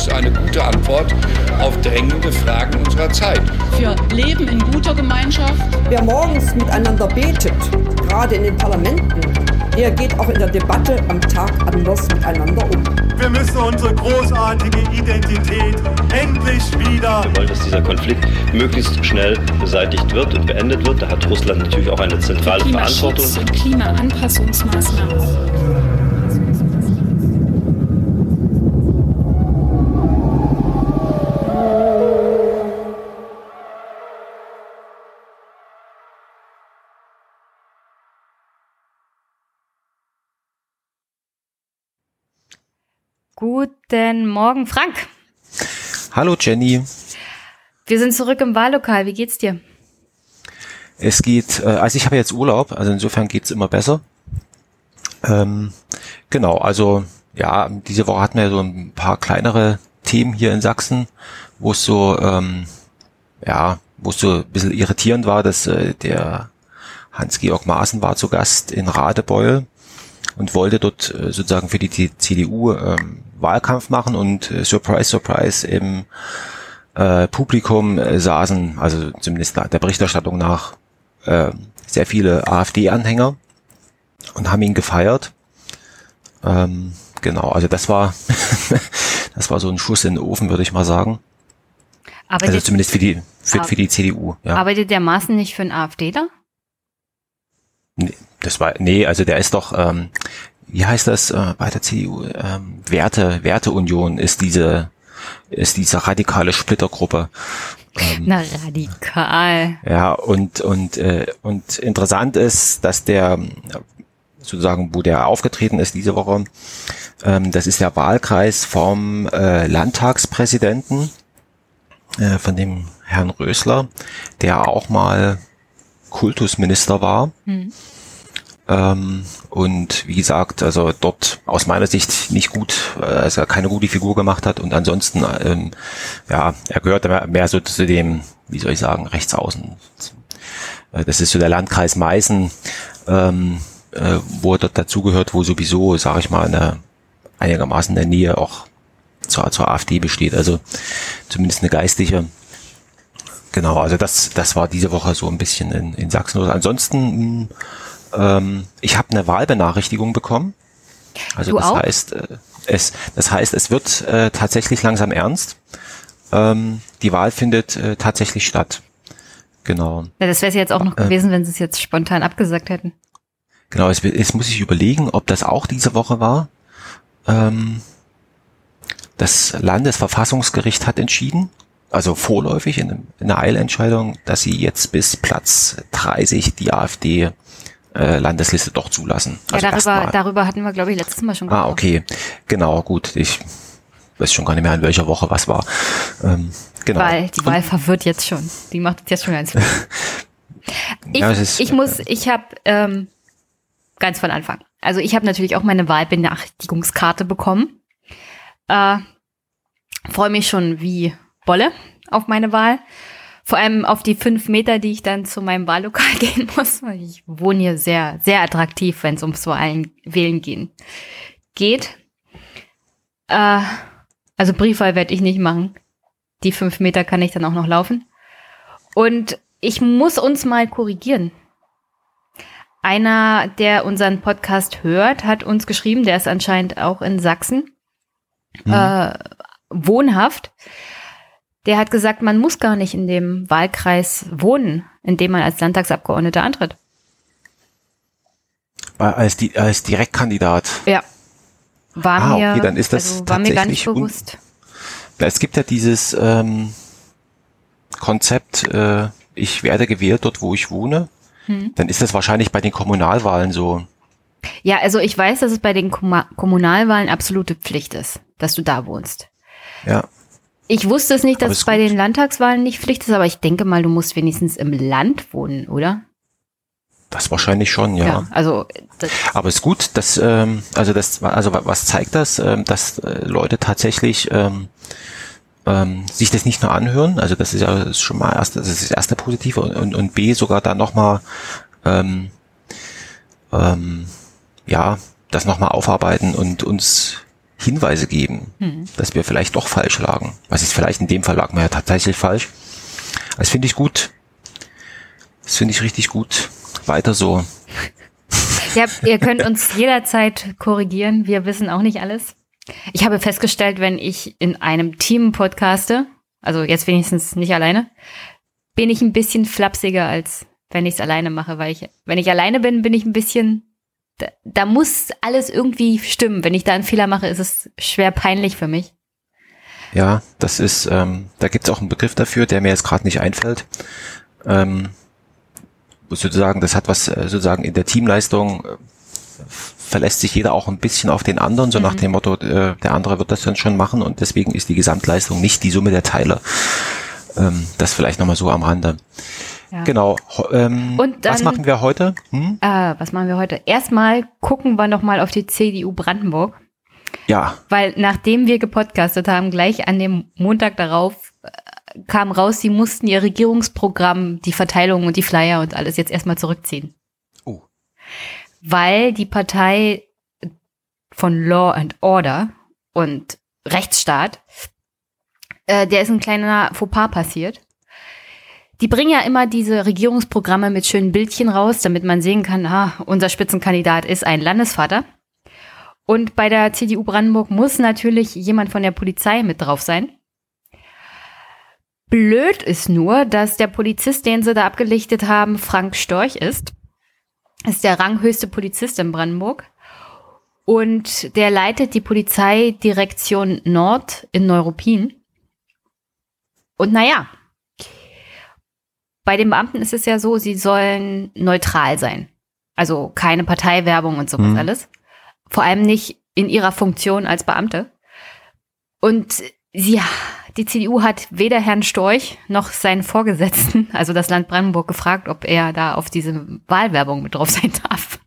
ist eine gute Antwort auf drängende Fragen unserer Zeit. Für Leben in guter Gemeinschaft. Wer morgens miteinander betet, gerade in den Parlamenten, der geht auch in der Debatte am Tag anders miteinander um. Wir müssen unsere großartige Identität endlich wieder. Wir wollen, dass dieser Konflikt möglichst schnell beseitigt wird und beendet wird. Da hat Russland natürlich auch eine zentrale Verantwortung. und Klimaanpassungsmaßnahmen. Guten Morgen, Frank. Hallo Jenny. Wir sind zurück im Wahllokal. Wie geht's dir? Es geht, äh, also ich habe jetzt Urlaub, also insofern geht's immer besser. Ähm, genau, also ja, diese Woche hatten wir so ein paar kleinere Themen hier in Sachsen, wo es so, ähm, ja, wo es so ein bisschen irritierend war, dass äh, der Hans-Georg Maaßen war zu Gast in Radebeul und wollte dort äh, sozusagen für die CDU ähm, Wahlkampf machen und äh, Surprise, Surprise im äh, Publikum äh, saßen, also zumindest der Berichterstattung nach, äh, sehr viele AfD-Anhänger und haben ihn gefeiert. Ähm, genau, also das war das war so ein Schuss in den Ofen, würde ich mal sagen. Arbeitet, also zumindest für die für, für die CDU. Ja. Arbeitet der Maßen nicht für den AfD Nee, das war nee, also der ist doch ähm, wie heißt das äh, bei der CDU? Ähm, Werte, Werteunion ist diese, ist diese radikale Splittergruppe. Ähm, Na, radikal. Ja, und, und, äh, und interessant ist, dass der, sozusagen, wo der aufgetreten ist diese Woche, ähm, das ist der Wahlkreis vom äh, Landtagspräsidenten, äh, von dem Herrn Rösler, der auch mal Kultusminister war. Hm. Ähm, und wie gesagt, also dort aus meiner Sicht nicht gut, äh, also keine gute Figur gemacht hat und ansonsten, ähm, ja, er gehört mehr so zu dem, wie soll ich sagen, Rechtsaußen. Äh, das ist so der Landkreis Meißen, ähm, äh, wo er dort dazugehört, wo sowieso, sage ich mal, eine einigermaßen in der Nähe auch zur, zur AfD besteht, also zumindest eine geistige. Genau, also das, das war diese Woche so ein bisschen in, in Sachsen. Ansonsten mh, ähm, ich habe eine Wahlbenachrichtigung bekommen. Also du das auch? heißt, äh, es, das heißt, es wird äh, tatsächlich langsam ernst. Ähm, die Wahl findet äh, tatsächlich statt. Genau. Ja, das wäre jetzt auch noch äh, gewesen, wenn sie es jetzt spontan abgesagt hätten. Genau, es, es muss ich überlegen, ob das auch diese Woche war. Ähm, das Landesverfassungsgericht hat entschieden, also vorläufig in, in einer Eilentscheidung, dass sie jetzt bis Platz 30 die AfD äh, Landesliste doch zulassen. Also ja, darüber, darüber hatten wir, glaube ich, letztes Mal schon gesprochen. Ah, okay. Genau, gut. Ich weiß schon gar nicht mehr, in welcher Woche was war. Ähm, genau. Weil die Wahl verwirrt jetzt schon. Die macht jetzt schon ganz Ich, ja, ist, ich muss, ich habe ähm, ganz von Anfang. Also ich habe natürlich auch meine Wahlbenachrichtigungskarte bekommen. Äh, Freue mich schon wie Bolle auf meine Wahl. Vor allem auf die fünf Meter, die ich dann zu meinem Wahllokal gehen muss. Ich wohne hier sehr, sehr attraktiv, wenn es ums Wahlen wählen gehen geht. Äh, also Briefwahl werde ich nicht machen. Die fünf Meter kann ich dann auch noch laufen. Und ich muss uns mal korrigieren. Einer, der unseren Podcast hört, hat uns geschrieben, der ist anscheinend auch in Sachsen mhm. äh, wohnhaft der hat gesagt, man muss gar nicht in dem Wahlkreis wohnen, in dem man als Landtagsabgeordneter antritt. Als, die, als Direktkandidat. Ja. War ah, mir, okay, dann ist das also war mir gar nicht bewusst. Es gibt ja dieses ähm, Konzept, äh, ich werde gewählt dort, wo ich wohne. Hm. Dann ist das wahrscheinlich bei den Kommunalwahlen so. Ja, also ich weiß, dass es bei den Kom Kommunalwahlen absolute Pflicht ist, dass du da wohnst. Ja. Ich wusste es nicht, dass es bei den Landtagswahlen nicht Pflicht ist, aber ich denke mal, du musst wenigstens im Land wohnen, oder? Das wahrscheinlich schon, ja. ja also aber es ist gut, dass ähm, also das also was zeigt das, ähm, dass äh, Leute tatsächlich ähm, ähm, sich das nicht nur anhören, also das ist ja schon mal erst das ist das erste Positive und, und, und B sogar dann nochmal ähm, ähm, ja das nochmal aufarbeiten und uns Hinweise geben, hm. dass wir vielleicht doch falsch lagen. Was ist vielleicht in dem Fall lag man ja tatsächlich falsch. Das finde ich gut. Das finde ich richtig gut. Weiter so. Ja, ihr könnt uns jederzeit korrigieren. Wir wissen auch nicht alles. Ich habe festgestellt, wenn ich in einem Team podcaste, also jetzt wenigstens nicht alleine, bin ich ein bisschen flapsiger, als wenn ich es alleine mache, weil ich, wenn ich alleine bin, bin ich ein bisschen, da, da muss alles irgendwie stimmen. Wenn ich da einen Fehler mache, ist es schwer peinlich für mich. Ja, das ist, ähm, da gibt es auch einen Begriff dafür, der mir jetzt gerade nicht einfällt. Ähm, sozusagen, das hat was äh, sozusagen in der Teamleistung äh, verlässt sich jeder auch ein bisschen auf den anderen, so mhm. nach dem Motto, äh, der andere wird das dann schon machen und deswegen ist die Gesamtleistung nicht die Summe der Teile. Ähm, das vielleicht nochmal so am Rande. Ja. Genau. Ähm, und dann, was machen wir heute? Hm? Äh, was machen wir heute? Erstmal gucken wir nochmal auf die CDU Brandenburg. Ja. Weil nachdem wir gepodcastet haben, gleich an dem Montag darauf kam raus, sie mussten ihr Regierungsprogramm, die Verteilung und die Flyer und alles jetzt erstmal zurückziehen. Oh. Weil die Partei von Law and Order und Rechtsstaat, äh, der ist ein kleiner Fauxpas passiert. Die bringen ja immer diese Regierungsprogramme mit schönen Bildchen raus, damit man sehen kann, ah, unser Spitzenkandidat ist ein Landesvater. Und bei der CDU Brandenburg muss natürlich jemand von der Polizei mit drauf sein. Blöd ist nur, dass der Polizist, den sie da abgelichtet haben, Frank Storch ist. Ist der ranghöchste Polizist in Brandenburg. Und der leitet die Polizeidirektion Nord in Neuruppin. Und naja, bei den Beamten ist es ja so, sie sollen neutral sein. Also keine Parteiwerbung und sowas mhm. alles. Vor allem nicht in ihrer Funktion als Beamte. Und sie die CDU hat weder Herrn Storch noch seinen Vorgesetzten, also das Land Brandenburg, gefragt, ob er da auf diese Wahlwerbung mit drauf sein darf.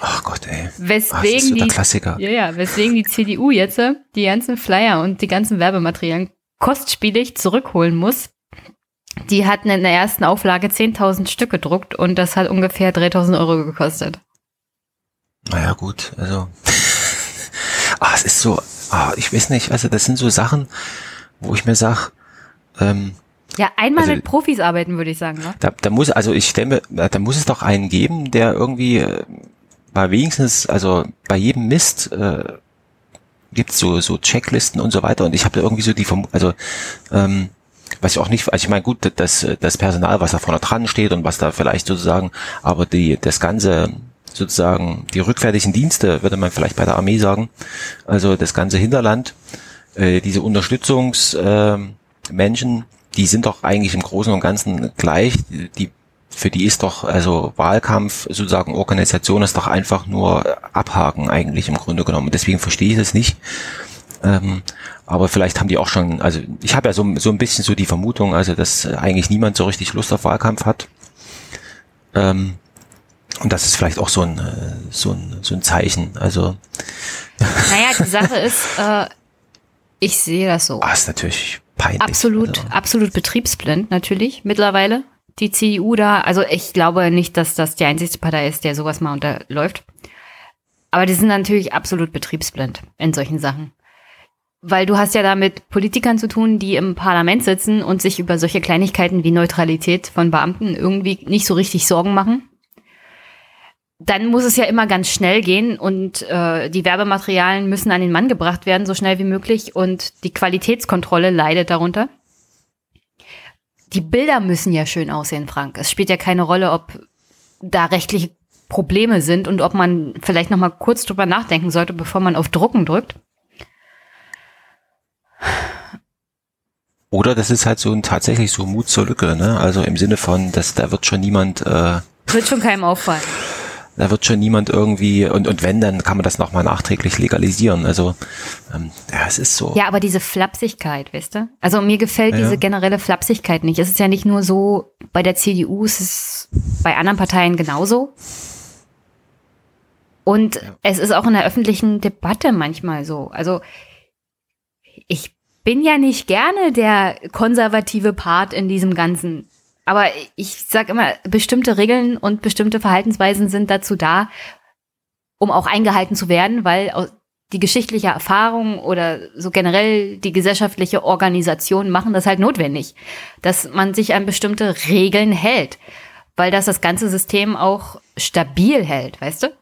Ach Gott, ey. Weswegen so die, Klassiker. Ja, ja, weswegen die CDU jetzt die ganzen Flyer und die ganzen Werbematerialien kostspielig zurückholen muss. Die hatten in der ersten Auflage 10.000 Stück gedruckt und das hat ungefähr 3.000 Euro gekostet. Naja, gut, also. ah, es ist so, ah, ich weiß nicht, also das sind so Sachen, wo ich mir sag, ähm, ja, einmal also, mit Profis arbeiten, würde ich sagen. Ne? Da, da muss, also ich stelle mir, da muss es doch einen geben, der irgendwie äh, bei wenigstens, also bei jedem Mist äh, gibt so so Checklisten und so weiter. Und ich habe da irgendwie so die, also ähm, was ich auch nicht, also ich meine gut, das das Personal, was da vorne dran steht und was da vielleicht sozusagen, aber die das ganze sozusagen die rückwärtigen Dienste, würde man vielleicht bei der Armee sagen, also das ganze Hinterland äh, diese Unterstützungsmenschen, äh, die sind doch eigentlich im Großen und Ganzen gleich. Die, für die ist doch, also Wahlkampf, sozusagen Organisation ist doch einfach nur abhaken eigentlich im Grunde genommen. Deswegen verstehe ich das nicht. Ähm, aber vielleicht haben die auch schon, also ich habe ja so, so ein bisschen so die Vermutung, also dass eigentlich niemand so richtig Lust auf Wahlkampf hat. Ähm, und das ist vielleicht auch so ein, äh, so ein, so ein Zeichen. Also. Naja, die Sache ist, äh, ich sehe das so. Ah, ist natürlich peinlich. Absolut, also. absolut betriebsblind natürlich mittlerweile. Die CDU da, also ich glaube nicht, dass das die einzige Partei ist, der sowas mal unterläuft. Aber die sind natürlich absolut betriebsblind in solchen Sachen. Weil du hast ja da mit Politikern zu tun, die im Parlament sitzen und sich über solche Kleinigkeiten wie Neutralität von Beamten irgendwie nicht so richtig Sorgen machen dann muss es ja immer ganz schnell gehen und äh, die Werbematerialien müssen an den Mann gebracht werden, so schnell wie möglich und die Qualitätskontrolle leidet darunter. Die Bilder müssen ja schön aussehen, Frank. Es spielt ja keine Rolle, ob da rechtliche Probleme sind und ob man vielleicht noch mal kurz drüber nachdenken sollte, bevor man auf Drucken drückt. Oder das ist halt so ein tatsächlich so Mut zur Lücke, ne? Also im Sinne von, dass da wird schon niemand äh, wird schon keinem auffallen. Da wird schon niemand irgendwie, und, und wenn, dann kann man das nochmal nachträglich legalisieren. Also, ähm, ja, es ist so. Ja, aber diese Flapsigkeit, weißt du? Also mir gefällt ja. diese generelle Flapsigkeit nicht. Es ist ja nicht nur so bei der CDU, es ist bei anderen Parteien genauso. Und ja. es ist auch in der öffentlichen Debatte manchmal so. Also ich bin ja nicht gerne der konservative Part in diesem ganzen aber ich sage immer, bestimmte Regeln und bestimmte Verhaltensweisen sind dazu da, um auch eingehalten zu werden, weil die geschichtliche Erfahrung oder so generell die gesellschaftliche Organisation machen das halt notwendig, dass man sich an bestimmte Regeln hält, weil das das ganze System auch stabil hält, weißt du?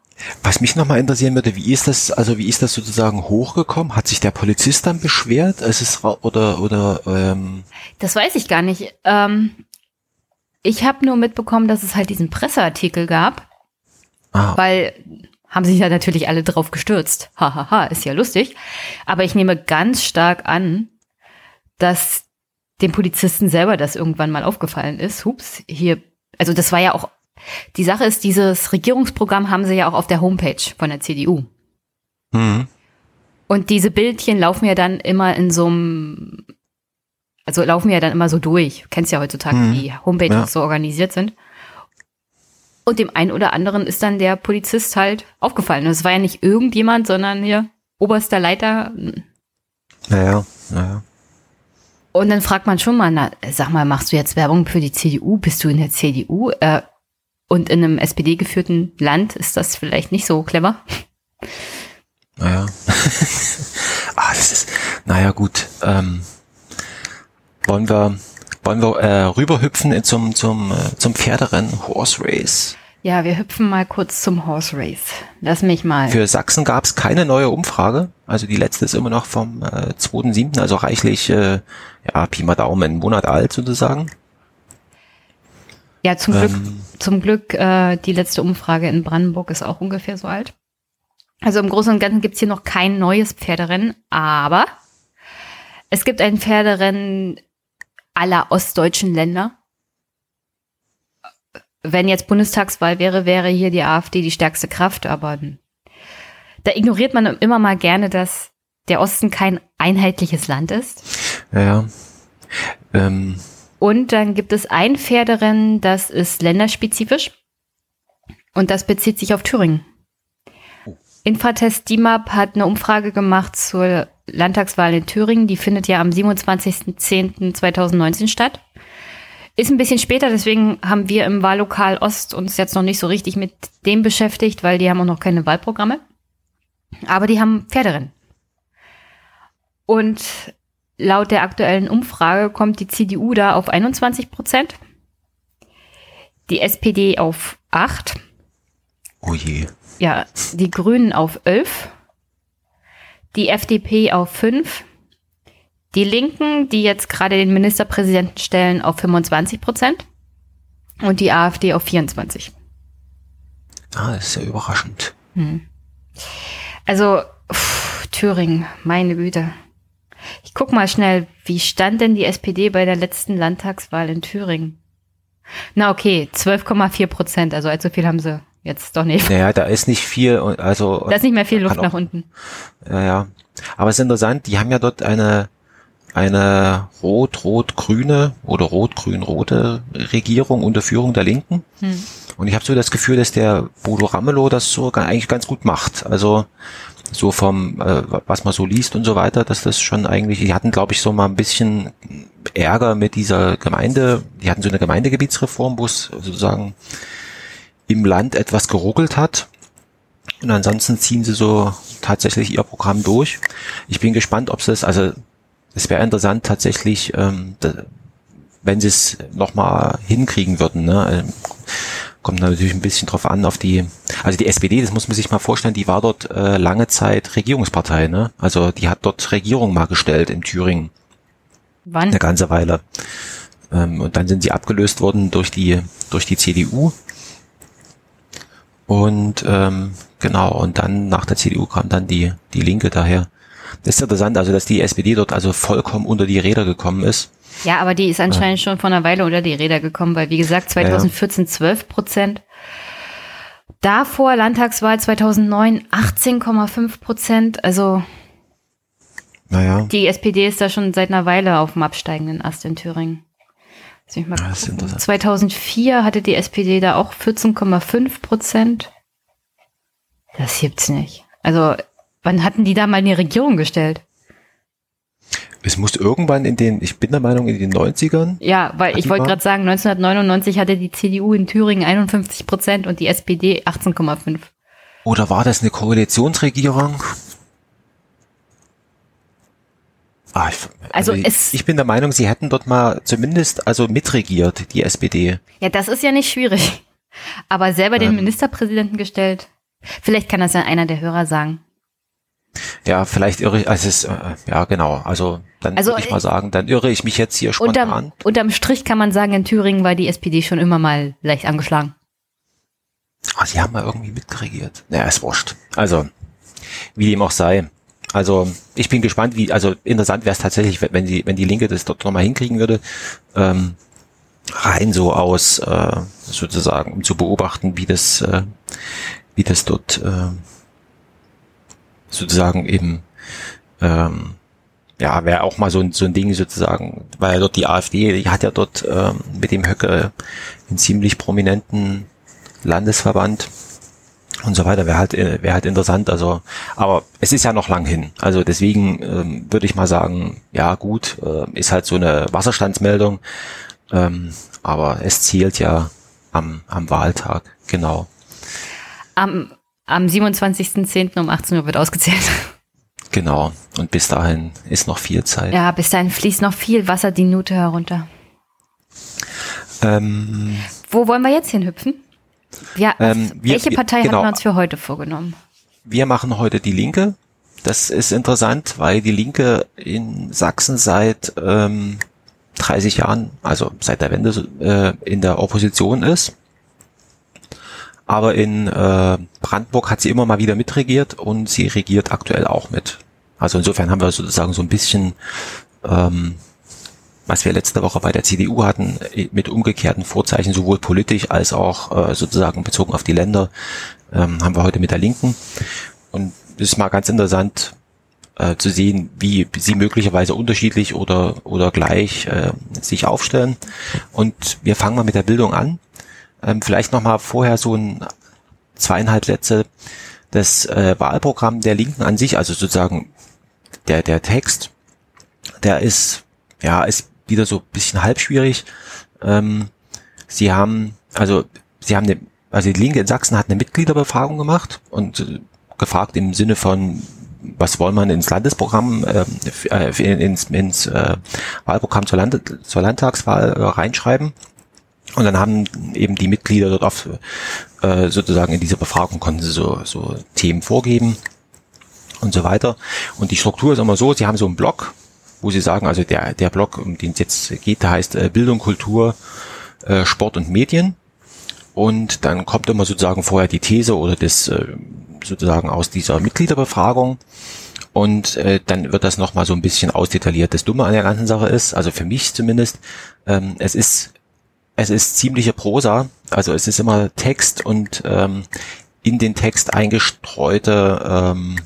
Was mich nochmal interessieren würde, wie ist das, also wie ist das sozusagen hochgekommen? Hat sich der Polizist dann beschwert? Es ist, oder, oder, ähm Das weiß ich gar nicht. Ähm, ich habe nur mitbekommen, dass es halt diesen Presseartikel gab, ah. weil haben sich ja natürlich alle drauf gestürzt. Hahaha, ha, ha, ist ja lustig. Aber ich nehme ganz stark an, dass dem Polizisten selber das irgendwann mal aufgefallen ist. Hups, hier, also das war ja auch, die Sache ist, dieses Regierungsprogramm haben sie ja auch auf der Homepage von der CDU. Mhm. Und diese Bildchen laufen ja dann immer in so einem, also laufen ja dann immer so durch. Du kennst ja heutzutage, mhm. wie Homepages ja. so organisiert sind. Und dem einen oder anderen ist dann der Polizist halt aufgefallen. Es war ja nicht irgendjemand, sondern hier oberster Leiter. Naja, naja. Und dann fragt man schon mal, na, sag mal, machst du jetzt Werbung für die CDU? Bist du in der CDU? Äh, und in einem SPD-geführten Land ist das vielleicht nicht so clever. Naja. ah, das ist, naja, gut. Ähm, wollen wir, wollen wir äh, rüberhüpfen zum, zum, äh, zum Pferderennen Horse Race? Ja, wir hüpfen mal kurz zum Horse Race. Lass mich mal. Für Sachsen gab es keine neue Umfrage. Also die letzte ist immer noch vom äh, 2.7., also reichlich, äh, ja, Pi mal Daumen, einen Monat alt sozusagen. Ja, zum ähm, Glück, zum Glück, äh, die letzte Umfrage in Brandenburg ist auch ungefähr so alt. Also im Großen und Ganzen gibt's hier noch kein neues Pferderennen, aber es gibt ein Pferderennen aller ostdeutschen Länder. Wenn jetzt Bundestagswahl wäre, wäre hier die AfD die stärkste Kraft, aber da ignoriert man immer mal gerne, dass der Osten kein einheitliches Land ist. Ja. Ähm. Und dann gibt es ein Pferderennen, das ist länderspezifisch. Und das bezieht sich auf Thüringen. Oh. Infratest DIMAP hat eine Umfrage gemacht zur Landtagswahl in Thüringen. Die findet ja am 27.10.2019 statt. Ist ein bisschen später, deswegen haben wir im Wahllokal Ost uns jetzt noch nicht so richtig mit dem beschäftigt, weil die haben auch noch keine Wahlprogramme. Aber die haben Pferderennen. Und laut der aktuellen Umfrage kommt die CDU da auf 21 Prozent, die SPD auf 8. Oh je. Ja, die Grünen auf 11 die FDP auf 5, die Linken, die jetzt gerade den Ministerpräsidenten stellen, auf 25 Prozent und die AfD auf 24. Ah, das ist ja überraschend. Hm. Also, pff, Thüringen, meine Güte. Ich guck mal schnell, wie stand denn die SPD bei der letzten Landtagswahl in Thüringen? Na okay, 12,4 Prozent, also allzu viel haben sie jetzt doch nicht. Naja, da ist nicht viel, also. Da ist nicht mehr viel Luft auch, nach unten. Ja, ja. Aber es ist interessant, die haben ja dort eine, eine rot-rot-grüne oder rot-grün-rote Regierung unter Führung der Linken. Hm. Und ich habe so das Gefühl, dass der Bodo Ramelow das so eigentlich ganz gut macht. Also so vom, äh, was man so liest und so weiter, dass das schon eigentlich, die hatten, glaube ich, so mal ein bisschen Ärger mit dieser Gemeinde, die hatten so eine Gemeindegebietsreform, wo es sozusagen im Land etwas geruckelt hat. Und ansonsten ziehen sie so tatsächlich ihr Programm durch. Ich bin gespannt, ob sie es, also es wäre interessant tatsächlich, ähm, wenn sie es nochmal hinkriegen würden. Ne? Kommt natürlich ein bisschen drauf an, auf die, also die SPD, das muss man sich mal vorstellen, die war dort äh, lange Zeit Regierungspartei, ne? Also die hat dort Regierung mal gestellt in Thüringen. Wann? Eine ganze Weile. Ähm, und dann sind sie abgelöst worden durch die, durch die CDU. Und ähm, genau, und dann nach der CDU kam dann die, die Linke daher. Das ist interessant, also dass die SPD dort also vollkommen unter die Räder gekommen ist. Ja, aber die ist anscheinend ja. schon vor einer Weile unter die Räder gekommen, weil wie gesagt 2014 12 Prozent. Davor Landtagswahl 2009 18,5 Prozent. Also naja. die SPD ist da schon seit einer Weile auf dem absteigenden Ast in Thüringen. Lass mich mal ja, 2004 hatte die SPD da auch 14,5 Prozent. Das gibt's nicht. Also, wann hatten die da mal eine Regierung gestellt? Es musste irgendwann in den, ich bin der Meinung, in den 90ern. Ja, weil ich wollte gerade sagen, 1999 hatte die CDU in Thüringen 51 Prozent und die SPD 18,5. Oder war das eine Koalitionsregierung? Ah, ich, also, also es, ich bin der Meinung, sie hätten dort mal zumindest also mitregiert, die SPD. Ja, das ist ja nicht schwierig. Aber selber den ähm, Ministerpräsidenten gestellt. Vielleicht kann das ja einer der Hörer sagen. Ja, vielleicht irre ich, also es, äh, ja genau, also dann also, würde ich mal sagen, dann irre ich mich jetzt hier spontan. Unterm, unterm Strich kann man sagen, in Thüringen war die SPD schon immer mal leicht angeschlagen. Ah, sie haben mal irgendwie mitregiert. Naja, ist wurscht. Also, wie dem auch sei. Also, ich bin gespannt, wie, also interessant wäre es tatsächlich, wenn die, wenn die Linke das dort nochmal hinkriegen würde, ähm, rein so aus, äh, sozusagen, um zu beobachten, wie das, äh, wie das dort, äh, sozusagen eben, ähm, ja, wäre auch mal so ein, so ein Ding sozusagen, weil dort die AfD, die hat ja dort ähm, mit dem Höcke einen ziemlich prominenten Landesverband und so weiter, wäre halt, äh, wäre halt interessant. Also, aber es ist ja noch lang hin. Also deswegen ähm, würde ich mal sagen, ja gut, äh, ist halt so eine Wasserstandsmeldung, ähm, aber es zählt ja am, am Wahltag, genau. Am am 27.10. um 18 Uhr wird ausgezählt. Genau. Und bis dahin ist noch viel Zeit. Ja, bis dahin fließt noch viel Wasser die Nute herunter. Ähm, Wo wollen wir jetzt hinhüpfen? Ja, ähm, wir, welche Partei genau, haben wir uns für heute vorgenommen? Wir machen heute die Linke. Das ist interessant, weil die Linke in Sachsen seit ähm, 30 Jahren, also seit der Wende, äh, in der Opposition ist aber in äh, Brandenburg hat sie immer mal wieder mitregiert und sie regiert aktuell auch mit. Also insofern haben wir sozusagen so ein bisschen, ähm, was wir letzte Woche bei der CDU hatten, mit umgekehrten Vorzeichen, sowohl politisch als auch äh, sozusagen bezogen auf die Länder, ähm, haben wir heute mit der Linken. Und es ist mal ganz interessant äh, zu sehen, wie sie möglicherweise unterschiedlich oder, oder gleich äh, sich aufstellen. Und wir fangen mal mit der Bildung an. Ähm, vielleicht nochmal vorher so ein zweieinhalb Sätze. Das äh, Wahlprogramm der Linken an sich, also sozusagen der, der Text, der ist, ja, ist wieder so ein bisschen halbschwierig. Ähm, sie haben, also, sie haben eine, also die Linke in Sachsen hat eine Mitgliederbefragung gemacht und äh, gefragt im Sinne von, was wollen man ins Landesprogramm, ähm, äh, ins, ins äh, Wahlprogramm zur, Land zur Landtagswahl äh, reinschreiben. Und dann haben eben die Mitglieder dort auf, äh, sozusagen in dieser Befragung konnten sie so, so Themen vorgeben und so weiter. Und die Struktur ist immer so, sie haben so einen Blog, wo sie sagen, also der, der Blog, um den es jetzt geht, der heißt äh, Bildung, Kultur, äh, Sport und Medien. Und dann kommt immer sozusagen vorher die These oder das äh, sozusagen aus dieser Mitgliederbefragung. Und äh, dann wird das nochmal so ein bisschen ausdetailliert. Das Dumme an der ganzen Sache ist, also für mich zumindest, ähm, es ist es ist ziemliche Prosa, also es ist immer Text und ähm, in den Text eingestreute ähm,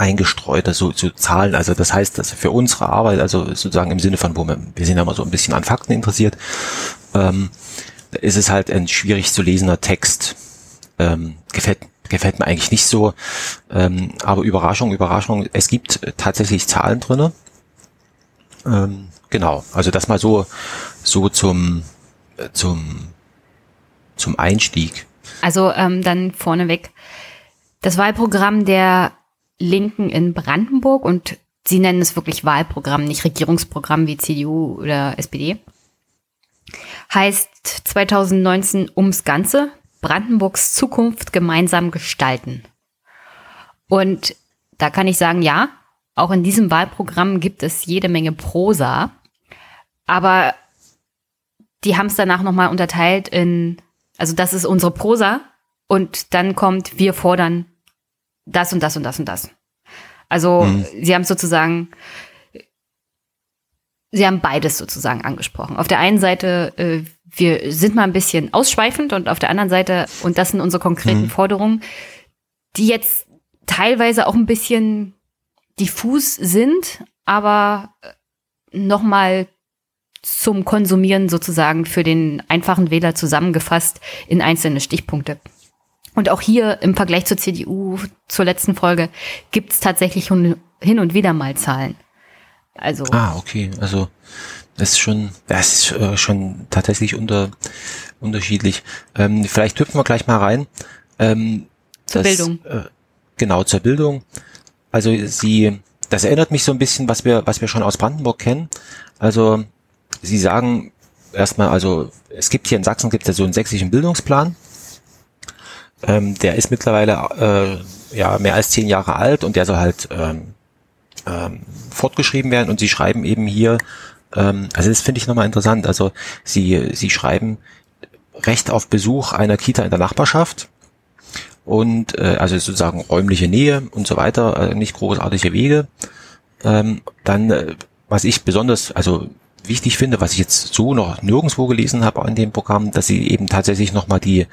eingestreute so, so Zahlen. Also das heißt, dass für unsere Arbeit, also sozusagen im Sinne von, wo wir, wir sind ja mal so ein bisschen an Fakten interessiert, ähm, ist es halt ein schwierig zu lesender Text. Ähm, gefällt, gefällt mir eigentlich nicht so. Ähm, aber Überraschung, Überraschung, es gibt tatsächlich Zahlen drinne. Ähm, genau, also das mal so so zum, zum, zum Einstieg. Also ähm, dann vorneweg. Das Wahlprogramm der Linken in Brandenburg und Sie nennen es wirklich Wahlprogramm, nicht Regierungsprogramm wie CDU oder SPD. Heißt 2019 ums Ganze, Brandenburgs Zukunft gemeinsam gestalten. Und da kann ich sagen, ja, auch in diesem Wahlprogramm gibt es jede Menge Prosa. Aber die haben es danach nochmal unterteilt in, also das ist unsere Prosa und dann kommt, wir fordern das und das und das und das. Also mhm. sie haben sozusagen, sie haben beides sozusagen angesprochen. Auf der einen Seite, äh, wir sind mal ein bisschen ausschweifend und auf der anderen Seite, und das sind unsere konkreten mhm. Forderungen, die jetzt teilweise auch ein bisschen diffus sind, aber nochmal zum Konsumieren sozusagen für den einfachen Wähler zusammengefasst in einzelne Stichpunkte. Und auch hier im Vergleich zur CDU, zur letzten Folge, gibt es tatsächlich hin und wieder mal Zahlen. Also. Ah, okay. Also das ist schon, das ist äh, schon tatsächlich unter, unterschiedlich. Ähm, vielleicht hüpfen wir gleich mal rein. Ähm, zur das, Bildung. Äh, genau, zur Bildung. Also sie das erinnert mich so ein bisschen, was wir, was wir schon aus Brandenburg kennen. Also Sie sagen erstmal, also es gibt hier in Sachsen gibt es ja so einen sächsischen Bildungsplan. Ähm, der ist mittlerweile äh, ja mehr als zehn Jahre alt und der soll halt ähm, ähm, fortgeschrieben werden. Und Sie schreiben eben hier, ähm, also das finde ich nochmal interessant. Also Sie Sie schreiben Recht auf Besuch einer Kita in der Nachbarschaft und äh, also sozusagen räumliche Nähe und so weiter, also nicht großartige Wege. Ähm, dann, äh, was ich besonders, also wichtig finde, was ich jetzt so noch nirgendwo gelesen habe in dem Programm, dass sie eben tatsächlich nochmal die,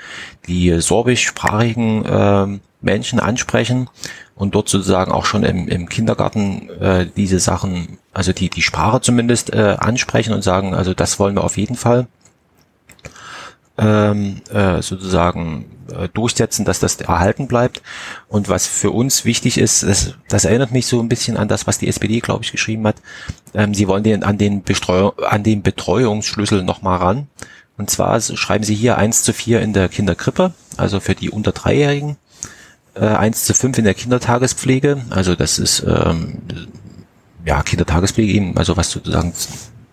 die sorbischsprachigen äh, Menschen ansprechen und dort sozusagen auch schon im, im Kindergarten äh, diese Sachen, also die, die Sprache zumindest äh, ansprechen und sagen, also das wollen wir auf jeden Fall ähm, äh, sozusagen äh, durchsetzen, dass das erhalten bleibt. Und was für uns wichtig ist, das, das erinnert mich so ein bisschen an das, was die SPD, glaube ich, geschrieben hat. Ähm, sie wollen den, an, den Bestreu an den Betreuungsschlüssel nochmal ran. Und zwar schreiben sie hier eins zu vier in der Kinderkrippe, also für die unter Dreijährigen, äh, 1 zu fünf in der Kindertagespflege, also das ist ähm, ja Kindertagespflege eben, also was sozusagen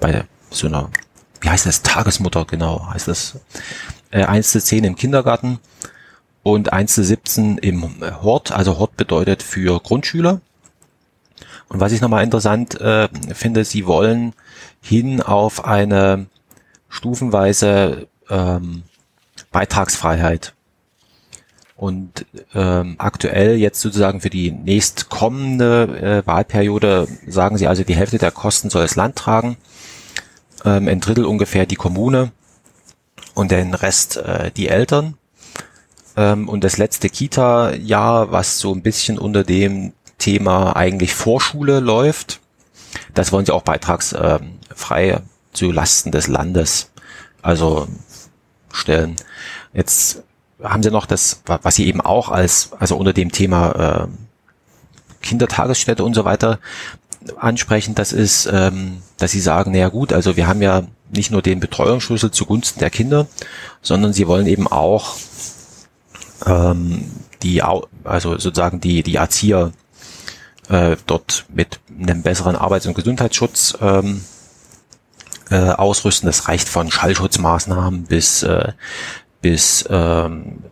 bei so einer wie heißt das, Tagesmutter, genau, heißt das, äh, 1 zu 10 im Kindergarten und 1 zu 17 im Hort, also Hort bedeutet für Grundschüler. Und was ich nochmal interessant äh, finde, sie wollen hin auf eine stufenweise ähm, Beitragsfreiheit. Und ähm, aktuell jetzt sozusagen für die nächstkommende äh, Wahlperiode sagen sie also, die Hälfte der Kosten soll das Land tragen ähm, ein Drittel ungefähr die Kommune und den Rest äh, die Eltern. Ähm, und das letzte Kita-Jahr, was so ein bisschen unter dem Thema eigentlich Vorschule läuft, das wollen sie auch beitragsfrei äh, zu Lasten des Landes also stellen. Jetzt haben sie noch das, was sie eben auch als, also unter dem Thema äh, Kindertagesstätte und so weiter ansprechen, das ist, ähm, dass sie sagen, naja gut, also wir haben ja nicht nur den Betreuungsschlüssel zugunsten der Kinder, sondern sie wollen eben auch ähm, die, also sozusagen die, die Erzieher äh, dort mit einem besseren Arbeits- und Gesundheitsschutz ähm, äh, ausrüsten. Das reicht von Schallschutzmaßnahmen bis äh, bis ähm,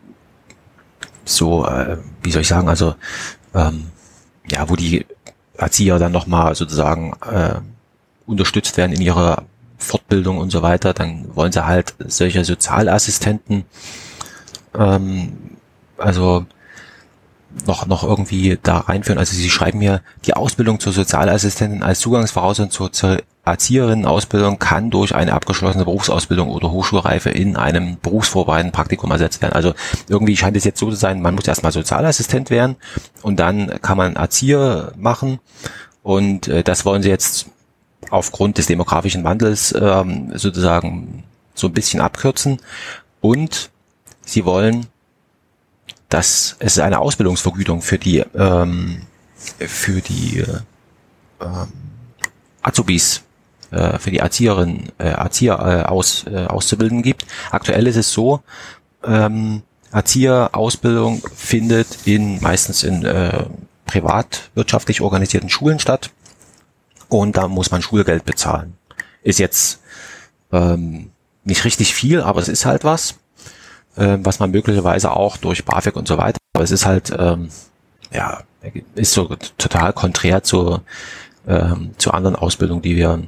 so, äh, wie soll ich sagen, also ähm, ja, wo die Erzieher dann nochmal sozusagen äh, unterstützt werden in ihrer Fortbildung und so weiter, dann wollen sie halt solche Sozialassistenten, ähm, also noch, noch irgendwie da reinführen. Also sie schreiben mir, die Ausbildung zur Sozialassistentin als Zugangsvoraussetzung zur, zur Erzieherinnenausbildung kann durch eine abgeschlossene Berufsausbildung oder Hochschulreife in einem berufsvorbereitenden Praktikum ersetzt werden. Also irgendwie scheint es jetzt so zu sein, man muss erstmal Sozialassistent werden und dann kann man Erzieher machen und äh, das wollen sie jetzt aufgrund des demografischen Wandels ähm, sozusagen so ein bisschen abkürzen und sie wollen, dass es eine Ausbildungsvergütung für die ähm, für die äh, ähm, Azubis äh, für die Erzieherin, äh, Erzieher äh, aus, äh, auszubilden gibt. Aktuell ist es so, ähm, Erzieherausbildung findet in meistens in äh, privatwirtschaftlich organisierten Schulen statt und da muss man Schulgeld bezahlen. Ist jetzt ähm, nicht richtig viel, aber es ist halt was, äh, was man möglicherweise auch durch BAföG und so weiter, aber es ist halt, ähm, ja, ist so total konträr zu, ähm, zu anderen Ausbildungen, die wir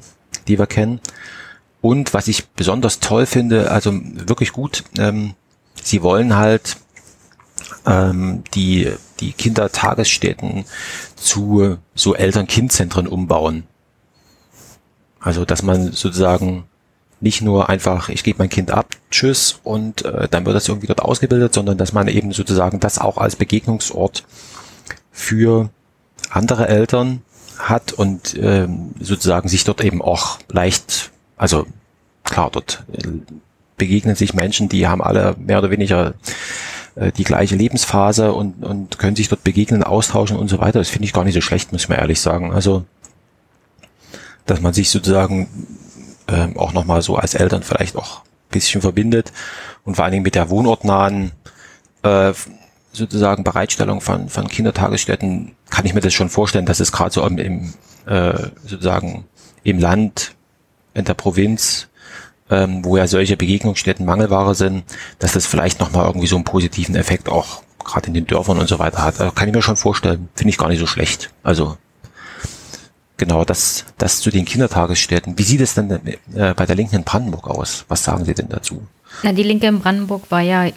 die wir kennen. Und was ich besonders toll finde, also wirklich gut, ähm, sie wollen halt ähm, die, die Kindertagesstätten zu so Eltern-Kind-Zentren umbauen. Also dass man sozusagen nicht nur einfach, ich gebe mein Kind ab, tschüss und äh, dann wird das irgendwie dort ausgebildet, sondern dass man eben sozusagen das auch als Begegnungsort für andere Eltern hat und ähm, sozusagen sich dort eben auch leicht, also klar, dort äh, begegnen sich Menschen, die haben alle mehr oder weniger äh, die gleiche Lebensphase und, und können sich dort begegnen, austauschen und so weiter. Das finde ich gar nicht so schlecht, muss ich mal ehrlich sagen. Also, dass man sich sozusagen ähm, auch nochmal so als Eltern vielleicht auch bisschen verbindet und vor allen Dingen mit der wohnortnahen äh, sozusagen Bereitstellung von, von Kindertagesstätten kann ich mir das schon vorstellen, dass es gerade so im, im äh, sozusagen im Land, in der Provinz, ähm, wo ja solche Begegnungsstätten Mangelware sind, dass das vielleicht nochmal irgendwie so einen positiven Effekt auch gerade in den Dörfern und so weiter hat. Also kann ich mir schon vorstellen. Finde ich gar nicht so schlecht. Also genau, das, das zu den Kindertagesstätten. Wie sieht es denn äh, bei der Linken in Brandenburg aus? Was sagen Sie denn dazu? Na, die Linke in Brandenburg war ja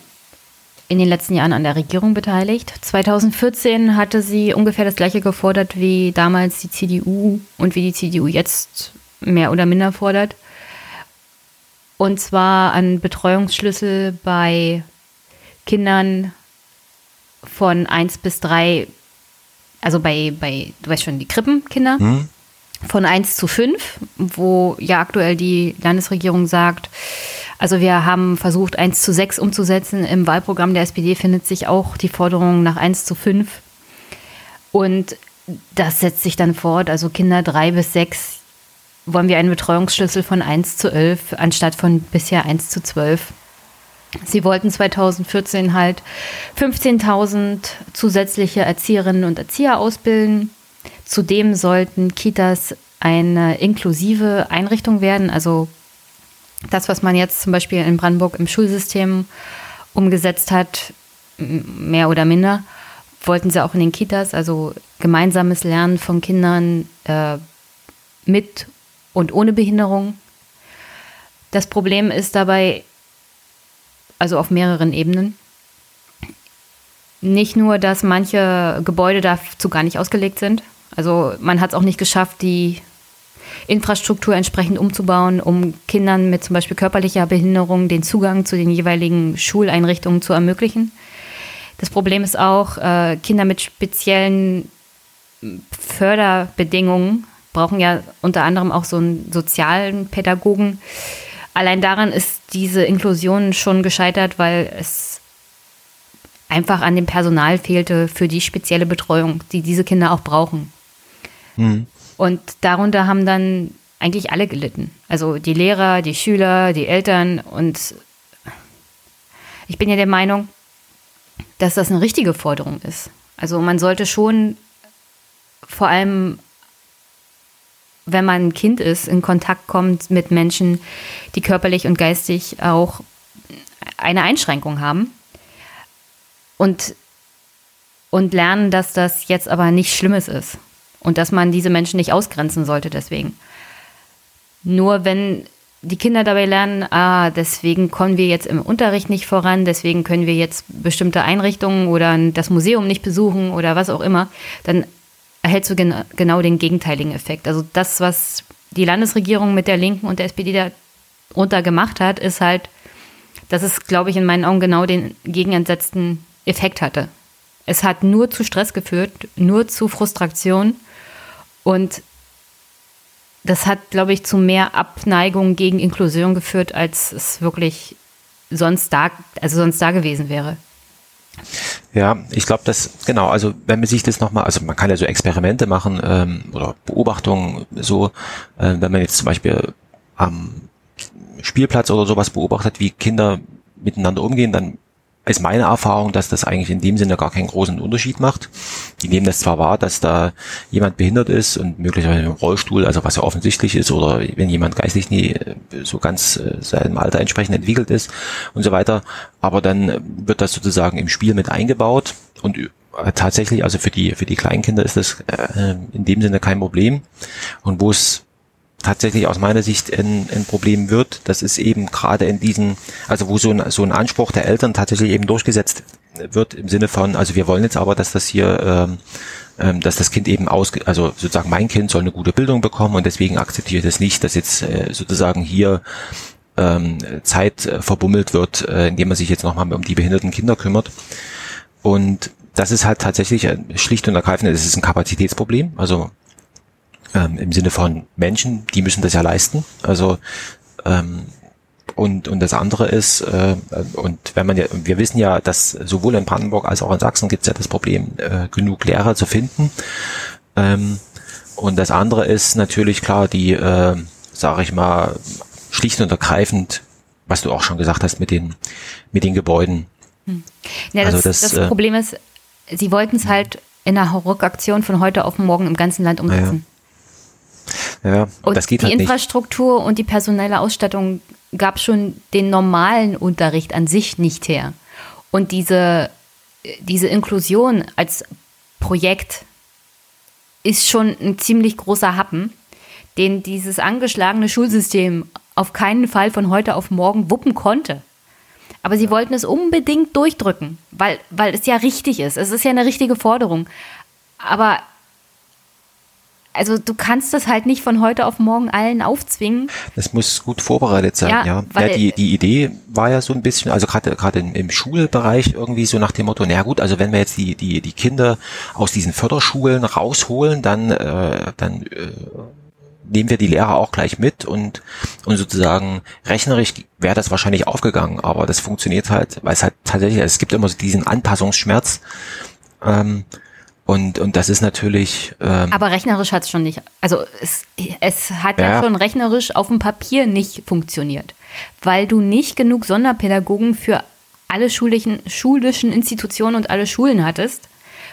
in den letzten Jahren an der Regierung beteiligt. 2014 hatte sie ungefähr das gleiche gefordert wie damals die CDU und wie die CDU jetzt mehr oder minder fordert. Und zwar an Betreuungsschlüssel bei Kindern von 1 bis 3, also bei, bei, du weißt schon, die Krippenkinder, hm. von 1 zu 5, wo ja aktuell die Landesregierung sagt, also wir haben versucht, 1 zu 6 umzusetzen. Im Wahlprogramm der SPD findet sich auch die Forderung nach 1 zu 5. Und das setzt sich dann fort. Also Kinder 3 bis 6 wollen wir einen Betreuungsschlüssel von 1 zu 11 anstatt von bisher 1 zu 12. Sie wollten 2014 halt 15.000 zusätzliche Erzieherinnen und Erzieher ausbilden. Zudem sollten Kitas eine inklusive Einrichtung werden, also das, was man jetzt zum Beispiel in Brandenburg im Schulsystem umgesetzt hat, mehr oder minder, wollten sie auch in den Kitas, also gemeinsames Lernen von Kindern äh, mit und ohne Behinderung. Das Problem ist dabei, also auf mehreren Ebenen, nicht nur, dass manche Gebäude dazu gar nicht ausgelegt sind. Also man hat es auch nicht geschafft, die Infrastruktur entsprechend umzubauen, um Kindern mit zum Beispiel körperlicher Behinderung den Zugang zu den jeweiligen Schuleinrichtungen zu ermöglichen. Das Problem ist auch, äh, Kinder mit speziellen Förderbedingungen brauchen ja unter anderem auch so einen sozialen Pädagogen. Allein daran ist diese Inklusion schon gescheitert, weil es einfach an dem Personal fehlte für die spezielle Betreuung, die diese Kinder auch brauchen. Hm. Und darunter haben dann eigentlich alle gelitten. Also die Lehrer, die Schüler, die Eltern. Und ich bin ja der Meinung, dass das eine richtige Forderung ist. Also man sollte schon vor allem, wenn man ein Kind ist, in Kontakt kommt mit Menschen, die körperlich und geistig auch eine Einschränkung haben. Und, und lernen, dass das jetzt aber nichts Schlimmes ist und dass man diese Menschen nicht ausgrenzen sollte deswegen. Nur wenn die Kinder dabei lernen, ah, deswegen kommen wir jetzt im Unterricht nicht voran, deswegen können wir jetzt bestimmte Einrichtungen oder das Museum nicht besuchen oder was auch immer, dann erhältst du gen genau den gegenteiligen Effekt. Also das, was die Landesregierung mit der Linken und der SPD darunter gemacht hat, ist halt, dass es, glaube ich, in meinen Augen genau den gegenentsetzten Effekt hatte. Es hat nur zu Stress geführt, nur zu Frustration und das hat, glaube ich, zu mehr Abneigung gegen Inklusion geführt, als es wirklich sonst da, also sonst da gewesen wäre. Ja, ich glaube, dass, genau, also wenn man sich das nochmal, also man kann ja so Experimente machen ähm, oder Beobachtungen so, äh, wenn man jetzt zum Beispiel am Spielplatz oder sowas beobachtet, wie Kinder miteinander umgehen, dann ist meine Erfahrung, dass das eigentlich in dem Sinne gar keinen großen Unterschied macht. Die nehmen das zwar wahr, dass da jemand behindert ist und möglicherweise im Rollstuhl, also was ja offensichtlich ist, oder wenn jemand geistig nie äh, so ganz äh, seinem Alter entsprechend entwickelt ist und so weiter, aber dann wird das sozusagen im Spiel mit eingebaut und äh, tatsächlich, also für die für die Kleinkinder ist das in dem Sinne kein Problem. Und wo es tatsächlich aus meiner Sicht ein, ein Problem wird. Das ist eben gerade in diesen, also wo so ein, so ein Anspruch der Eltern tatsächlich eben durchgesetzt wird im Sinne von, also wir wollen jetzt aber, dass das hier, ähm, ähm, dass das Kind eben aus, also sozusagen mein Kind soll eine gute Bildung bekommen und deswegen akzeptiere ich das nicht, dass jetzt äh, sozusagen hier ähm, Zeit äh, verbummelt wird, äh, indem man sich jetzt nochmal um die behinderten Kinder kümmert. Und das ist halt tatsächlich schlicht und ergreifend, es ist ein Kapazitätsproblem. Also ähm, im Sinne von Menschen, die müssen das ja leisten. Also ähm, und, und das andere ist, äh, und wenn man ja, wir wissen ja, dass sowohl in Brandenburg als auch in Sachsen gibt es ja das Problem, äh, genug Lehrer zu finden. Ähm, und das andere ist natürlich klar, die, äh, sage ich mal, schlicht und ergreifend, was du auch schon gesagt hast mit den, mit den Gebäuden. Hm. Ja, also das, das, das äh, Problem ist, sie wollten es halt in einer Rückaktion von heute auf morgen im ganzen Land umsetzen. Ja, und das geht die halt Infrastruktur und die personelle Ausstattung gab schon den normalen Unterricht an sich nicht her. Und diese, diese Inklusion als Projekt ist schon ein ziemlich großer Happen, den dieses angeschlagene Schulsystem auf keinen Fall von heute auf morgen wuppen konnte. Aber sie wollten es unbedingt durchdrücken, weil, weil es ja richtig ist. Es ist ja eine richtige Forderung. Aber also du kannst das halt nicht von heute auf morgen allen aufzwingen. Das muss gut vorbereitet sein, ja. ja. ja die, die Idee war ja so ein bisschen, also gerade gerade im Schulbereich irgendwie so nach dem Motto, na gut, also wenn wir jetzt die die die Kinder aus diesen Förderschulen rausholen, dann äh, dann äh, nehmen wir die Lehrer auch gleich mit und, und sozusagen rechnerisch wäre das wahrscheinlich aufgegangen, aber das funktioniert halt, weil es halt tatsächlich, es gibt immer so diesen Anpassungsschmerz. Ähm, und, und das ist natürlich. Ähm, aber rechnerisch hat es schon nicht. Also es, es hat ja. ja schon rechnerisch auf dem Papier nicht funktioniert, weil du nicht genug Sonderpädagogen für alle schulischen, schulischen Institutionen und alle Schulen hattest,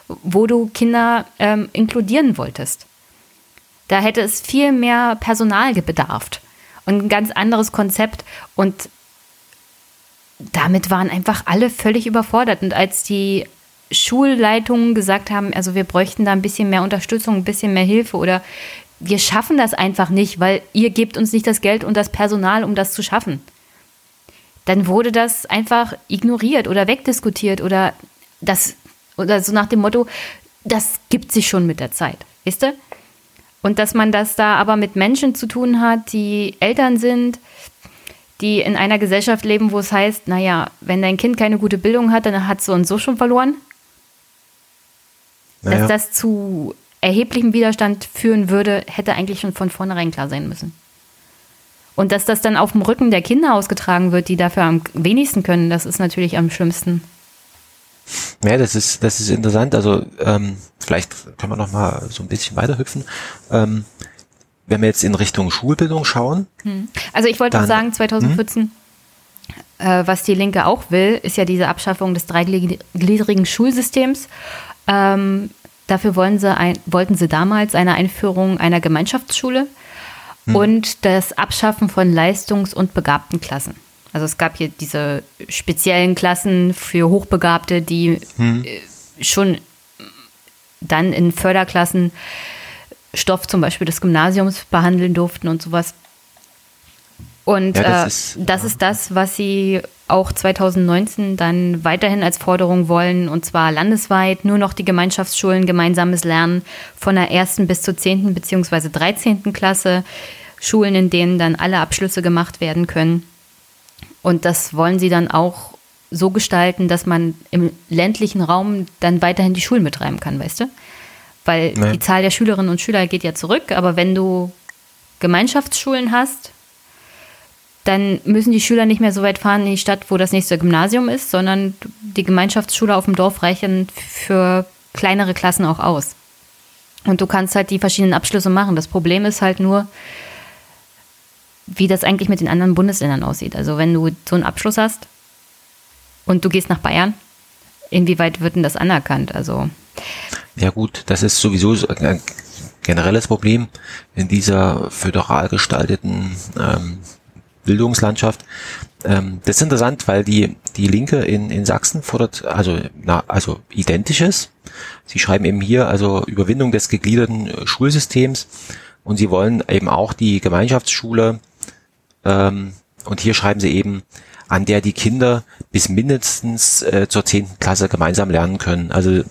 wo du Kinder ähm, inkludieren wolltest. Da hätte es viel mehr Personal bedarft und ein ganz anderes Konzept. Und damit waren einfach alle völlig überfordert. Und als die Schulleitungen gesagt haben, also wir bräuchten da ein bisschen mehr Unterstützung, ein bisschen mehr Hilfe oder wir schaffen das einfach nicht, weil ihr gebt uns nicht das Geld und das Personal, um das zu schaffen. Dann wurde das einfach ignoriert oder wegdiskutiert oder das oder so nach dem Motto, das gibt sich schon mit der Zeit, wisst ihr? Und dass man das da aber mit Menschen zu tun hat, die Eltern sind, die in einer Gesellschaft leben, wo es heißt, naja, wenn dein Kind keine gute Bildung hat, dann hat es so und so schon verloren. Naja. Dass das zu erheblichem Widerstand führen würde, hätte eigentlich schon von vornherein klar sein müssen. Und dass das dann auf dem Rücken der Kinder ausgetragen wird, die dafür am wenigsten können, das ist natürlich am schlimmsten. Ja, das ist, das ist interessant. Also ähm, vielleicht können wir noch mal so ein bisschen weiterhüpfen. Ähm, wenn wir jetzt in Richtung Schulbildung schauen. Hm. Also ich wollte dann, sagen, 2014, hm? äh, was die Linke auch will, ist ja diese Abschaffung des dreigliedrigen Schulsystems. Ähm, dafür wollen sie ein, wollten sie damals eine Einführung einer Gemeinschaftsschule hm. und das Abschaffen von Leistungs- und begabten Klassen. Also es gab hier diese speziellen Klassen für Hochbegabte, die hm. schon dann in Förderklassen Stoff zum Beispiel des Gymnasiums behandeln durften und sowas. Und ja, das, äh, ist, das ja. ist das, was sie auch 2019 dann weiterhin als Forderung wollen, und zwar landesweit nur noch die Gemeinschaftsschulen, gemeinsames Lernen von der ersten bis zur zehnten beziehungsweise dreizehnten Klasse, Schulen, in denen dann alle Abschlüsse gemacht werden können. Und das wollen sie dann auch so gestalten, dass man im ländlichen Raum dann weiterhin die Schulen betreiben kann, weißt du? Weil nee. die Zahl der Schülerinnen und Schüler geht ja zurück, aber wenn du Gemeinschaftsschulen hast, dann müssen die Schüler nicht mehr so weit fahren in die Stadt, wo das nächste Gymnasium ist, sondern die Gemeinschaftsschule auf dem Dorf reichen für kleinere Klassen auch aus. Und du kannst halt die verschiedenen Abschlüsse machen. Das Problem ist halt nur, wie das eigentlich mit den anderen Bundesländern aussieht. Also wenn du so einen Abschluss hast und du gehst nach Bayern, inwieweit wird denn das anerkannt? Also ja gut, das ist sowieso ein generelles Problem in dieser föderal gestalteten ähm, Bildungslandschaft. Ähm, das ist interessant, weil die, die Linke in, in Sachsen fordert also, na, also identisches. Sie schreiben eben hier also Überwindung des gegliederten äh, Schulsystems und sie wollen eben auch die Gemeinschaftsschule ähm, und hier schreiben sie eben, an der die Kinder bis mindestens äh, zur zehnten Klasse gemeinsam lernen können. Also,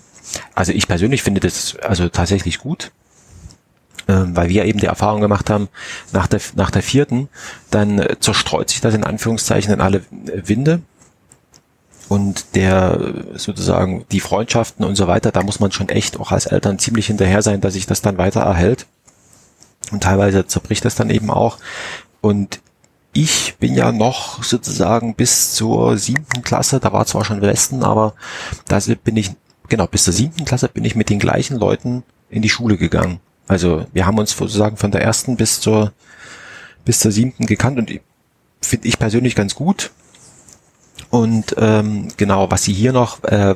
also ich persönlich finde das also tatsächlich gut, weil wir eben die Erfahrung gemacht haben, nach der, nach der vierten, dann äh, zerstreut sich das in Anführungszeichen in alle Winde. Und der sozusagen die Freundschaften und so weiter, da muss man schon echt auch als Eltern ziemlich hinterher sein, dass sich das dann weiter erhält. Und teilweise zerbricht das dann eben auch. Und ich bin ja noch sozusagen bis zur siebten Klasse, da war zwar schon Westen, aber da bin ich, genau, bis zur siebten Klasse bin ich mit den gleichen Leuten in die Schule gegangen. Also wir haben uns sozusagen von der ersten bis zur, bis zur siebten gekannt und finde ich persönlich ganz gut. Und ähm, genau, was Sie hier noch äh,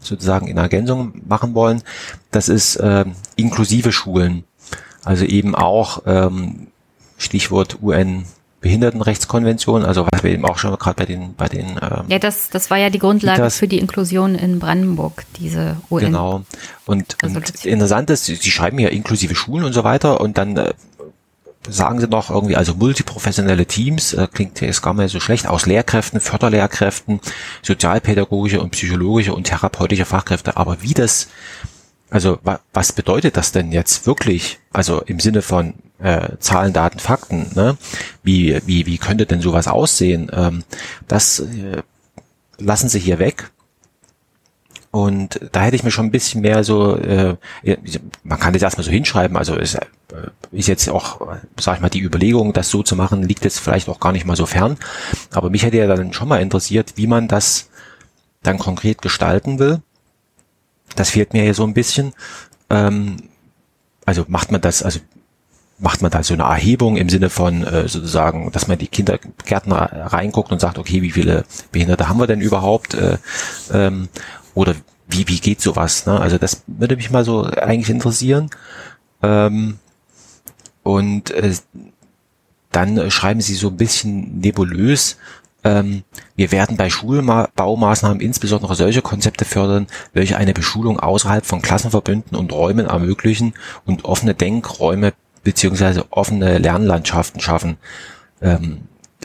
sozusagen in Ergänzung machen wollen, das ist äh, inklusive Schulen. Also eben auch ähm, Stichwort UN Behindertenrechtskonvention, also was wir eben auch schon gerade bei den bei den ähm, ja das das war ja die Grundlage Kitas. für die Inklusion in Brandenburg diese UN genau und, und interessant ist sie schreiben ja inklusive Schulen und so weiter und dann äh, sagen sie noch irgendwie also multiprofessionelle Teams äh, klingt jetzt gar nicht so schlecht aus Lehrkräften Förderlehrkräften sozialpädagogische und psychologische und therapeutische Fachkräfte aber wie das also wa was bedeutet das denn jetzt wirklich? Also im Sinne von äh, Zahlen, Daten, Fakten. Ne? Wie, wie, wie könnte denn sowas aussehen? Ähm, das äh, lassen Sie hier weg. Und da hätte ich mir schon ein bisschen mehr so, äh, man kann das erstmal so hinschreiben, also ist, äh, ist jetzt auch, sag ich mal, die Überlegung, das so zu machen, liegt jetzt vielleicht auch gar nicht mal so fern. Aber mich hätte ja dann schon mal interessiert, wie man das dann konkret gestalten will. Das fehlt mir hier so ein bisschen. Ähm, also macht man das, also macht man da so eine Erhebung im Sinne von äh, sozusagen, dass man die Kindergärten reinguckt und sagt, okay, wie viele Behinderte haben wir denn überhaupt? Äh, ähm, oder wie, wie geht sowas? Ne? Also das würde mich mal so eigentlich interessieren. Ähm, und äh, dann schreiben sie so ein bisschen nebulös, ähm, wir werden bei Schulbaumaßnahmen insbesondere solche Konzepte fördern, welche eine Beschulung außerhalb von Klassenverbünden und Räumen ermöglichen und offene Denkräume beziehungsweise offene Lernlandschaften schaffen. Ähm,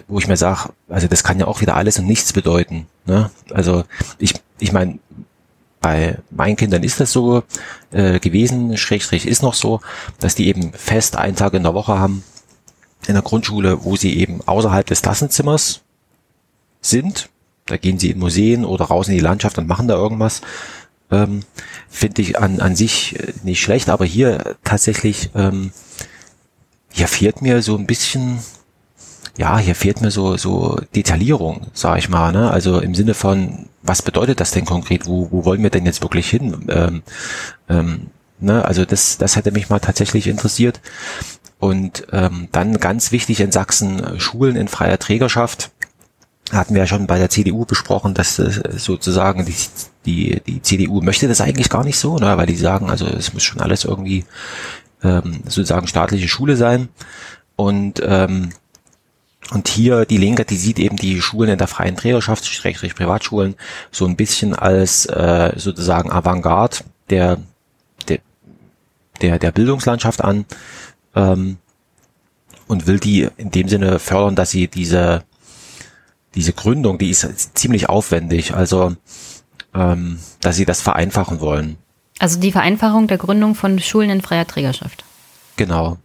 wo ich mir sage, also das kann ja auch wieder alles und nichts bedeuten. Ne? Also ich, ich meine, bei meinen Kindern ist das so äh, gewesen, Schrägstrich ist noch so, dass die eben fest einen Tag in der Woche haben in der Grundschule, wo sie eben außerhalb des Klassenzimmers sind. Da gehen sie in Museen oder raus in die Landschaft und machen da irgendwas. Ähm, Finde ich an, an sich äh, nicht schlecht, aber hier tatsächlich, ähm, hier fehlt mir so ein bisschen, ja, hier fehlt mir so, so Detaillierung, sag ich mal. Ne? Also im Sinne von, was bedeutet das denn konkret? Wo, wo wollen wir denn jetzt wirklich hin? Ähm, ähm, ne? Also das, das hätte mich mal tatsächlich interessiert. Und ähm, dann ganz wichtig in Sachsen, Schulen in freier Trägerschaft hatten wir ja schon bei der CDU besprochen, dass äh, sozusagen die, die, die CDU möchte das eigentlich gar nicht so, ne, weil die sagen, also es muss schon alles irgendwie ähm, sozusagen staatliche Schule sein. Und ähm, und hier die Linke, die sieht eben die Schulen in der freien Trägerschaft, Schrägstrich Privatschulen, so ein bisschen als äh, sozusagen Avantgarde der, der, der, der Bildungslandschaft an ähm, und will die in dem Sinne fördern, dass sie diese diese Gründung, die ist ziemlich aufwendig. Also, ähm, dass sie das vereinfachen wollen. Also die Vereinfachung der Gründung von Schulen in freier Trägerschaft. Genau.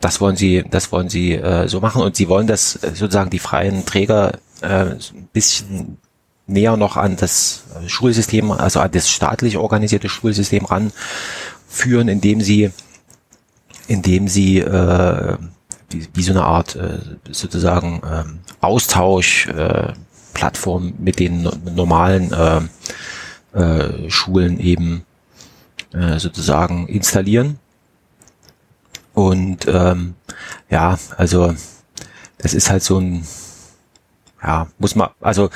Das wollen sie, das wollen sie äh, so machen und sie wollen das äh, sozusagen die freien Träger äh, ein bisschen näher noch an das Schulsystem, also an das staatlich organisierte Schulsystem ranführen, indem sie, indem sie äh, wie, wie so eine Art äh, sozusagen ähm, Austausch, äh, Plattform mit den normalen äh, äh, Schulen eben äh, sozusagen installieren. Und ähm, ja, also das ist halt so ein, ja, muss man, also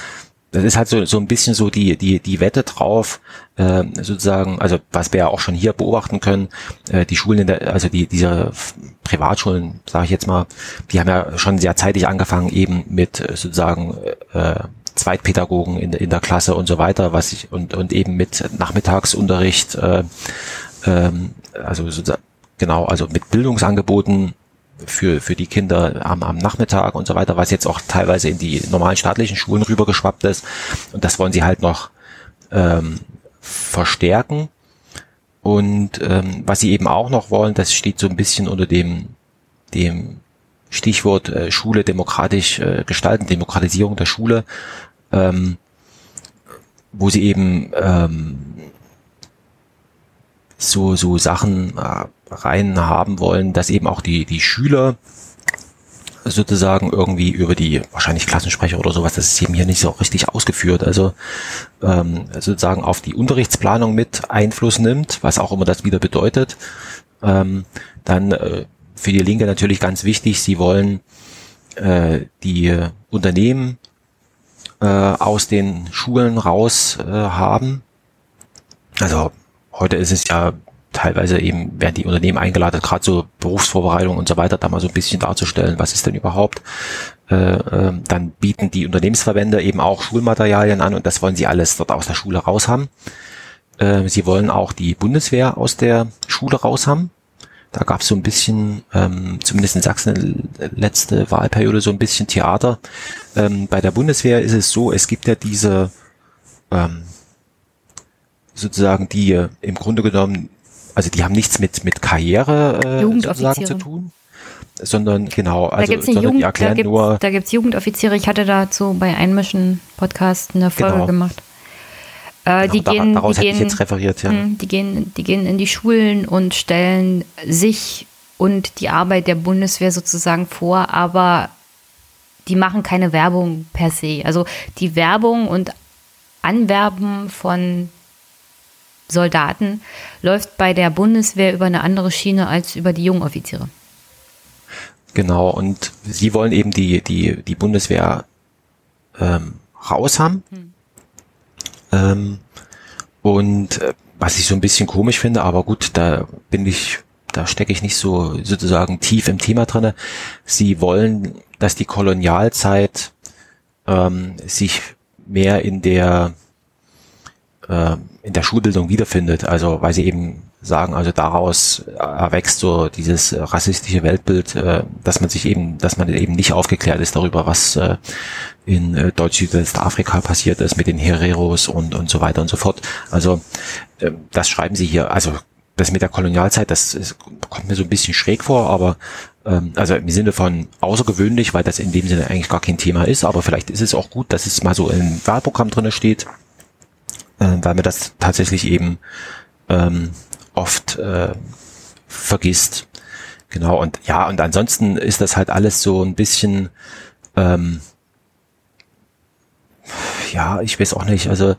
das ist halt so, so ein bisschen so die, die, die Wette drauf, äh, sozusagen, also was wir ja auch schon hier beobachten können, äh, die Schulen, in der, also die, diese Privatschulen, sage ich jetzt mal, die haben ja schon sehr zeitig angefangen, eben mit äh, sozusagen äh, Zweitpädagogen in, in der Klasse und so weiter, was ich, und, und eben mit Nachmittagsunterricht, äh, ähm, also sozusagen, genau, also mit Bildungsangeboten für, für die Kinder am, am Nachmittag und so weiter, was jetzt auch teilweise in die normalen staatlichen Schulen rübergeschwappt ist. Und das wollen sie halt noch ähm, verstärken. Und ähm, was sie eben auch noch wollen, das steht so ein bisschen unter dem, dem Stichwort äh, Schule demokratisch äh, gestalten, Demokratisierung der Schule, ähm, wo sie eben ähm, so, so Sachen äh, rein haben wollen, dass eben auch die, die Schüler sozusagen irgendwie über die wahrscheinlich Klassensprecher oder sowas, das ist eben hier nicht so richtig ausgeführt, also ähm, sozusagen auf die Unterrichtsplanung mit Einfluss nimmt, was auch immer das wieder bedeutet. Ähm, dann äh, für die Linke natürlich ganz wichtig, sie wollen äh, die Unternehmen äh, aus den Schulen raus äh, haben. Also heute ist es ja teilweise eben werden die Unternehmen eingeladen, gerade so Berufsvorbereitung und so weiter, da mal so ein bisschen darzustellen, was ist denn überhaupt. Äh, äh, dann bieten die Unternehmensverbände eben auch Schulmaterialien an und das wollen sie alles dort aus der Schule raus haben. Äh, sie wollen auch die Bundeswehr aus der Schule raus haben. Da gab es so ein bisschen, ähm, zumindest in Sachsen letzte Wahlperiode, so ein bisschen Theater. Ähm, bei der Bundeswehr ist es so, es gibt ja diese ähm, sozusagen die im Grunde genommen, also die haben nichts mit mit Karriere äh, sozusagen zu tun, sondern genau, also da gibt's sondern Jugend, die erklären da gibt's, nur. Da gibt's Jugendoffiziere. Ich hatte dazu bei Einmischen Podcast eine Folge genau. gemacht. Äh, genau, die gehen, die gehen, ja. Hm, die gehen, die gehen in die Schulen und stellen sich und die Arbeit der Bundeswehr sozusagen vor, aber die machen keine Werbung per se. Also die Werbung und Anwerben von Soldaten läuft bei der Bundeswehr über eine andere Schiene als über die Jungoffiziere. Genau, und sie wollen eben die, die, die Bundeswehr ähm, raus haben. Hm. Ähm, und äh, was ich so ein bisschen komisch finde, aber gut, da bin ich, da stecke ich nicht so sozusagen tief im Thema drinne. Sie wollen, dass die Kolonialzeit ähm, sich mehr in der äh, in der Schulbildung wiederfindet. Also weil sie eben sagen, also daraus erwächst so dieses rassistische Weltbild, äh, dass man sich eben, dass man eben nicht aufgeklärt ist darüber, was äh, in äh, Deutsch-Südwestafrika passiert ist mit den Hereros und, und so weiter und so fort. Also äh, das schreiben sie hier, also das mit der Kolonialzeit, das ist, kommt mir so ein bisschen schräg vor, aber ähm, also im Sinne von außergewöhnlich, weil das in dem Sinne eigentlich gar kein Thema ist, aber vielleicht ist es auch gut, dass es mal so im Wahlprogramm drinne steht, äh, weil mir das tatsächlich eben ähm, oft äh, vergisst. Genau, und ja, und ansonsten ist das halt alles so ein bisschen, ähm, ja, ich weiß auch nicht, also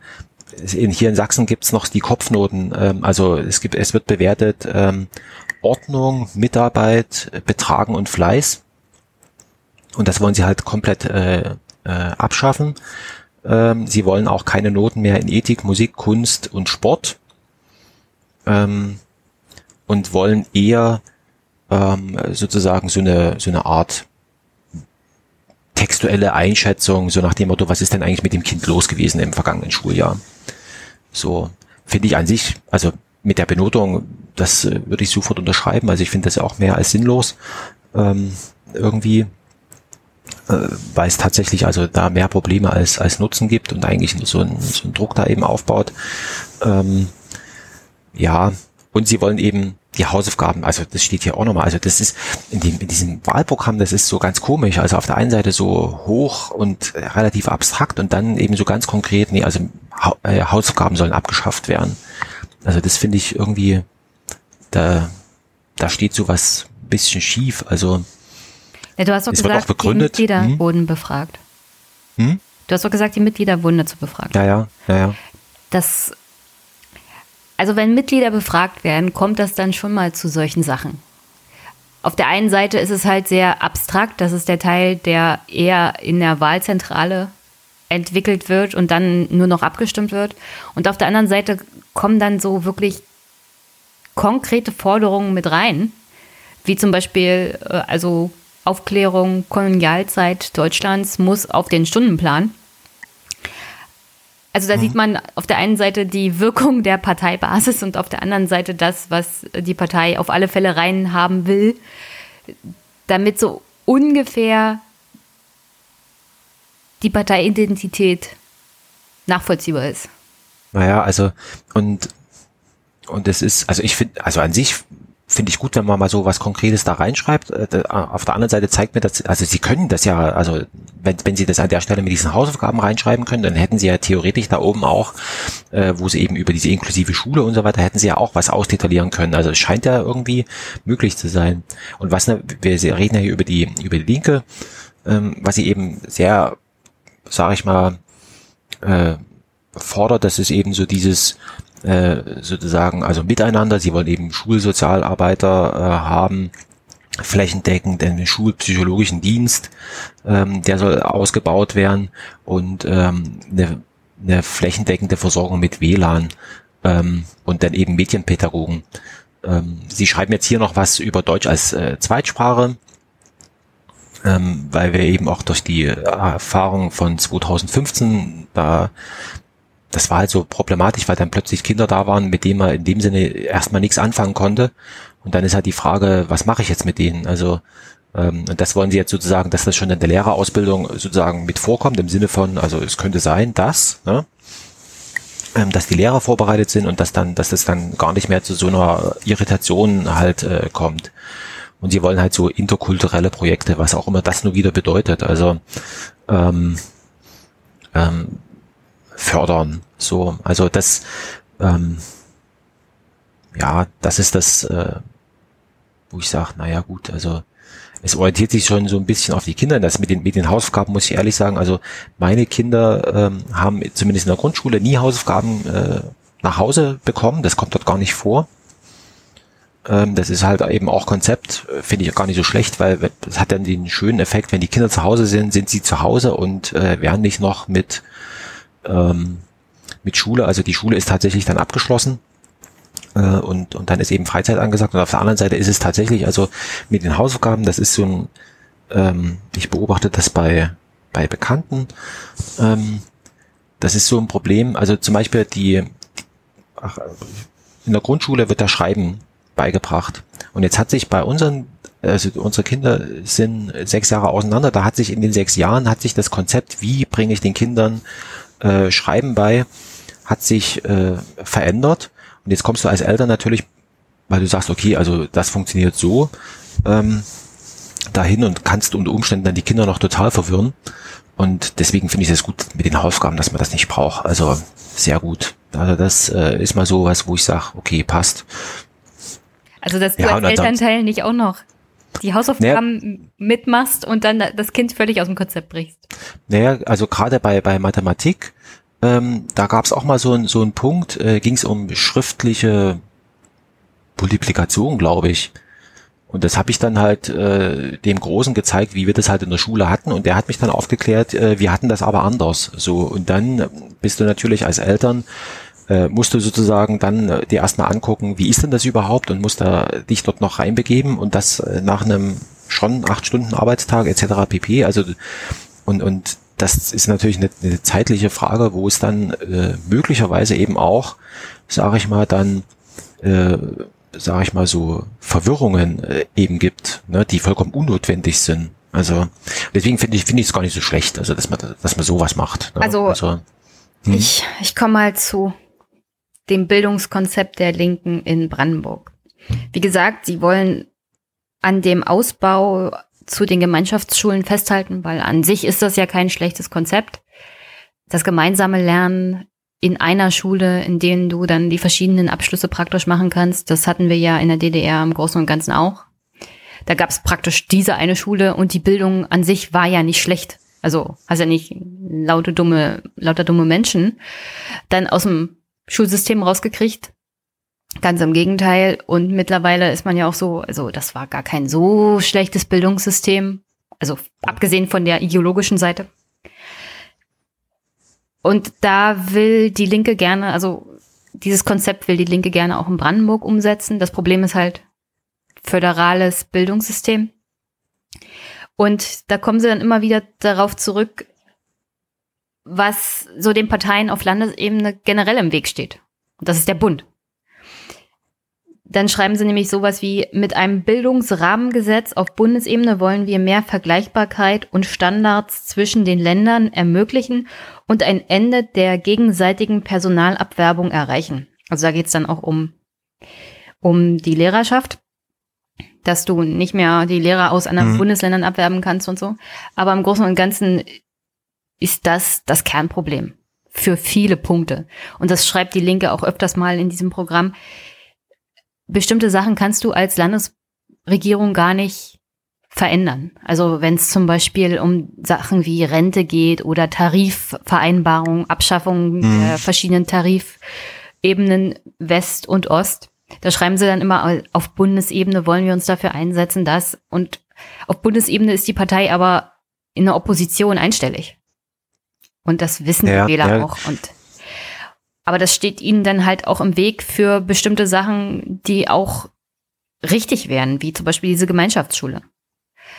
in, hier in Sachsen gibt's noch die Kopfnoten, ähm, also es gibt, es wird bewertet ähm, Ordnung, Mitarbeit, Betragen und Fleiß. Und das wollen sie halt komplett äh, äh, abschaffen. Ähm, sie wollen auch keine Noten mehr in Ethik, Musik, Kunst und Sport ähm, und wollen eher ähm, sozusagen so eine, so eine Art textuelle Einschätzung, so nach dem Motto, was ist denn eigentlich mit dem Kind los gewesen im vergangenen Schuljahr? So finde ich an sich, also mit der Benotung, das äh, würde ich sofort unterschreiben. Also ich finde das ja auch mehr als sinnlos ähm, irgendwie, äh, weil es tatsächlich also da mehr Probleme als als Nutzen gibt und eigentlich so ein, so ein Druck da eben aufbaut. Ähm, ja, und sie wollen eben die Hausaufgaben, also das steht hier auch nochmal, also das ist in, dem, in diesem Wahlprogramm, das ist so ganz komisch, also auf der einen Seite so hoch und relativ abstrakt und dann eben so ganz konkret, nee, also äh, Hausaufgaben sollen abgeschafft werden. Also das finde ich irgendwie, da, da steht so was bisschen schief, also ja, du hast doch gesagt, die Mitglieder hm? wurden befragt. Hm? Du hast doch gesagt, die Mitglieder wurden dazu befragt. Ja, ja, ja, ja. Das also wenn Mitglieder befragt werden, kommt das dann schon mal zu solchen Sachen. Auf der einen Seite ist es halt sehr abstrakt, das ist der Teil, der eher in der Wahlzentrale entwickelt wird und dann nur noch abgestimmt wird. Und auf der anderen Seite kommen dann so wirklich konkrete Forderungen mit rein, wie zum Beispiel äh, also Aufklärung, Kolonialzeit Deutschlands muss auf den Stundenplan. Also da mhm. sieht man auf der einen Seite die Wirkung der Parteibasis und auf der anderen Seite das, was die Partei auf alle Fälle rein haben will, damit so ungefähr die Parteiidentität nachvollziehbar ist. Naja, also und und es ist, also ich finde, also an sich finde ich gut, wenn man mal so was Konkretes da reinschreibt. Äh, auf der anderen Seite zeigt mir das, also sie können das ja, also wenn, wenn sie das an der Stelle mit diesen Hausaufgaben reinschreiben können, dann hätten sie ja theoretisch da oben auch, äh, wo sie eben über diese inklusive Schule und so weiter, hätten sie ja auch was ausdetaillieren können. Also es scheint ja irgendwie möglich zu sein. Und was, ne, wir reden ja hier über die, über die Linke, ähm, was sie eben sehr, sage ich mal, äh, fordert, dass es eben so dieses äh, sozusagen, also miteinander. Sie wollen eben Schulsozialarbeiter äh, haben, flächendeckend einen schulpsychologischen Dienst, ähm, der soll ausgebaut werden und ähm, eine, eine flächendeckende Versorgung mit WLAN ähm, und dann eben Medienpädagogen. Ähm, Sie schreiben jetzt hier noch was über Deutsch als äh, Zweitsprache, ähm, weil wir eben auch durch die äh, Erfahrung von 2015 da das war halt so problematisch, weil dann plötzlich Kinder da waren, mit denen man in dem Sinne erstmal nichts anfangen konnte. Und dann ist halt die Frage, was mache ich jetzt mit denen? Also ähm, das wollen sie jetzt sozusagen, dass das schon in der Lehrerausbildung sozusagen mit vorkommt, im Sinne von, also es könnte sein, dass, ne, ähm, dass die Lehrer vorbereitet sind und dass dann, dass das dann gar nicht mehr zu so einer Irritation halt äh, kommt. Und sie wollen halt so interkulturelle Projekte, was auch immer das nur wieder bedeutet. Also ähm, ähm, fördern. So, also das, ähm, ja, das ist das, äh, wo ich sage, naja gut, also es orientiert sich schon so ein bisschen auf die Kinder. Das mit den, mit den Hausaufgaben muss ich ehrlich sagen, also meine Kinder ähm, haben zumindest in der Grundschule nie Hausaufgaben äh, nach Hause bekommen. Das kommt dort gar nicht vor. Ähm, das ist halt eben auch Konzept, äh, finde ich gar nicht so schlecht, weil es hat dann den schönen Effekt, wenn die Kinder zu Hause sind, sind sie zu Hause und äh, werden nicht noch mit, ähm, mit Schule, also die Schule ist tatsächlich dann abgeschlossen äh, und, und dann ist eben Freizeit angesagt. Und auf der anderen Seite ist es tatsächlich, also mit den Hausaufgaben, das ist so ein, ähm, ich beobachte das bei, bei Bekannten, ähm, das ist so ein Problem, also zum Beispiel die, ach, in der Grundschule wird da Schreiben beigebracht. Und jetzt hat sich bei unseren, also unsere Kinder sind sechs Jahre auseinander, da hat sich in den sechs Jahren, hat sich das Konzept, wie bringe ich den Kindern äh, Schreiben bei, hat sich äh, verändert. Und jetzt kommst du als Eltern natürlich, weil du sagst, okay, also das funktioniert so, ähm, dahin und kannst unter Umständen dann die Kinder noch total verwirren. Und deswegen finde ich es gut mit den Hausaufgaben, dass man das nicht braucht. Also sehr gut. Also das äh, ist mal so was, wo ich sage, okay, passt. Also dass du ja, als Elternteil nicht auch noch die Hausaufgaben naja, mitmachst und dann das Kind völlig aus dem Konzept brichst. Naja, also gerade bei, bei Mathematik ähm, da gab es auch mal so, ein, so einen Punkt, äh, ging es um schriftliche Multiplikation, glaube ich. Und das habe ich dann halt äh, dem Großen gezeigt, wie wir das halt in der Schule hatten. Und der hat mich dann aufgeklärt, äh, wir hatten das aber anders. So und dann bist du natürlich als Eltern äh, musst du sozusagen dann äh, dir erstmal angucken, wie ist denn das überhaupt und musst da dich dort noch reinbegeben und das äh, nach einem schon acht Stunden Arbeitstag etc. pp. Also und und das ist natürlich eine, eine zeitliche Frage, wo es dann äh, möglicherweise eben auch, sage ich mal, dann, äh, sage ich mal so, Verwirrungen äh, eben gibt, ne, die vollkommen unnotwendig sind. Also deswegen finde ich finde ich es gar nicht so schlecht, also dass man dass man sowas macht. Ne? Also, also hm. ich ich komme mal zu dem Bildungskonzept der Linken in Brandenburg. Wie gesagt, sie wollen an dem Ausbau zu den Gemeinschaftsschulen festhalten, weil an sich ist das ja kein schlechtes Konzept. Das gemeinsame Lernen in einer Schule, in denen du dann die verschiedenen Abschlüsse praktisch machen kannst, das hatten wir ja in der DDR im Großen und Ganzen auch. Da gab es praktisch diese eine Schule und die Bildung an sich war ja nicht schlecht. Also hast ja nicht laute dumme, lauter dumme Menschen dann aus dem Schulsystem rausgekriegt, Ganz im Gegenteil. Und mittlerweile ist man ja auch so, also das war gar kein so schlechtes Bildungssystem. Also abgesehen von der ideologischen Seite. Und da will die Linke gerne, also dieses Konzept will die Linke gerne auch in Brandenburg umsetzen. Das Problem ist halt föderales Bildungssystem. Und da kommen sie dann immer wieder darauf zurück, was so den Parteien auf Landesebene generell im Weg steht. Und das ist der Bund. Dann schreiben sie nämlich sowas wie, mit einem Bildungsrahmengesetz auf Bundesebene wollen wir mehr Vergleichbarkeit und Standards zwischen den Ländern ermöglichen und ein Ende der gegenseitigen Personalabwerbung erreichen. Also da geht's dann auch um, um die Lehrerschaft, dass du nicht mehr die Lehrer aus anderen mhm. Bundesländern abwerben kannst und so. Aber im Großen und Ganzen ist das das Kernproblem für viele Punkte. Und das schreibt die Linke auch öfters mal in diesem Programm bestimmte Sachen kannst du als Landesregierung gar nicht verändern. Also wenn es zum Beispiel um Sachen wie Rente geht oder Tarifvereinbarungen, Abschaffung hm. der verschiedenen Tarifebenen West und Ost, Da schreiben sie dann immer, auf Bundesebene wollen wir uns dafür einsetzen, dass und auf Bundesebene ist die Partei aber in der Opposition einstellig. Und das wissen ja, die Wähler ja. auch. Und aber das steht ihnen dann halt auch im Weg für bestimmte Sachen, die auch richtig wären, wie zum Beispiel diese Gemeinschaftsschule.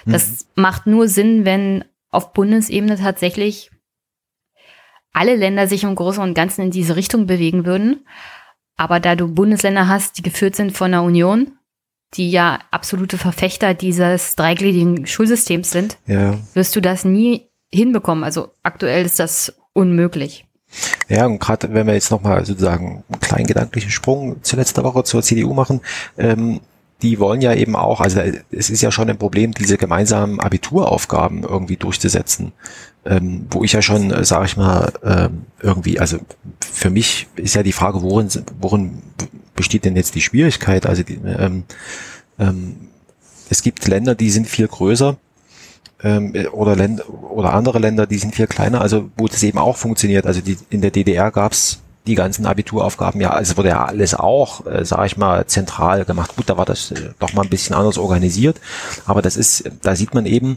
Das mhm. macht nur Sinn, wenn auf Bundesebene tatsächlich alle Länder sich im Großen und Ganzen in diese Richtung bewegen würden. Aber da du Bundesländer hast, die geführt sind von der Union, die ja absolute Verfechter dieses dreigliedrigen Schulsystems sind, ja. wirst du das nie hinbekommen. Also aktuell ist das unmöglich. Ja, und gerade wenn wir jetzt nochmal sozusagen einen kleinen gedanklichen Sprung zu letzter Woche zur CDU machen, ähm, die wollen ja eben auch, also es ist ja schon ein Problem, diese gemeinsamen Abituraufgaben irgendwie durchzusetzen. Ähm, wo ich ja schon, äh, sage ich mal, ähm, irgendwie, also für mich ist ja die Frage, worin, worin besteht denn jetzt die Schwierigkeit? Also die, ähm, ähm, es gibt Länder, die sind viel größer ähm, oder Länder oder andere Länder, die sind viel kleiner, also wo das eben auch funktioniert. Also die, in der DDR gab's die ganzen Abituraufgaben, ja, also wurde ja alles auch, äh, sage ich mal, zentral gemacht. Gut, da war das äh, doch mal ein bisschen anders organisiert, aber das ist, da sieht man eben,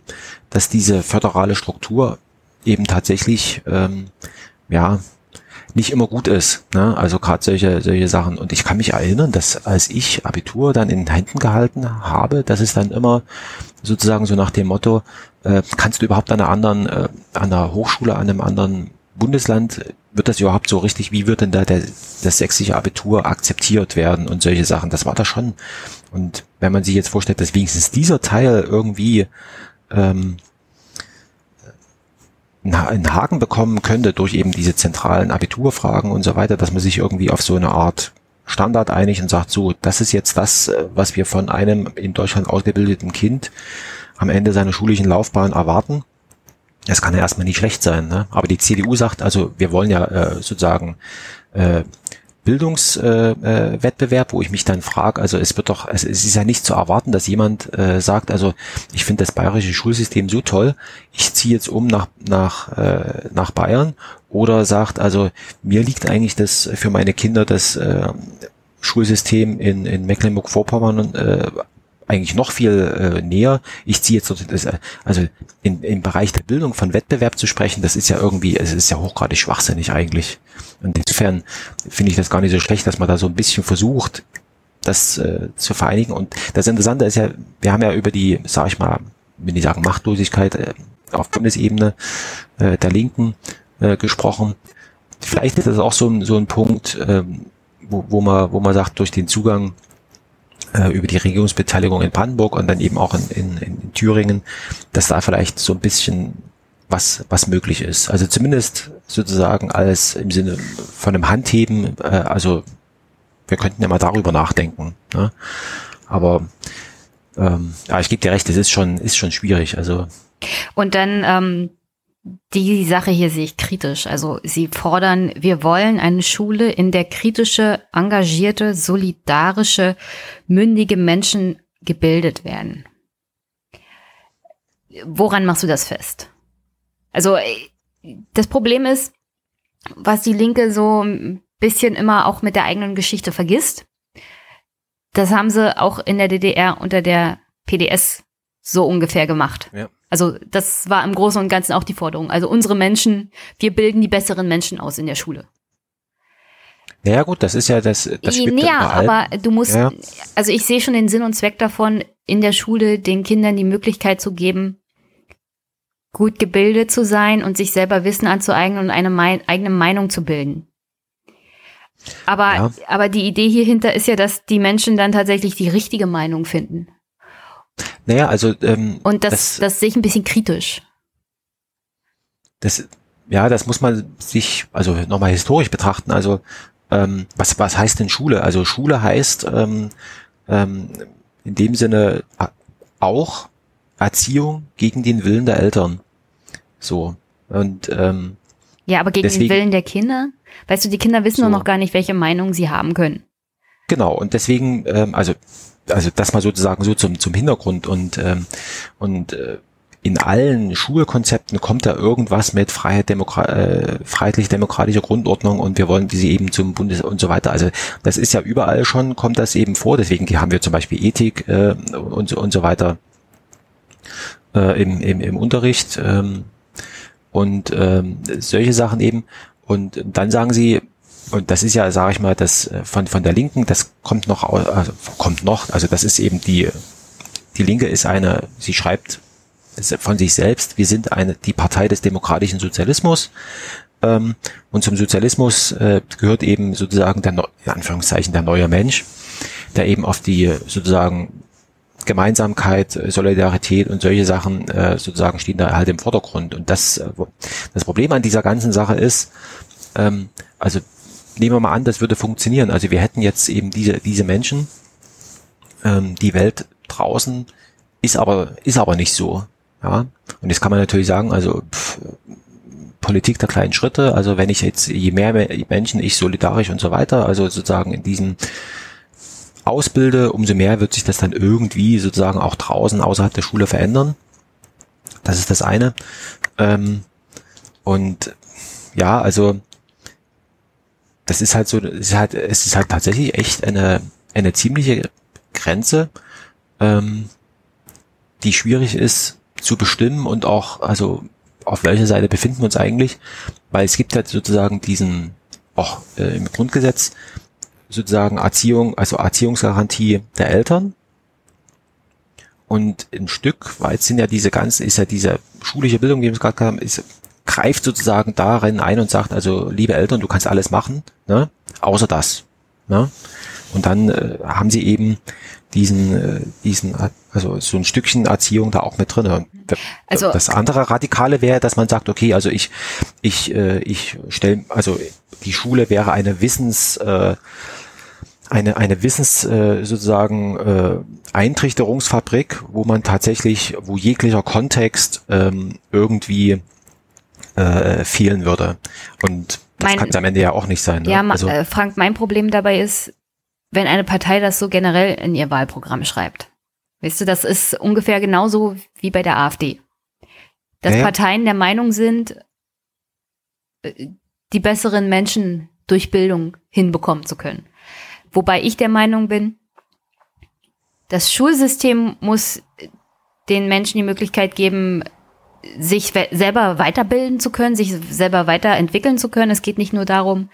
dass diese föderale Struktur eben tatsächlich, ähm, ja, nicht immer gut ist. Ne? Also gerade solche, solche Sachen. Und ich kann mich erinnern, dass als ich Abitur dann in den Händen gehalten habe, dass es dann immer sozusagen so nach dem Motto, äh, kannst du überhaupt an einer anderen, äh, an einer Hochschule, an einem anderen Bundesland, wird das überhaupt so richtig, wie wird denn da der, das sächsische Abitur akzeptiert werden und solche Sachen? Das war da schon. Und wenn man sich jetzt vorstellt, dass wenigstens dieser Teil irgendwie ähm, einen Haken bekommen könnte durch eben diese zentralen Abiturfragen und so weiter, dass man sich irgendwie auf so eine Art Standard einigt und sagt, so, das ist jetzt das, äh, was wir von einem in Deutschland ausgebildeten Kind am Ende seiner schulischen Laufbahn erwarten. Das kann ja erstmal nicht schlecht sein. Ne? Aber die CDU sagt, also wir wollen ja äh, sozusagen äh, Bildungswettbewerb, äh, äh, wo ich mich dann frage, also es wird doch, also es ist ja nicht zu erwarten, dass jemand äh, sagt, also ich finde das bayerische Schulsystem so toll, ich ziehe jetzt um nach nach äh, nach Bayern oder sagt, also mir liegt eigentlich das für meine Kinder das äh, Schulsystem in in Mecklenburg-Vorpommern äh, eigentlich noch viel äh, näher. Ich ziehe jetzt das, also in, im Bereich der Bildung von Wettbewerb zu sprechen, das ist ja irgendwie, es ist ja hochgradig schwachsinnig eigentlich. Und insofern finde ich das gar nicht so schlecht, dass man da so ein bisschen versucht, das äh, zu vereinigen. Und das Interessante ist ja, wir haben ja über die, sag ich mal, wenn ich sagen Machtlosigkeit äh, auf Bundesebene äh, der Linken äh, gesprochen. Vielleicht ist das auch so ein, so ein Punkt, äh, wo, wo, man, wo man sagt, durch den Zugang äh, über die Regierungsbeteiligung in Brandenburg und dann eben auch in, in, in Thüringen, dass da vielleicht so ein bisschen was, was möglich ist. Also zumindest sozusagen als im Sinne von einem Handheben, äh, also wir könnten ja mal darüber nachdenken. Ne? Aber ähm, ja, ich gebe dir recht, es ist schon, ist schon schwierig. Also und dann ähm, die Sache hier sehe ich kritisch. Also sie fordern, wir wollen eine Schule, in der kritische, engagierte, solidarische, mündige Menschen gebildet werden. Woran machst du das fest? Also das Problem ist, was die Linke so ein bisschen immer auch mit der eigenen Geschichte vergisst. Das haben sie auch in der DDR unter der PDS so ungefähr gemacht. Ja. Also das war im Großen und Ganzen auch die Forderung. Also unsere Menschen, wir bilden die besseren Menschen aus in der Schule. Naja gut, das ist ja das. das ja, aber du musst, ja. also ich sehe schon den Sinn und Zweck davon, in der Schule den Kindern die Möglichkeit zu geben, gut gebildet zu sein und sich selber Wissen anzueignen und eine mein, eigene Meinung zu bilden. Aber, ja. aber die Idee hierhinter ist ja, dass die Menschen dann tatsächlich die richtige Meinung finden. Naja, also. Ähm, Und das, das, das sehe ich ein bisschen kritisch. Das, ja, das muss man sich, also nochmal historisch betrachten. Also, ähm, was, was heißt denn Schule? Also Schule heißt ähm, ähm, in dem Sinne auch Erziehung gegen den Willen der Eltern. So. Und ähm, ja, aber gegen deswegen, den Willen der Kinder? Weißt du, die Kinder wissen so. noch gar nicht, welche Meinung sie haben können. Genau, und deswegen, ähm, also also das mal sozusagen so zum, zum Hintergrund und, ähm, und äh, in allen Schulkonzepten kommt da irgendwas mit Freiheit, Demokra äh, freiheitlich-demokratischer Grundordnung und wir wollen diese eben zum Bundes und so weiter. Also das ist ja überall schon, kommt das eben vor. Deswegen haben wir zum Beispiel Ethik äh, und, so, und so weiter äh, im, im, im Unterricht ähm, und ähm, solche Sachen eben. Und dann sagen sie, und das ist ja, sage ich mal, das äh, von von der Linken, das kommt noch, also kommt noch, also das ist eben die die Linke ist eine, sie schreibt von sich selbst, wir sind eine, die Partei des demokratischen Sozialismus. Ähm, und zum Sozialismus äh, gehört eben sozusagen der, in Anführungszeichen, der neue Mensch, der eben auf die sozusagen Gemeinsamkeit, Solidarität und solche Sachen äh, sozusagen stehen da halt im Vordergrund. Und das, äh, das Problem an dieser ganzen Sache ist, ähm, also nehmen wir mal an, das würde funktionieren. Also wir hätten jetzt eben diese, diese Menschen, ähm, die Welt draußen ist aber, ist aber nicht so. Ja, und jetzt kann man natürlich sagen, also pff, Politik der kleinen Schritte, also wenn ich jetzt, je mehr Menschen ich solidarisch und so weiter, also sozusagen in diesen ausbilde, umso mehr wird sich das dann irgendwie sozusagen auch draußen außerhalb der Schule verändern. Das ist das eine. Ähm, und ja, also das ist halt so, es ist halt, es ist halt tatsächlich echt eine, eine ziemliche Grenze, ähm, die schwierig ist zu bestimmen und auch, also auf welcher Seite befinden wir uns eigentlich, weil es gibt halt sozusagen diesen, auch äh, im Grundgesetz, sozusagen Erziehung, also Erziehungsgarantie der Eltern. Und ein Stück weit sind ja diese ganzen, ist ja diese schulische Bildung, die wir gerade haben, ist, greift sozusagen darin ein und sagt, also liebe Eltern, du kannst alles machen, ne? außer das. Ne? Und dann äh, haben sie eben diesen, äh, diesen, also so ein Stückchen Erziehung da auch mit drin. Und also das andere Radikale wäre, dass man sagt, okay, also ich, ich, äh, ich stelle, also die Schule wäre eine Wissens, äh, eine, eine Wissens äh, sozusagen äh, Eintrichterungsfabrik, wo man tatsächlich, wo jeglicher Kontext ähm, irgendwie äh, fehlen würde. Und das kann es am Ende ja auch nicht sein. Ne? Ja, also, äh, Frank, mein Problem dabei ist, wenn eine Partei das so generell in ihr Wahlprogramm schreibt. Weißt du, das ist ungefähr genauso wie bei der AfD. Dass ja, Parteien der Meinung sind, äh, die besseren Menschen durch Bildung hinbekommen zu können. Wobei ich der Meinung bin, das Schulsystem muss den Menschen die Möglichkeit geben, sich selber weiterbilden zu können, sich selber weiterentwickeln zu können. Es geht nicht nur darum,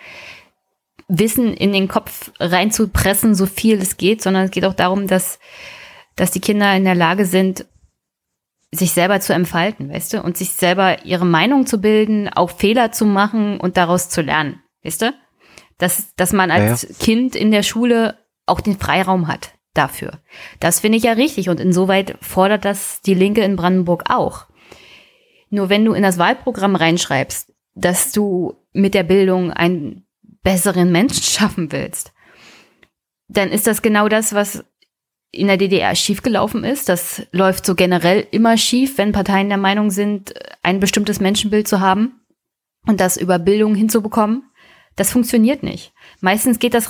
Wissen in den Kopf reinzupressen, so viel es geht, sondern es geht auch darum, dass, dass die Kinder in der Lage sind, sich selber zu entfalten, weißt du, und sich selber ihre Meinung zu bilden, auch Fehler zu machen und daraus zu lernen, weißt du? Dass, dass man als ja, ja. Kind in der Schule auch den Freiraum hat dafür. Das finde ich ja richtig und insoweit fordert das die Linke in Brandenburg auch. Nur wenn du in das Wahlprogramm reinschreibst, dass du mit der Bildung ein besseren Menschen schaffen willst, dann ist das genau das, was in der DDR schiefgelaufen ist. Das läuft so generell immer schief, wenn Parteien der Meinung sind, ein bestimmtes Menschenbild zu haben und das über Bildung hinzubekommen. Das funktioniert nicht. Meistens geht das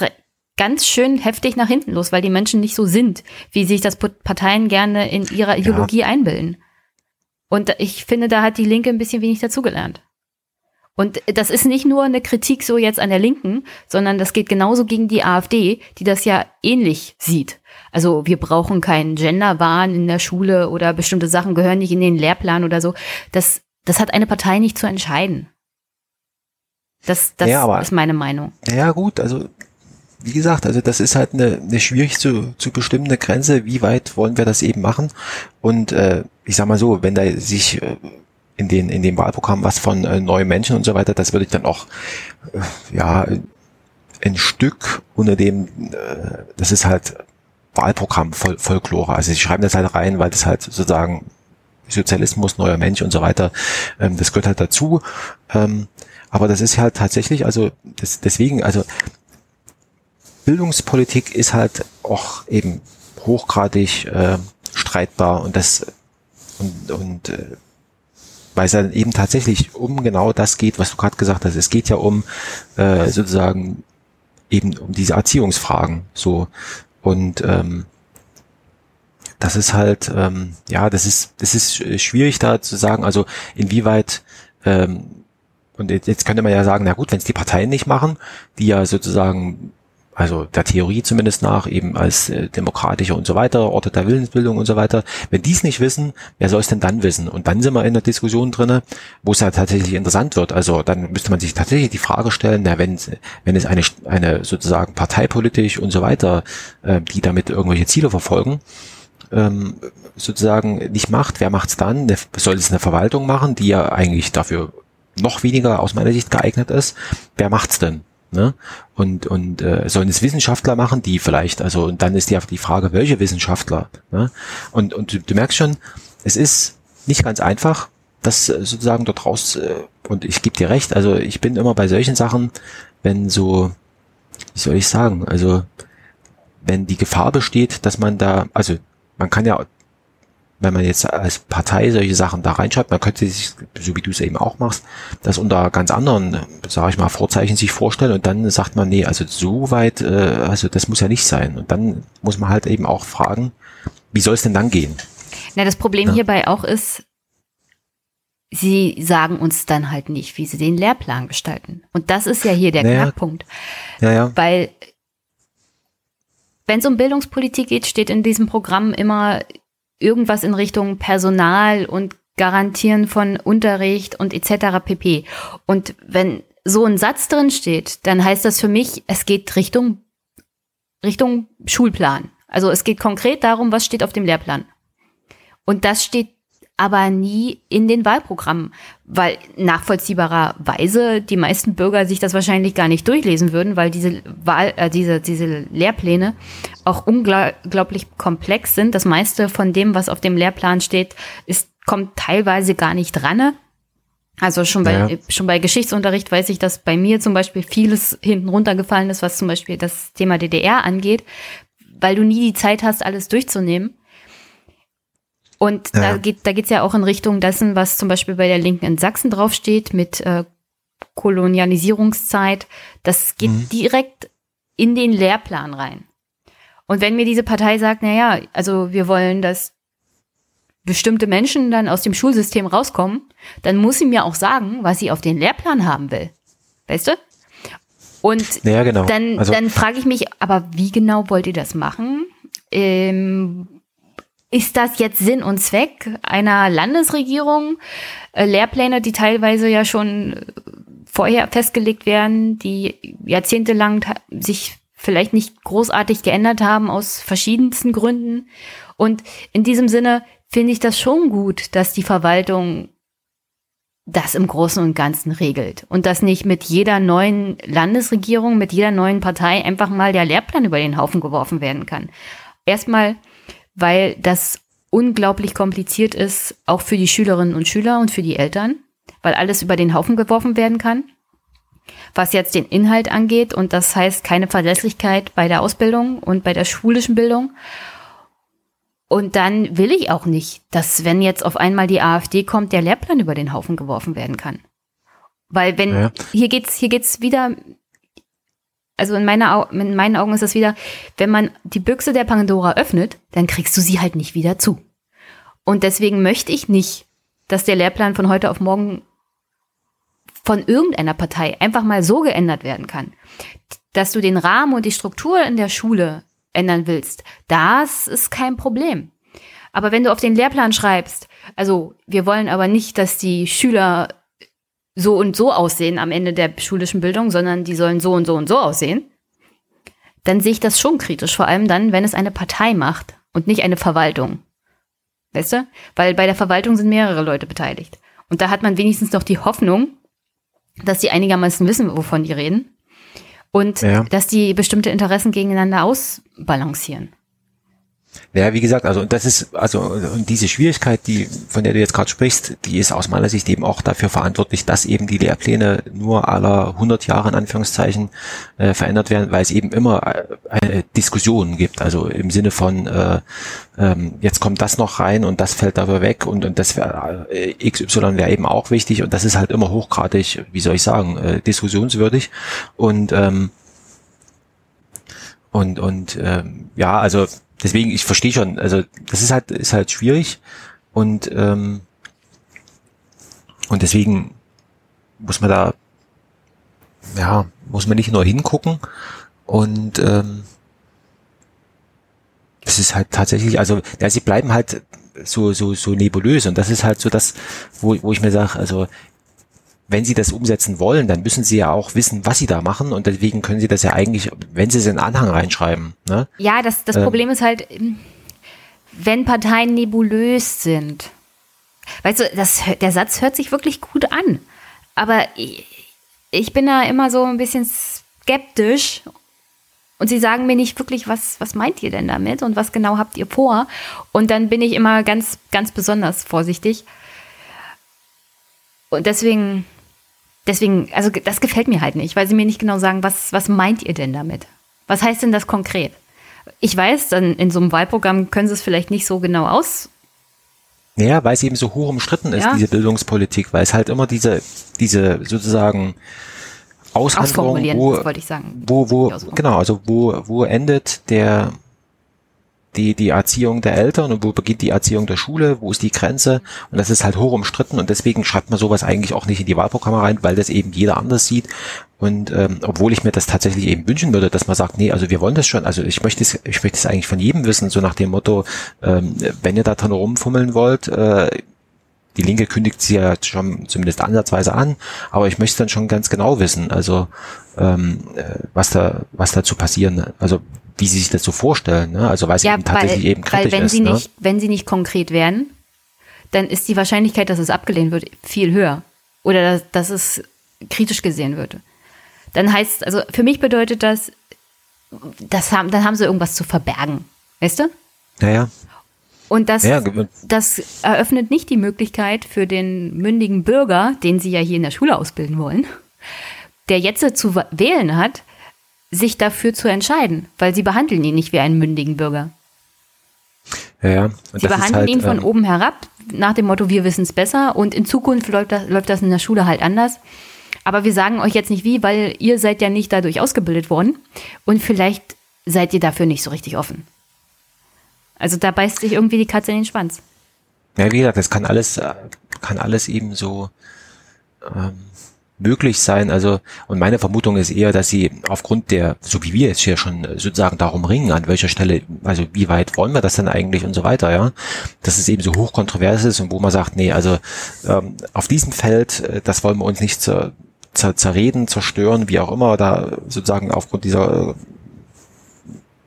ganz schön heftig nach hinten los, weil die Menschen nicht so sind, wie sich das Parteien gerne in ihrer Ideologie ja. einbilden. Und ich finde, da hat die Linke ein bisschen wenig dazugelernt. Und das ist nicht nur eine Kritik so jetzt an der Linken, sondern das geht genauso gegen die AfD, die das ja ähnlich sieht. Also wir brauchen keinen Genderwahn in der Schule oder bestimmte Sachen gehören nicht in den Lehrplan oder so. Das, das hat eine Partei nicht zu entscheiden. Das, das ja, aber, ist meine Meinung. Ja gut, also wie gesagt, also das ist halt eine, eine schwierig zu, zu bestimmende Grenze, wie weit wollen wir das eben machen. Und äh, ich sag mal so, wenn da sich äh, in den in dem Wahlprogramm was von äh, neuen Menschen und so weiter, das würde ich dann auch äh, ja ein Stück unter dem, äh, das ist halt Wahlprogramm Fol Folklore. Also sie schreiben das halt rein, weil das halt sozusagen Sozialismus, neuer Mensch und so weiter, ähm, das gehört halt dazu. Ähm, aber das ist halt tatsächlich, also das, deswegen, also Bildungspolitik ist halt auch eben hochgradig äh, streitbar und das und, und äh, weil es dann eben tatsächlich um genau das geht, was du gerade gesagt hast. Es geht ja um äh, sozusagen eben um diese Erziehungsfragen so und ähm, das ist halt, ähm, ja, das ist, das ist schwierig da zu sagen, also inwieweit, ähm, und jetzt könnte man ja sagen, na gut, wenn es die Parteien nicht machen, die ja sozusagen also der Theorie zumindest nach, eben als äh, demokratische und so weiter, Orte der Willensbildung und so weiter. Wenn die es nicht wissen, wer soll es denn dann wissen? Und dann sind wir in der Diskussion drinne, wo es ja tatsächlich interessant wird. Also dann müsste man sich tatsächlich die Frage stellen, na, wenn, wenn es eine, eine sozusagen parteipolitisch und so weiter, äh, die damit irgendwelche Ziele verfolgen, ähm, sozusagen nicht macht, wer macht's dann? Soll es eine Verwaltung machen, die ja eigentlich dafür noch weniger aus meiner Sicht geeignet ist? Wer macht's denn? Ne? Und, und äh, sollen es Wissenschaftler machen, die vielleicht, also und dann ist die, die Frage, welche Wissenschaftler? Ne? Und, und du, du merkst schon, es ist nicht ganz einfach, das äh, sozusagen dort raus, äh, und ich gebe dir recht, also ich bin immer bei solchen Sachen, wenn so, wie soll ich sagen, also wenn die Gefahr besteht, dass man da, also man kann ja wenn man jetzt als Partei solche Sachen da reinschreibt, man könnte sich, so wie du es eben auch machst, das unter ganz anderen, sage ich mal, Vorzeichen sich vorstellen und dann sagt man, nee, also so weit, äh, also das muss ja nicht sein. Und dann muss man halt eben auch fragen, wie soll es denn dann gehen? Na, das Problem ja. hierbei auch ist, sie sagen uns dann halt nicht, wie sie den Lehrplan gestalten. Und das ist ja hier der naja. Knackpunkt. Ja, ja. Weil wenn es um Bildungspolitik geht, steht in diesem Programm immer irgendwas in Richtung Personal und Garantieren von Unterricht und etc. pp. Und wenn so ein Satz drin steht, dann heißt das für mich, es geht Richtung, Richtung Schulplan. Also es geht konkret darum, was steht auf dem Lehrplan. Und das steht aber nie in den Wahlprogrammen, weil nachvollziehbarerweise die meisten Bürger sich das wahrscheinlich gar nicht durchlesen würden, weil diese Wahl, äh, diese, diese Lehrpläne auch unglaublich komplex sind. Das meiste von dem, was auf dem Lehrplan steht, ist, kommt teilweise gar nicht dran. Also schon bei, ja. schon bei Geschichtsunterricht weiß ich, dass bei mir zum Beispiel vieles hinten runtergefallen ist, was zum Beispiel das Thema DDR angeht, weil du nie die Zeit hast, alles durchzunehmen. Und ja. da geht da geht's ja auch in Richtung dessen, was zum Beispiel bei der Linken in Sachsen draufsteht mit äh, Kolonialisierungszeit. Das geht mhm. direkt in den Lehrplan rein. Und wenn mir diese Partei sagt, na ja, also wir wollen, dass bestimmte Menschen dann aus dem Schulsystem rauskommen, dann muss sie mir auch sagen, was sie auf den Lehrplan haben will. Weißt du? Und ja, genau. dann, also, dann frage ich mich, aber wie genau wollt ihr das machen? Ähm, ist das jetzt Sinn und Zweck einer Landesregierung? Äh, Lehrpläne, die teilweise ja schon äh, vorher festgelegt werden, die jahrzehntelang sich vielleicht nicht großartig geändert haben aus verschiedensten Gründen. Und in diesem Sinne finde ich das schon gut, dass die Verwaltung das im Großen und Ganzen regelt und dass nicht mit jeder neuen Landesregierung, mit jeder neuen Partei einfach mal der Lehrplan über den Haufen geworfen werden kann. Erstmal weil das unglaublich kompliziert ist, auch für die Schülerinnen und Schüler und für die Eltern, weil alles über den Haufen geworfen werden kann. Was jetzt den Inhalt angeht, und das heißt keine Verlässlichkeit bei der Ausbildung und bei der schulischen Bildung. Und dann will ich auch nicht, dass wenn jetzt auf einmal die AfD kommt, der Lehrplan über den Haufen geworfen werden kann. Weil wenn, ja. hier geht's, hier geht's wieder also in, meiner, in meinen Augen ist das wieder, wenn man die Büchse der Pandora öffnet, dann kriegst du sie halt nicht wieder zu. Und deswegen möchte ich nicht, dass der Lehrplan von heute auf morgen von irgendeiner Partei einfach mal so geändert werden kann. Dass du den Rahmen und die Struktur in der Schule ändern willst, das ist kein Problem. Aber wenn du auf den Lehrplan schreibst, also wir wollen aber nicht, dass die Schüler so und so aussehen am Ende der schulischen Bildung, sondern die sollen so und so und so aussehen, dann sehe ich das schon kritisch, vor allem dann, wenn es eine Partei macht und nicht eine Verwaltung. Weißt du? Weil bei der Verwaltung sind mehrere Leute beteiligt. Und da hat man wenigstens noch die Hoffnung, dass die einigermaßen wissen, wovon die reden. Und ja. dass die bestimmte Interessen gegeneinander ausbalancieren. Ja, wie gesagt, also das ist, also und diese Schwierigkeit, die, von der du jetzt gerade sprichst, die ist aus meiner Sicht eben auch dafür verantwortlich, dass eben die Lehrpläne nur aller 100 Jahre in Anführungszeichen äh, verändert werden, weil es eben immer äh, eine Diskussion gibt, also im Sinne von äh, ähm, jetzt kommt das noch rein und das fällt dafür weg und, und das wäre äh, XY wäre eben auch wichtig und das ist halt immer hochgradig, wie soll ich sagen, äh, diskussionswürdig. Und ähm, und und ähm, ja, also deswegen, ich verstehe schon, also das ist halt, ist halt schwierig und, ähm, und deswegen muss man da, ja, muss man nicht nur hingucken und ähm, es ist halt tatsächlich, also ja, sie bleiben halt so, so, so nebulös und das ist halt so das, wo, wo ich mir sage, also wenn sie das umsetzen wollen, dann müssen sie ja auch wissen, was sie da machen und deswegen können sie das ja eigentlich, wenn sie es in den Anhang reinschreiben. Ne? Ja, das, das ähm, Problem ist halt, wenn Parteien nebulös sind. Weißt du, das, der Satz hört sich wirklich gut an, aber ich, ich bin da immer so ein bisschen skeptisch und sie sagen mir nicht wirklich, was, was meint ihr denn damit und was genau habt ihr vor? Und dann bin ich immer ganz, ganz besonders vorsichtig. Und deswegen, deswegen, also das gefällt mir halt nicht, weil sie mir nicht genau sagen, was, was meint ihr denn damit? Was heißt denn das konkret? Ich weiß, dann in so einem Wahlprogramm können sie es vielleicht nicht so genau aus. Ja, weil es eben so hoch umstritten ist, ja. diese Bildungspolitik, weil es halt immer diese, diese sozusagen Aushandlung, wo, wollte ich sagen. Wo, wo, genau, also wo, wo endet der, die, die Erziehung der Eltern und wo beginnt die Erziehung der Schule, wo ist die Grenze? Und das ist halt hoch umstritten und deswegen schreibt man sowas eigentlich auch nicht in die Wahlprogramme rein, weil das eben jeder anders sieht. Und ähm, obwohl ich mir das tatsächlich eben wünschen würde, dass man sagt, nee, also wir wollen das schon, also ich möchte es, ich möchte es eigentlich von jedem wissen, so nach dem Motto, ähm, wenn ihr da drin rumfummeln wollt, äh, die Linke kündigt sie ja schon zumindest ansatzweise an, aber ich möchte dann schon ganz genau wissen, also ähm, äh, was da, was dazu passieren, also wie sie sich das so vorstellen, ne? also weil sie ja, eben tatsächlich weil, eben kritisch weil wenn ist. Sie ne? nicht, wenn sie nicht konkret werden, dann ist die Wahrscheinlichkeit, dass es abgelehnt wird, viel höher. Oder dass, dass es kritisch gesehen wird. Dann heißt, also für mich bedeutet das, das haben, dann haben sie irgendwas zu verbergen. Weißt du? Naja. Und das, ja, das eröffnet nicht die Möglichkeit für den mündigen Bürger, den Sie ja hier in der Schule ausbilden wollen, der jetzt zu wählen hat, sich dafür zu entscheiden, weil Sie behandeln ihn nicht wie einen mündigen Bürger. Ja, ja. Sie behandeln halt, ihn von ähm, oben herab, nach dem Motto, wir wissen es besser und in Zukunft läuft das, läuft das in der Schule halt anders. Aber wir sagen euch jetzt nicht wie, weil ihr seid ja nicht dadurch ausgebildet worden und vielleicht seid ihr dafür nicht so richtig offen. Also da beißt sich irgendwie die Katze in den Schwanz. Ja, wie gesagt, das kann alles, äh, kann alles eben so ähm, möglich sein. Also, und meine Vermutung ist eher, dass sie aufgrund der, so wie wir jetzt hier schon sozusagen darum ringen, an welcher Stelle, also wie weit wollen wir das denn eigentlich und so weiter, ja, dass es eben so hochkontrovers ist und wo man sagt, nee, also ähm, auf diesem Feld, äh, das wollen wir uns nicht zer, zer, zerreden, zerstören, wie auch immer, da sozusagen aufgrund dieser,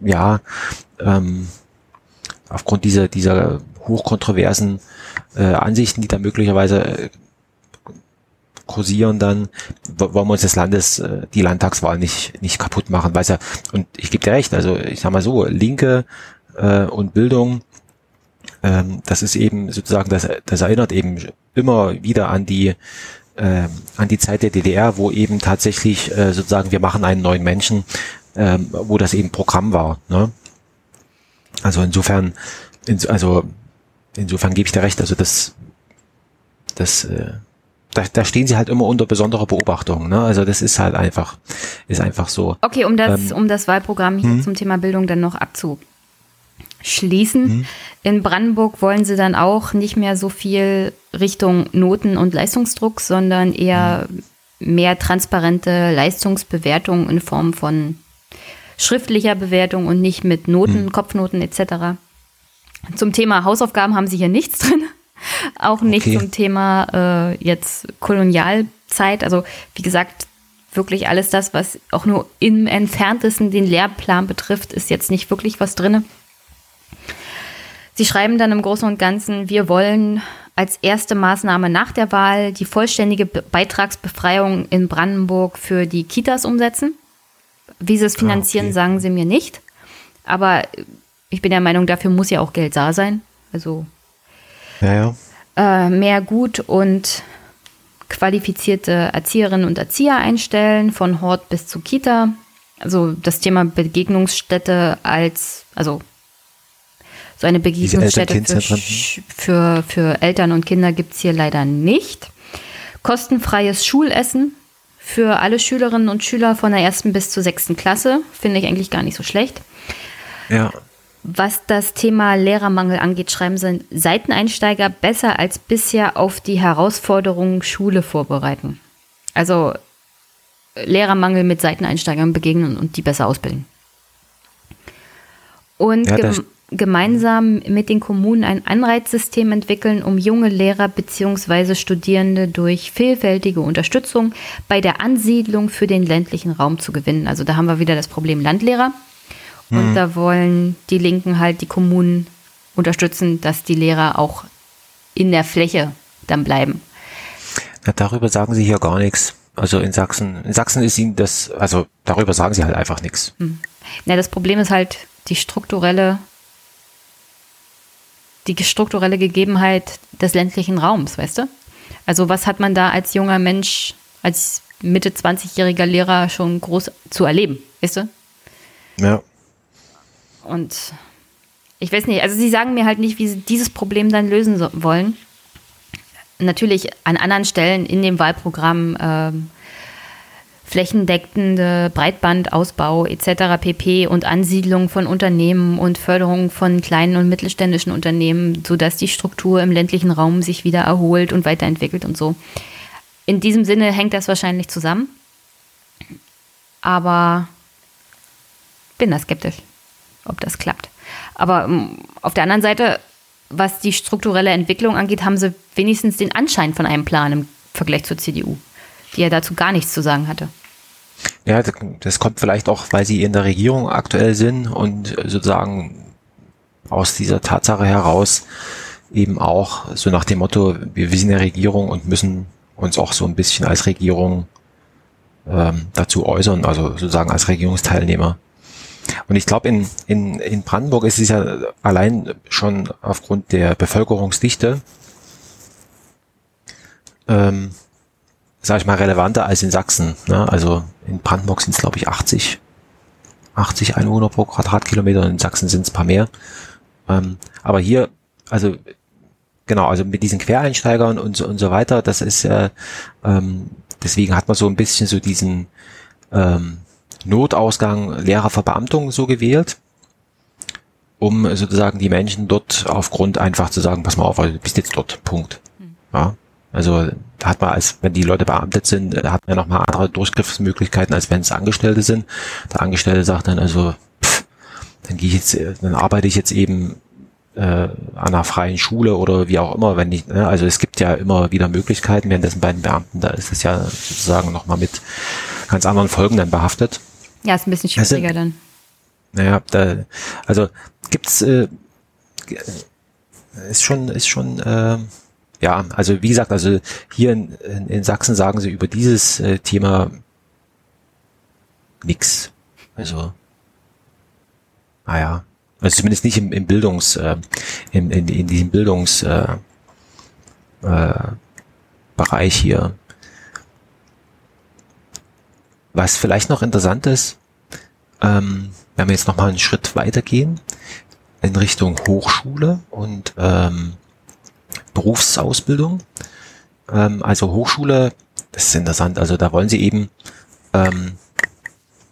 äh, ja, ähm, aufgrund dieser, dieser hochkontroversen äh, Ansichten, die da möglicherweise äh, kursieren, dann wollen wir uns das Landes, äh, die Landtagswahl nicht, nicht kaputt machen. Weiß ja, und ich gebe dir recht, also ich sag mal so, Linke äh, und Bildung, ähm, das ist eben sozusagen, das, das erinnert eben immer wieder an die äh, an die Zeit der DDR, wo eben tatsächlich äh, sozusagen wir machen einen neuen Menschen, ähm, wo das eben Programm war. Ne? Also insofern, ins, also insofern gebe ich dir recht, also das, das, äh, da, da stehen sie halt immer unter besonderer Beobachtung. Ne? Also das ist halt einfach, ist einfach so. Okay, um das, ähm, um das Wahlprogramm hier hm? zum Thema Bildung dann noch abzuschließen. Hm? In Brandenburg wollen sie dann auch nicht mehr so viel Richtung Noten- und Leistungsdruck, sondern eher hm. mehr transparente Leistungsbewertung in Form von schriftlicher Bewertung und nicht mit Noten, hm. Kopfnoten etc. Zum Thema Hausaufgaben haben sie hier nichts drin. Auch nicht okay. zum Thema äh, jetzt Kolonialzeit. Also wie gesagt, wirklich alles das, was auch nur im entferntesten den Lehrplan betrifft, ist jetzt nicht wirklich was drin. Sie schreiben dann im Großen und Ganzen, wir wollen als erste Maßnahme nach der Wahl die vollständige Beitragsbefreiung in Brandenburg für die Kitas umsetzen. Wie sie es finanzieren, ah, okay. sagen sie mir nicht. Aber ich bin der Meinung, dafür muss ja auch Geld da sein. Also ja, ja. Äh, mehr gut und qualifizierte Erzieherinnen und Erzieher einstellen, von Hort bis zu Kita. Also das Thema Begegnungsstätte als, also so eine Begegnungsstätte für, für, für Eltern und Kinder gibt es hier leider nicht. Kostenfreies Schulessen für alle Schülerinnen und Schüler von der ersten bis zur sechsten Klasse. Finde ich eigentlich gar nicht so schlecht. Ja. Was das Thema Lehrermangel angeht, schreiben Sie, Seiteneinsteiger besser als bisher auf die Herausforderungen Schule vorbereiten. Also Lehrermangel mit Seiteneinsteigern begegnen und die besser ausbilden. Und ja, gem gemeinsam mit den Kommunen ein Anreizsystem entwickeln, um junge Lehrer bzw. Studierende durch vielfältige Unterstützung bei der Ansiedlung für den ländlichen Raum zu gewinnen. Also da haben wir wieder das Problem Landlehrer. Und mhm. da wollen die Linken halt die Kommunen unterstützen, dass die Lehrer auch in der Fläche dann bleiben. Ja, darüber sagen sie hier gar nichts. Also in Sachsen, in Sachsen ist ihnen das, also darüber sagen sie halt einfach nichts. Hm. Ja, das Problem ist halt die strukturelle die strukturelle Gegebenheit des ländlichen Raums, weißt du? Also was hat man da als junger Mensch, als Mitte 20-jähriger Lehrer schon groß zu erleben, weißt du? Ja. Und ich weiß nicht, also sie sagen mir halt nicht, wie sie dieses Problem dann lösen so wollen. Natürlich an anderen Stellen in dem Wahlprogramm ähm, flächendeckende Breitbandausbau etc. pp. und Ansiedlung von Unternehmen und Förderung von kleinen und mittelständischen Unternehmen, sodass die Struktur im ländlichen Raum sich wieder erholt und weiterentwickelt und so. In diesem Sinne hängt das wahrscheinlich zusammen. Aber bin da skeptisch, ob das klappt. Aber ähm, auf der anderen Seite, was die strukturelle Entwicklung angeht, haben sie wenigstens den Anschein von einem Plan im Vergleich zur CDU, die ja dazu gar nichts zu sagen hatte. Ja, das kommt vielleicht auch, weil sie in der Regierung aktuell sind und sozusagen aus dieser Tatsache heraus eben auch so nach dem Motto, wir sind in der Regierung und müssen uns auch so ein bisschen als Regierung ähm, dazu äußern, also sozusagen als Regierungsteilnehmer. Und ich glaube, in, in, in Brandenburg ist es ja allein schon aufgrund der Bevölkerungsdichte ähm, sage ich mal, relevanter als in Sachsen. Ne? Also in Brandenburg sind es, glaube ich, 80, 80 Einwohner pro Quadratkilometer und in Sachsen sind es paar mehr. Ähm, aber hier, also genau, also mit diesen Quereinsteigern und so, und so weiter, das ist äh, ähm, deswegen hat man so ein bisschen so diesen ähm, Notausgang Lehrerverbeamtung so gewählt, um sozusagen die Menschen dort aufgrund einfach zu sagen, pass mal auf, du bist jetzt dort, Punkt. Hm. Ja, also da hat man als, wenn die Leute beamtet sind, hat man nochmal andere Durchgriffsmöglichkeiten, als wenn es Angestellte sind. Der Angestellte sagt dann also, pff, dann gehe ich jetzt, dann arbeite ich jetzt eben äh, an einer freien Schule oder wie auch immer, wenn nicht, ne? also es gibt ja immer wieder Möglichkeiten, währenddessen bei den Beamten, da ist es ja sozusagen nochmal mit ganz anderen Folgen dann behaftet. Ja, ist ein bisschen schwieriger also, dann. Naja, da, also gibt's äh, ist schon, ist schon äh, ja, also wie gesagt, also hier in, in, in Sachsen sagen sie über dieses äh, Thema nix. Also, naja, also zumindest nicht im, im Bildungs, äh, in, in, in diesem Bildungs äh, äh, Bereich hier. Was vielleicht noch interessant ist, ähm, wenn wir jetzt noch mal einen Schritt weitergehen in Richtung Hochschule und ähm, Berufsausbildung. Ähm, also Hochschule, das ist interessant, also da wollen sie eben ähm,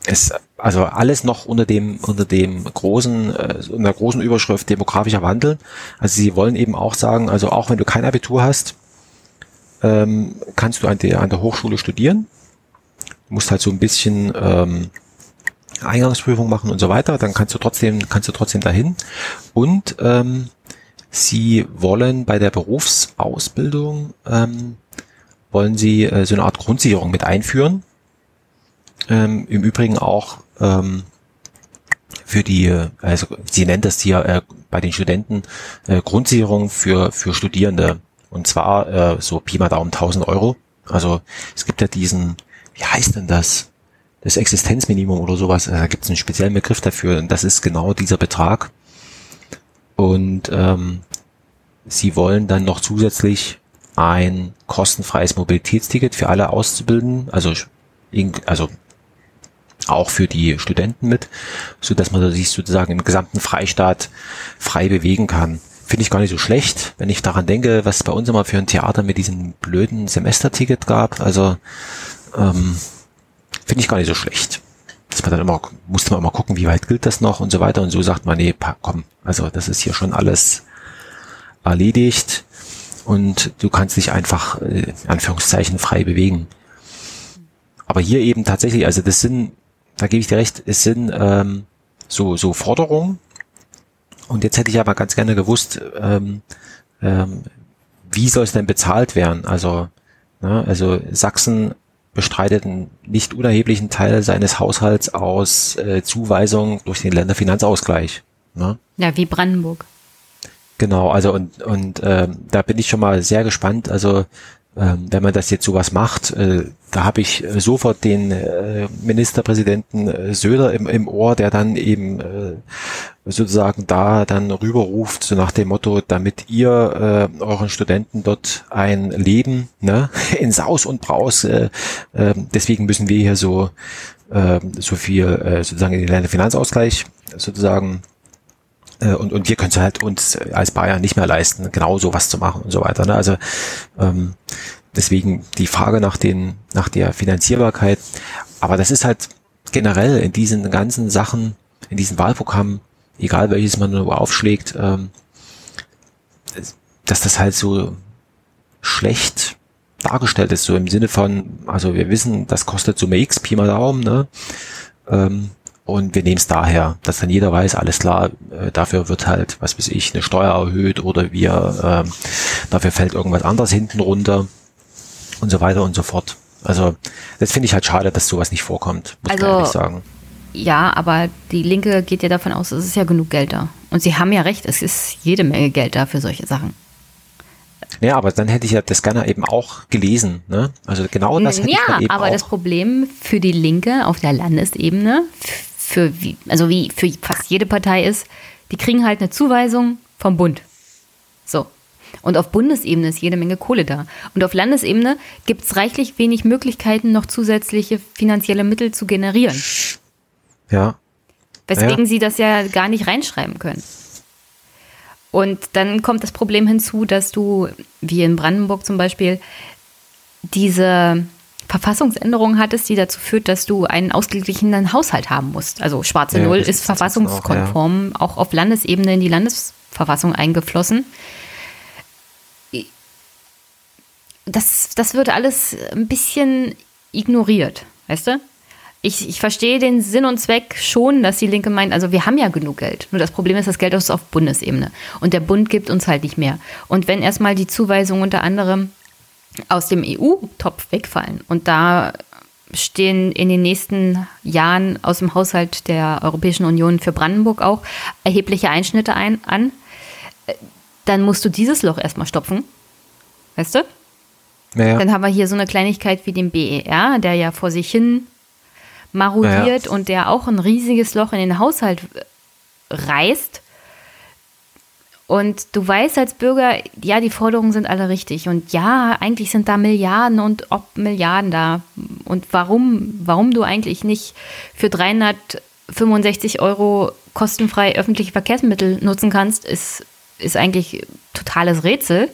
es, also alles noch unter dem, unter dem großen, äh, unter der großen Überschrift demografischer Wandel. Also sie wollen eben auch sagen, also auch wenn du kein Abitur hast, ähm, kannst du an der, an der Hochschule studieren. Musst halt so ein bisschen ähm, Eingangsprüfung machen und so weiter, dann kannst du trotzdem, kannst du trotzdem dahin. Und ähm, Sie wollen bei der Berufsausbildung, ähm, wollen Sie äh, so eine Art Grundsicherung mit einführen. Ähm, Im Übrigen auch ähm, für die, also Sie nennt das hier äh, bei den Studenten äh, Grundsicherung für, für Studierende. Und zwar äh, so Pi mal Daumen 1000 Euro. Also es gibt ja diesen, wie heißt denn das? Das Existenzminimum oder sowas. Da gibt es einen speziellen Begriff dafür. Und das ist genau dieser Betrag. Und ähm, sie wollen dann noch zusätzlich ein kostenfreies Mobilitätsticket für alle auszubilden, also, also auch für die Studenten mit, so dass man sich sozusagen im gesamten Freistaat frei bewegen kann. Finde ich gar nicht so schlecht, wenn ich daran denke, was es bei uns immer für ein Theater mit diesem blöden Semesterticket gab. Also ähm, finde ich gar nicht so schlecht. dass man dann immer, musste man immer gucken, wie weit gilt das noch und so weiter. Und so sagt man, nee, komm, also das ist hier schon alles erledigt und du kannst dich einfach, äh, in Anführungszeichen, frei bewegen. Aber hier eben tatsächlich, also das sind, da gebe ich dir recht, es sind ähm, so, so Forderungen. Und jetzt hätte ich aber ganz gerne gewusst, ähm, ähm, wie soll es denn bezahlt werden? Also, ne, also Sachsen bestreitet einen nicht unerheblichen Teil seines Haushalts aus äh, Zuweisungen durch den Länderfinanzausgleich. Ne? Ja, wie Brandenburg. Genau, also und, und äh, da bin ich schon mal sehr gespannt. Also ähm, wenn man das jetzt sowas macht, äh, da habe ich äh, sofort den äh, Ministerpräsidenten äh, Söder im, im Ohr, der dann eben äh, sozusagen da dann rüberruft, so nach dem Motto, damit ihr äh, euren Studenten dort ein Leben ne, in Saus und Braus, äh, äh, deswegen müssen wir hier so äh, so viel äh, sozusagen in den Finanzausgleich sozusagen äh, und, und wir können es halt uns als Bayern nicht mehr leisten, genau so was zu machen und so weiter. Ne? Also ähm, deswegen die Frage nach den, nach der Finanzierbarkeit. Aber das ist halt generell in diesen ganzen Sachen, in diesen Wahlprogrammen, egal welches man nur aufschlägt, ähm, dass das halt so schlecht dargestellt ist, so im Sinne von, also wir wissen, das kostet Summe X, Pi mal Daumen, ne? Ähm, und wir nehmen es daher, dass dann jeder weiß, alles klar, äh, dafür wird halt, was weiß ich, eine Steuer erhöht oder wir, äh, dafür fällt irgendwas anderes hinten runter und so weiter und so fort. Also das finde ich halt schade, dass sowas nicht vorkommt, muss also, ich ehrlich sagen. Ja, aber die Linke geht ja davon aus, es ist ja genug Geld da. Und sie haben ja recht, es ist jede Menge Geld da für solche Sachen. Ja, aber dann hätte ich ja das gerne eben auch gelesen. Ne? Also genau das hätte ja, ich dann eben aber auch. das Problem für die Linke auf der Landesebene, für wie, also wie für fast jede Partei ist, die kriegen halt eine Zuweisung vom Bund. So. Und auf Bundesebene ist jede Menge Kohle da. Und auf Landesebene gibt es reichlich wenig Möglichkeiten, noch zusätzliche finanzielle Mittel zu generieren. Ja. Weswegen ja. sie das ja gar nicht reinschreiben können. Und dann kommt das Problem hinzu, dass du, wie in Brandenburg zum Beispiel, diese Verfassungsänderung hattest, die dazu führt, dass du einen ausgeglichenen Haushalt haben musst. Also schwarze ja, Null ist verfassungskonform, auch, ja. auch auf Landesebene in die Landesverfassung eingeflossen. Das, das wird alles ein bisschen ignoriert, weißt du? Ich, ich verstehe den Sinn und Zweck schon, dass die Linke meint, also wir haben ja genug Geld. Nur das Problem ist, das Geld ist auf Bundesebene. Und der Bund gibt uns halt nicht mehr. Und wenn erstmal die Zuweisungen unter anderem aus dem EU-Topf wegfallen und da stehen in den nächsten Jahren aus dem Haushalt der Europäischen Union für Brandenburg auch erhebliche Einschnitte ein, an, dann musst du dieses Loch erstmal stopfen. Weißt du? Ja. Dann haben wir hier so eine Kleinigkeit wie den BER, der ja vor sich hin marodiert ja. und der auch ein riesiges Loch in den Haushalt reißt. Und du weißt als Bürger, ja, die Forderungen sind alle richtig. Und ja, eigentlich sind da Milliarden und ob Milliarden da. Und warum, warum du eigentlich nicht für 365 Euro kostenfrei öffentliche Verkehrsmittel nutzen kannst, ist, ist eigentlich totales Rätsel.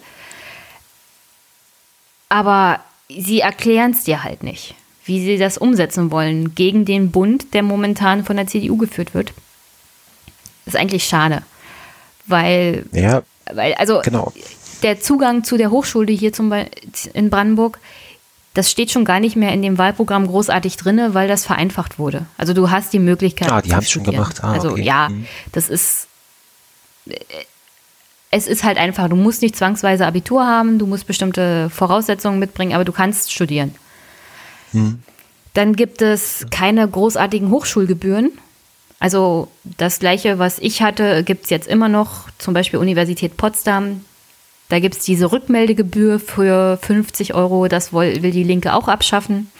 Aber sie erklären es dir halt nicht, wie sie das umsetzen wollen gegen den Bund, der momentan von der CDU geführt wird. Das ist eigentlich schade. Weil, ja, weil also genau. der Zugang zu der Hochschule hier zum in Brandenburg, das steht schon gar nicht mehr in dem Wahlprogramm großartig drin, weil das vereinfacht wurde. Also du hast die Möglichkeit. Ah, die haben es schon gemacht. Ah, also okay. ja, mhm. das ist. Es ist halt einfach, du musst nicht zwangsweise Abitur haben, du musst bestimmte Voraussetzungen mitbringen, aber du kannst studieren. Mhm. Dann gibt es keine großartigen Hochschulgebühren. Also das gleiche, was ich hatte, gibt es jetzt immer noch, zum Beispiel Universität Potsdam. Da gibt es diese Rückmeldegebühr für 50 Euro, das will, die Linke auch abschaffen.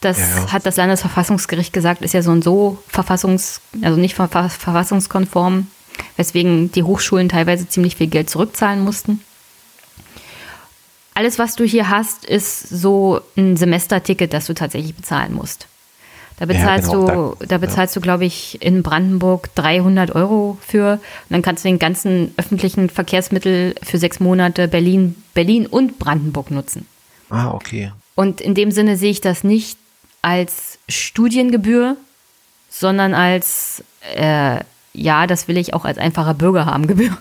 Das ja. hat das Landesverfassungsgericht gesagt, ist ja so und so verfassungs, also nicht verfassungskonform, weswegen die Hochschulen teilweise ziemlich viel Geld zurückzahlen mussten. Alles, was du hier hast, ist so ein Semesterticket, das du tatsächlich bezahlen musst. Da bezahlst ja, genau, du, da, bezahlst ja. du, glaube ich, in Brandenburg 300 Euro für. Und dann kannst du den ganzen öffentlichen Verkehrsmittel für sechs Monate Berlin, Berlin und Brandenburg nutzen. Ah, okay. Und in dem Sinne sehe ich das nicht als Studiengebühr, sondern als, äh, ja, das will ich auch als einfacher Bürger haben, Gebühr.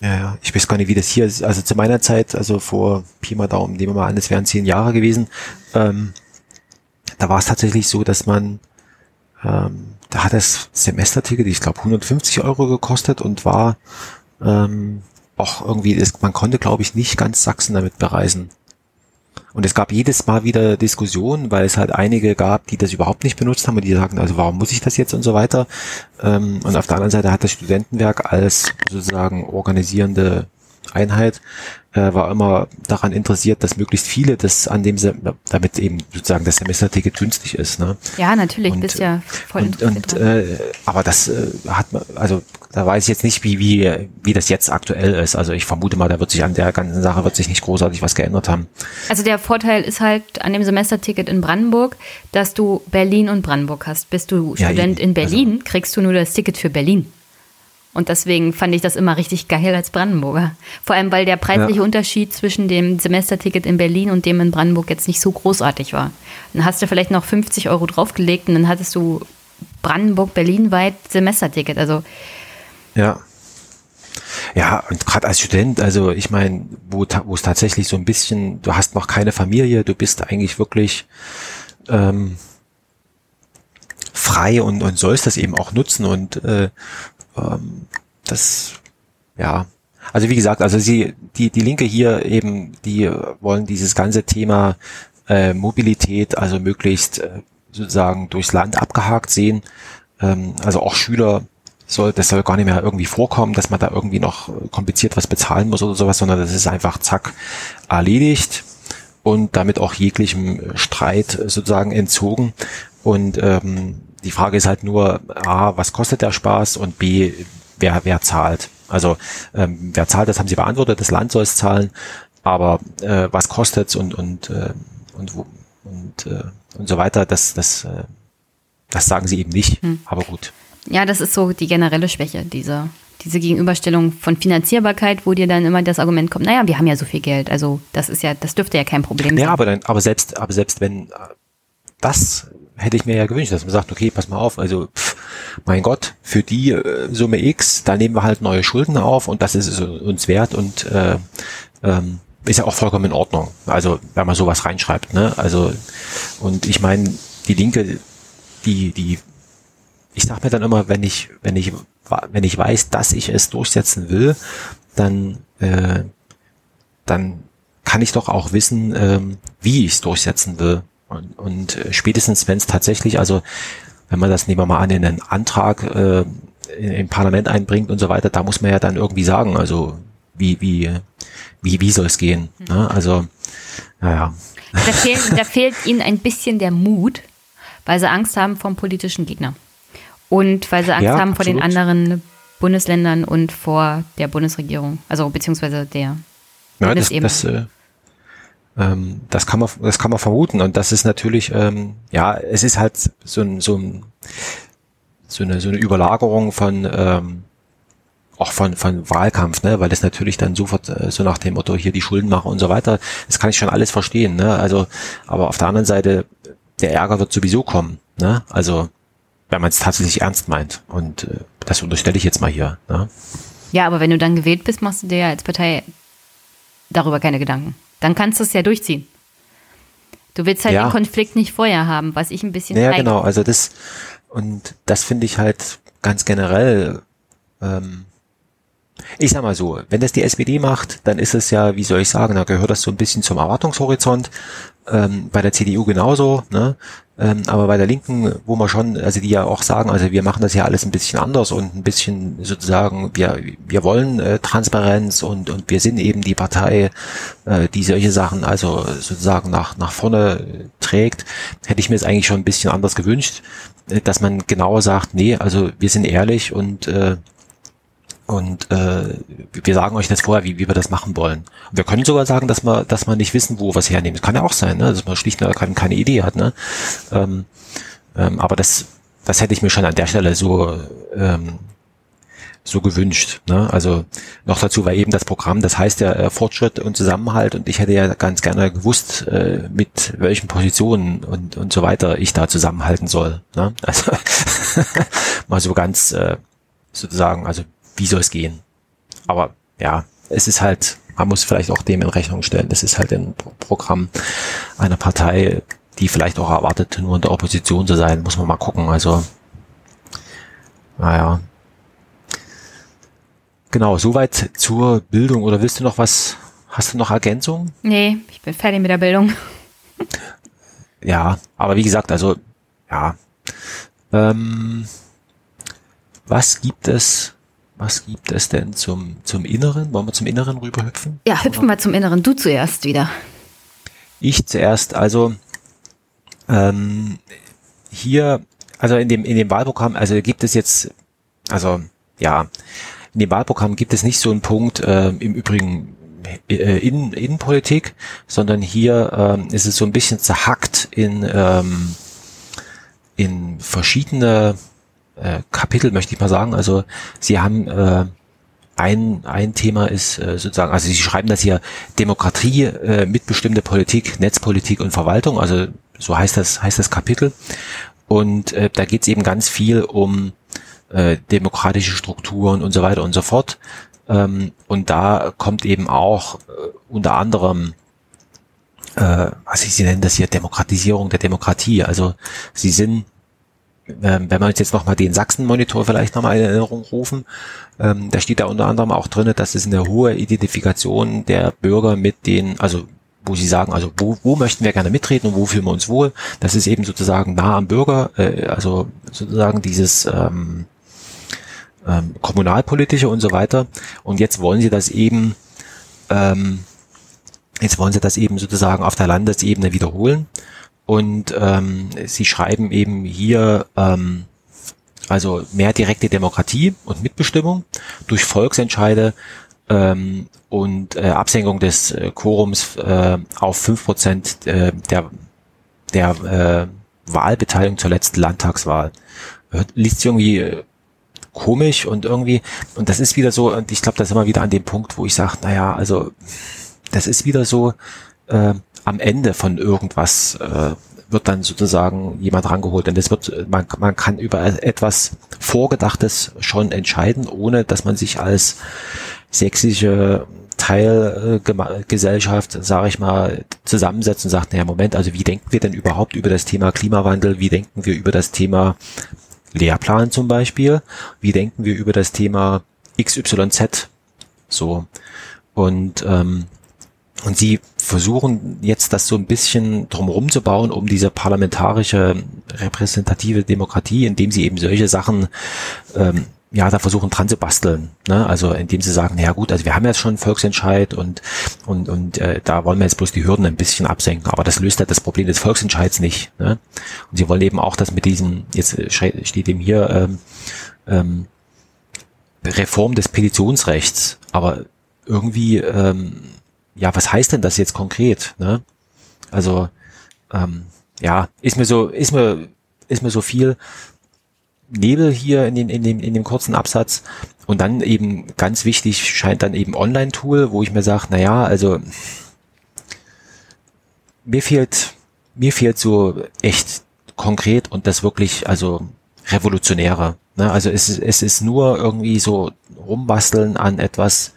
Ja, ich weiß gar nicht, wie das hier ist. Also zu meiner Zeit, also vor Pi mal Daumen, nehmen wir mal an, es wären zehn Jahre gewesen, ähm, da war es tatsächlich so, dass man, ähm, da hat das Semesterticket, ich glaube, 150 Euro gekostet und war ähm, auch irgendwie, ist, man konnte, glaube ich, nicht ganz Sachsen damit bereisen. Und es gab jedes Mal wieder Diskussionen, weil es halt einige gab, die das überhaupt nicht benutzt haben und die sagten, also warum muss ich das jetzt und so weiter. Ähm, und auf der anderen Seite hat das Studentenwerk als sozusagen organisierende Einheit äh, war immer daran interessiert, dass möglichst viele das an dem, damit eben sozusagen das Semesterticket günstig ist. Ne? Ja, natürlich, und, bist ja voll und, und äh, Aber das äh, hat man, also da weiß ich jetzt nicht, wie, wie, wie das jetzt aktuell ist. Also ich vermute mal, da wird sich an der ganzen Sache wird sich nicht großartig was geändert haben. Also der Vorteil ist halt an dem Semesterticket in Brandenburg, dass du Berlin und Brandenburg hast. Bist du Student ja, in Berlin, also, kriegst du nur das Ticket für Berlin. Und deswegen fand ich das immer richtig geil als Brandenburger. Vor allem, weil der preisliche ja. Unterschied zwischen dem Semesterticket in Berlin und dem in Brandenburg jetzt nicht so großartig war. Dann hast du vielleicht noch 50 Euro draufgelegt und dann hattest du Brandenburg-Berlin weit Semesterticket. Also ja. Ja, und gerade als Student, also ich meine, wo, wo es tatsächlich so ein bisschen, du hast noch keine Familie, du bist eigentlich wirklich ähm, frei und, und sollst das eben auch nutzen und äh, ähm, das, ja, also wie gesagt, also sie, die, die Linke hier eben, die wollen dieses ganze Thema äh, Mobilität, also möglichst äh, sozusagen durchs Land abgehakt sehen. Ähm, also auch Schüler soll, das soll gar nicht mehr irgendwie vorkommen, dass man da irgendwie noch kompliziert was bezahlen muss oder sowas, sondern das ist einfach zack erledigt und damit auch jeglichem Streit sozusagen entzogen. Und ähm, die Frage ist halt nur, A, was kostet der Spaß und B, wer, wer zahlt? Also ähm, wer zahlt, das haben Sie beantwortet, das Land soll es zahlen, aber äh, was kostet's und und äh, und wo, und äh, und so weiter, das das äh, das sagen Sie eben nicht, hm. aber gut. Ja, das ist so die generelle Schwäche, diese, diese Gegenüberstellung von Finanzierbarkeit, wo dir dann immer das Argument kommt, naja, wir haben ja so viel Geld, also das ist ja, das dürfte ja kein Problem sein. Ja, aber dann, aber selbst, aber selbst wenn das hätte ich mir ja gewünscht, dass man sagt, okay, pass mal auf, also pff, mein Gott, für die äh, Summe X, da nehmen wir halt neue Schulden auf und das ist es uns wert und äh, ähm, ist ja auch vollkommen in Ordnung. Also wenn man sowas reinschreibt, ne? Also und ich meine, die Linke, die die ich sag mir dann immer, wenn ich wenn ich wenn ich weiß, dass ich es durchsetzen will, dann äh, dann kann ich doch auch wissen, ähm, wie ich es durchsetzen will. Und, und äh, spätestens, wenn es tatsächlich, also wenn man das, nehmen wir mal an, in einen Antrag äh, im Parlament einbringt und so weiter, da muss man ja dann irgendwie sagen, also wie, wie, wie, wie soll es gehen? Mhm. Ne? Also, naja. Da fehlt, da fehlt ihnen ein bisschen der Mut, weil sie Angst haben vom politischen Gegner. Und weil sie Angst ja, haben vor den anderen Bundesländern und vor der Bundesregierung, also beziehungsweise der ja, das, das, äh, ähm, das kann man, das kann man vermuten. Und das ist natürlich, ähm, ja, es ist halt so ein, so ein, so eine, so eine Überlagerung von, ähm, auch von, von Wahlkampf, ne, weil das natürlich dann sofort äh, so nach dem Motto hier die Schulden machen und so weiter, das kann ich schon alles verstehen, ne, also, aber auf der anderen Seite, der Ärger wird sowieso kommen, ne, also, wenn man es tatsächlich ernst meint und äh, das unterstelle ich jetzt mal hier, ne. Ja, aber wenn du dann gewählt bist, machst du dir ja als Partei darüber keine Gedanken. Dann kannst du es ja durchziehen. Du willst halt ja. den Konflikt nicht vorher haben, was ich ein bisschen. Ja, genau. Also das und das finde ich halt ganz generell. Ähm, ich sag mal so, wenn das die SPD macht, dann ist es ja, wie soll ich sagen, da gehört das so ein bisschen zum Erwartungshorizont. Ähm, bei der CDU genauso. Ne? Ähm, aber bei der Linken, wo man schon, also die ja auch sagen, also wir machen das ja alles ein bisschen anders und ein bisschen sozusagen, wir, wir wollen äh, Transparenz und, und wir sind eben die Partei, äh, die solche Sachen also sozusagen nach, nach vorne trägt, hätte ich mir jetzt eigentlich schon ein bisschen anders gewünscht, äh, dass man genauer sagt, nee, also wir sind ehrlich und äh, und äh, wir sagen euch jetzt vorher, wie, wie wir das machen wollen. Und wir können sogar sagen, dass wir, dass wir nicht wissen, wo wir es hernehmen. Das kann ja auch sein, ne? dass man schlicht und keine, keine Idee hat. Ne? Ähm, ähm, aber das, das hätte ich mir schon an der Stelle so, ähm, so gewünscht. Ne? Also noch dazu war eben das Programm, das heißt ja äh, Fortschritt und Zusammenhalt und ich hätte ja ganz gerne gewusst, äh, mit welchen Positionen und, und so weiter ich da zusammenhalten soll. Ne? Also mal so ganz äh, sozusagen, also wie soll es gehen? Aber ja, es ist halt, man muss vielleicht auch dem in Rechnung stellen, das ist halt ein Programm einer Partei, die vielleicht auch erwartet, nur in der Opposition zu sein, muss man mal gucken. Also, naja, Genau, soweit zur Bildung. Oder willst du noch was, hast du noch Ergänzungen? Nee, ich bin fertig mit der Bildung. Ja, aber wie gesagt, also, ja. Ähm, was gibt es, was gibt es denn zum, zum Inneren? Wollen wir zum Inneren rüberhüpfen? Ja, hüpfen wir zum Inneren. Du zuerst wieder. Ich zuerst, also, ähm, hier, also in dem, in dem Wahlprogramm, also gibt es jetzt, also, ja, in dem Wahlprogramm gibt es nicht so einen Punkt, äh, im Übrigen äh, in Innenpolitik, sondern hier äh, ist es so ein bisschen zerhackt in, ähm, in verschiedene äh, Kapitel, möchte ich mal sagen. Also sie haben äh, ein, ein Thema ist äh, sozusagen, also Sie schreiben das hier Demokratie, äh, mitbestimmte Politik, Netzpolitik und Verwaltung, also so heißt das, heißt das Kapitel. Und äh, da geht es eben ganz viel um äh, demokratische Strukturen und so weiter und so fort. Ähm, und da kommt eben auch äh, unter anderem, äh, was ich, Sie nennen das hier, Demokratisierung der Demokratie. Also sie sind, wenn wir uns jetzt nochmal den Sachsen-Monitor vielleicht nochmal in Erinnerung rufen, ähm, da steht da unter anderem auch drinne, dass es eine hohe Identifikation der Bürger mit den, also wo sie sagen, also wo, wo möchten wir gerne mitreden und wo fühlen wir uns wohl. Das ist eben sozusagen nah am Bürger, äh, also sozusagen dieses ähm, ähm, kommunalpolitische und so weiter. Und jetzt wollen sie das eben, ähm, jetzt wollen sie das eben sozusagen auf der Landesebene wiederholen. Und ähm, sie schreiben eben hier, ähm, also mehr direkte Demokratie und Mitbestimmung durch Volksentscheide ähm, und äh, Absenkung des äh, Quorums äh, auf fünf Prozent äh, der, der äh, Wahlbeteiligung zur letzten Landtagswahl. Liest sich irgendwie äh, komisch und irgendwie, und das ist wieder so, und ich glaube, das ist immer wieder an dem Punkt, wo ich sage, naja, also das ist wieder so, äh, am Ende von irgendwas äh, wird dann sozusagen jemand rangeholt. Und das wird, man, man kann über etwas Vorgedachtes schon entscheiden, ohne dass man sich als sächsische Teilgesellschaft, sage ich mal, zusammensetzt und sagt, naja, Moment, also wie denken wir denn überhaupt über das Thema Klimawandel? Wie denken wir über das Thema Lehrplan zum Beispiel. Wie denken wir über das Thema XYZ? So. Und, ähm, und sie versuchen jetzt das so ein bisschen drumherum zu bauen, um diese parlamentarische repräsentative Demokratie, indem sie eben solche Sachen ähm, ja, da versuchen dran zu basteln. Ne? Also indem sie sagen, ja gut, also wir haben jetzt schon einen Volksentscheid und und und äh, da wollen wir jetzt bloß die Hürden ein bisschen absenken. Aber das löst halt das Problem des Volksentscheids nicht. Ne? Und sie wollen eben auch, dass mit diesem, jetzt steht eben hier ähm, ähm, Reform des Petitionsrechts. Aber irgendwie, ähm, ja, was heißt denn das jetzt konkret? Ne? Also ähm, ja, ist mir so, ist mir, ist mir so viel Nebel hier in, den, in, dem, in dem kurzen Absatz. Und dann eben ganz wichtig scheint dann eben Online-Tool, wo ich mir sage, na ja, also mir fehlt, mir fehlt so echt konkret und das wirklich, also revolutionäre. Ne? Also es, es ist nur irgendwie so rumbasteln an etwas,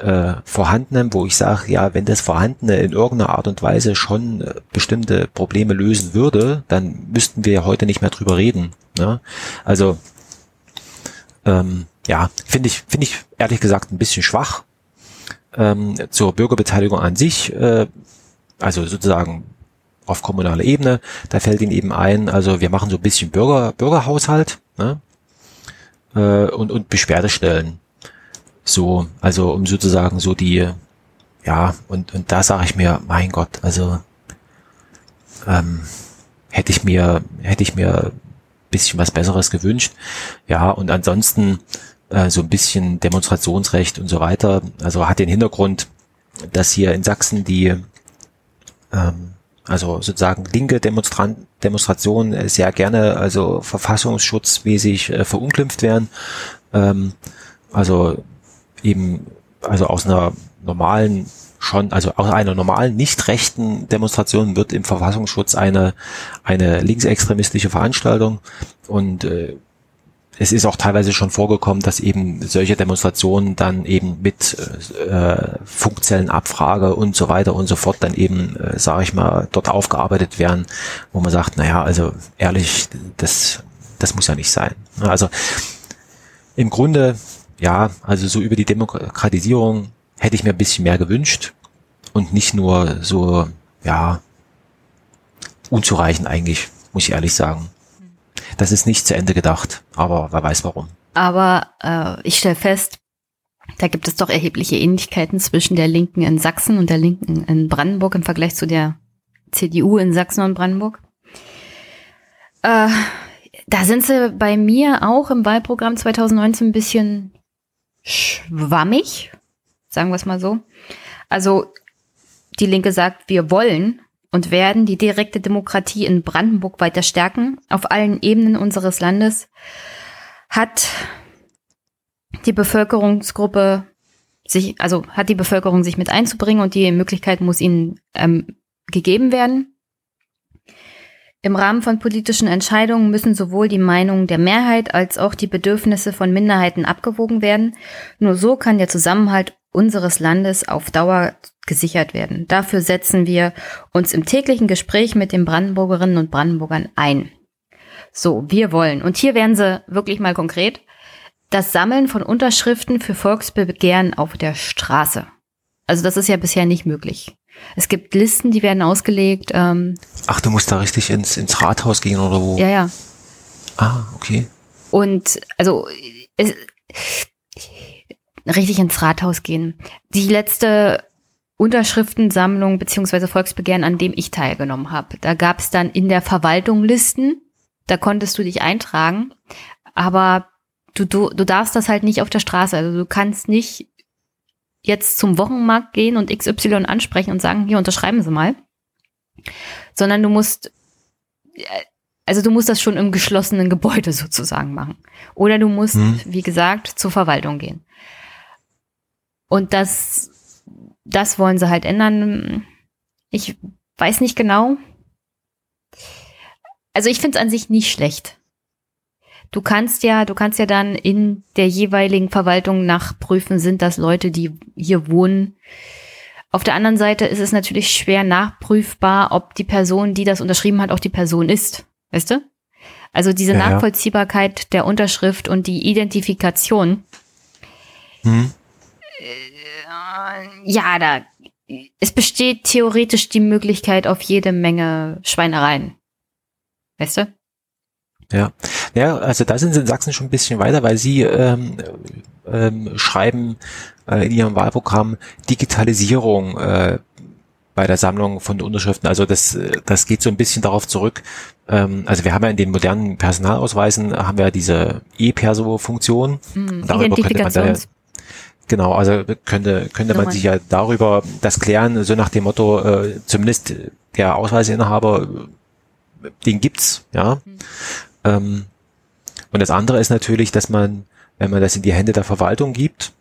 äh, Vorhandenem, wo ich sage, ja, wenn das Vorhandene in irgendeiner Art und Weise schon äh, bestimmte Probleme lösen würde, dann müssten wir heute nicht mehr drüber reden. Ne? Also ähm, ja, finde ich, finde ich ehrlich gesagt ein bisschen schwach ähm, zur Bürgerbeteiligung an sich, äh, also sozusagen auf kommunaler Ebene. Da fällt Ihnen eben ein, also wir machen so ein bisschen Bürger, Bürgerhaushalt ne? äh, und, und Beschwerdestellen. So, also um sozusagen so die, ja, und, und da sage ich mir, mein Gott, also ähm, hätte ich mir, hätte ich mir bisschen was Besseres gewünscht. Ja, und ansonsten äh, so ein bisschen Demonstrationsrecht und so weiter. Also hat den Hintergrund, dass hier in Sachsen die ähm, also sozusagen linke Demonstran Demonstrationen sehr gerne also verfassungsschutzmäßig äh, verunglimpft werden. Ähm, Also eben, also aus einer normalen schon, also aus einer normalen nicht rechten Demonstration wird im Verfassungsschutz eine, eine linksextremistische Veranstaltung und äh, es ist auch teilweise schon vorgekommen, dass eben solche Demonstrationen dann eben mit äh, Funkzellenabfrage und so weiter und so fort dann eben, äh, sage ich mal, dort aufgearbeitet werden, wo man sagt, naja, also ehrlich, das, das muss ja nicht sein. Also im Grunde, ja, also so über die Demokratisierung hätte ich mir ein bisschen mehr gewünscht und nicht nur so, ja, unzureichend eigentlich, muss ich ehrlich sagen. Das ist nicht zu Ende gedacht, aber wer weiß warum. Aber äh, ich stelle fest, da gibt es doch erhebliche Ähnlichkeiten zwischen der Linken in Sachsen und der Linken in Brandenburg im Vergleich zu der CDU in Sachsen und Brandenburg. Äh, da sind sie bei mir auch im Wahlprogramm 2019 ein bisschen schwammig, sagen wir es mal so. Also die Linke sagt, wir wollen und werden die direkte Demokratie in Brandenburg weiter stärken. Auf allen Ebenen unseres Landes hat die Bevölkerungsgruppe sich, also hat die Bevölkerung sich mit einzubringen und die Möglichkeit muss ihnen ähm, gegeben werden. Im Rahmen von politischen Entscheidungen müssen sowohl die Meinungen der Mehrheit als auch die Bedürfnisse von Minderheiten abgewogen werden. Nur so kann der Zusammenhalt unseres Landes auf Dauer gesichert werden. Dafür setzen wir uns im täglichen Gespräch mit den Brandenburgerinnen und Brandenburgern ein. So, wir wollen, und hier werden sie wirklich mal konkret, das Sammeln von Unterschriften für Volksbegehren auf der Straße. Also das ist ja bisher nicht möglich. Es gibt Listen, die werden ausgelegt. Ähm, Ach, du musst da richtig ins, ins Rathaus gehen oder wo? Ja, ja. Ah, okay. Und also es, richtig ins Rathaus gehen. Die letzte Unterschriftensammlung beziehungsweise Volksbegehren, an dem ich teilgenommen habe. Da gab es dann in der Verwaltung Listen, da konntest du dich eintragen, aber du, du, du darfst das halt nicht auf der Straße. Also du kannst nicht jetzt zum Wochenmarkt gehen und XY ansprechen und sagen, hier unterschreiben Sie mal, sondern du musst, also du musst das schon im geschlossenen Gebäude sozusagen machen. Oder du musst, hm. wie gesagt, zur Verwaltung gehen. Und das das wollen sie halt ändern. Ich weiß nicht genau. Also ich finde es an sich nicht schlecht. Du kannst ja, du kannst ja dann in der jeweiligen Verwaltung nachprüfen, sind das Leute, die hier wohnen. Auf der anderen Seite ist es natürlich schwer nachprüfbar, ob die Person, die das unterschrieben hat, auch die Person ist. Weißt du? Also diese ja, Nachvollziehbarkeit der Unterschrift und die Identifikation. Hm ja, da es besteht theoretisch die Möglichkeit auf jede Menge Schweinereien. Weißt du? Ja, ja, also da sind sie in Sachsen schon ein bisschen weiter, weil sie ähm, ähm, schreiben äh, in ihrem Wahlprogramm Digitalisierung äh, bei der Sammlung von Unterschriften. Also das, das geht so ein bisschen darauf zurück. Ähm, also wir haben ja in den modernen Personalausweisen haben wir diese E-Perso-Funktion. Hm, darüber könnte man da ja, Genau, also könnte, könnte man sich ja darüber das klären, so nach dem Motto, äh, zumindest der Ausweisinhaber, den gibt's, ja. Ähm, und das andere ist natürlich, dass man, wenn man das in die Hände der Verwaltung gibt,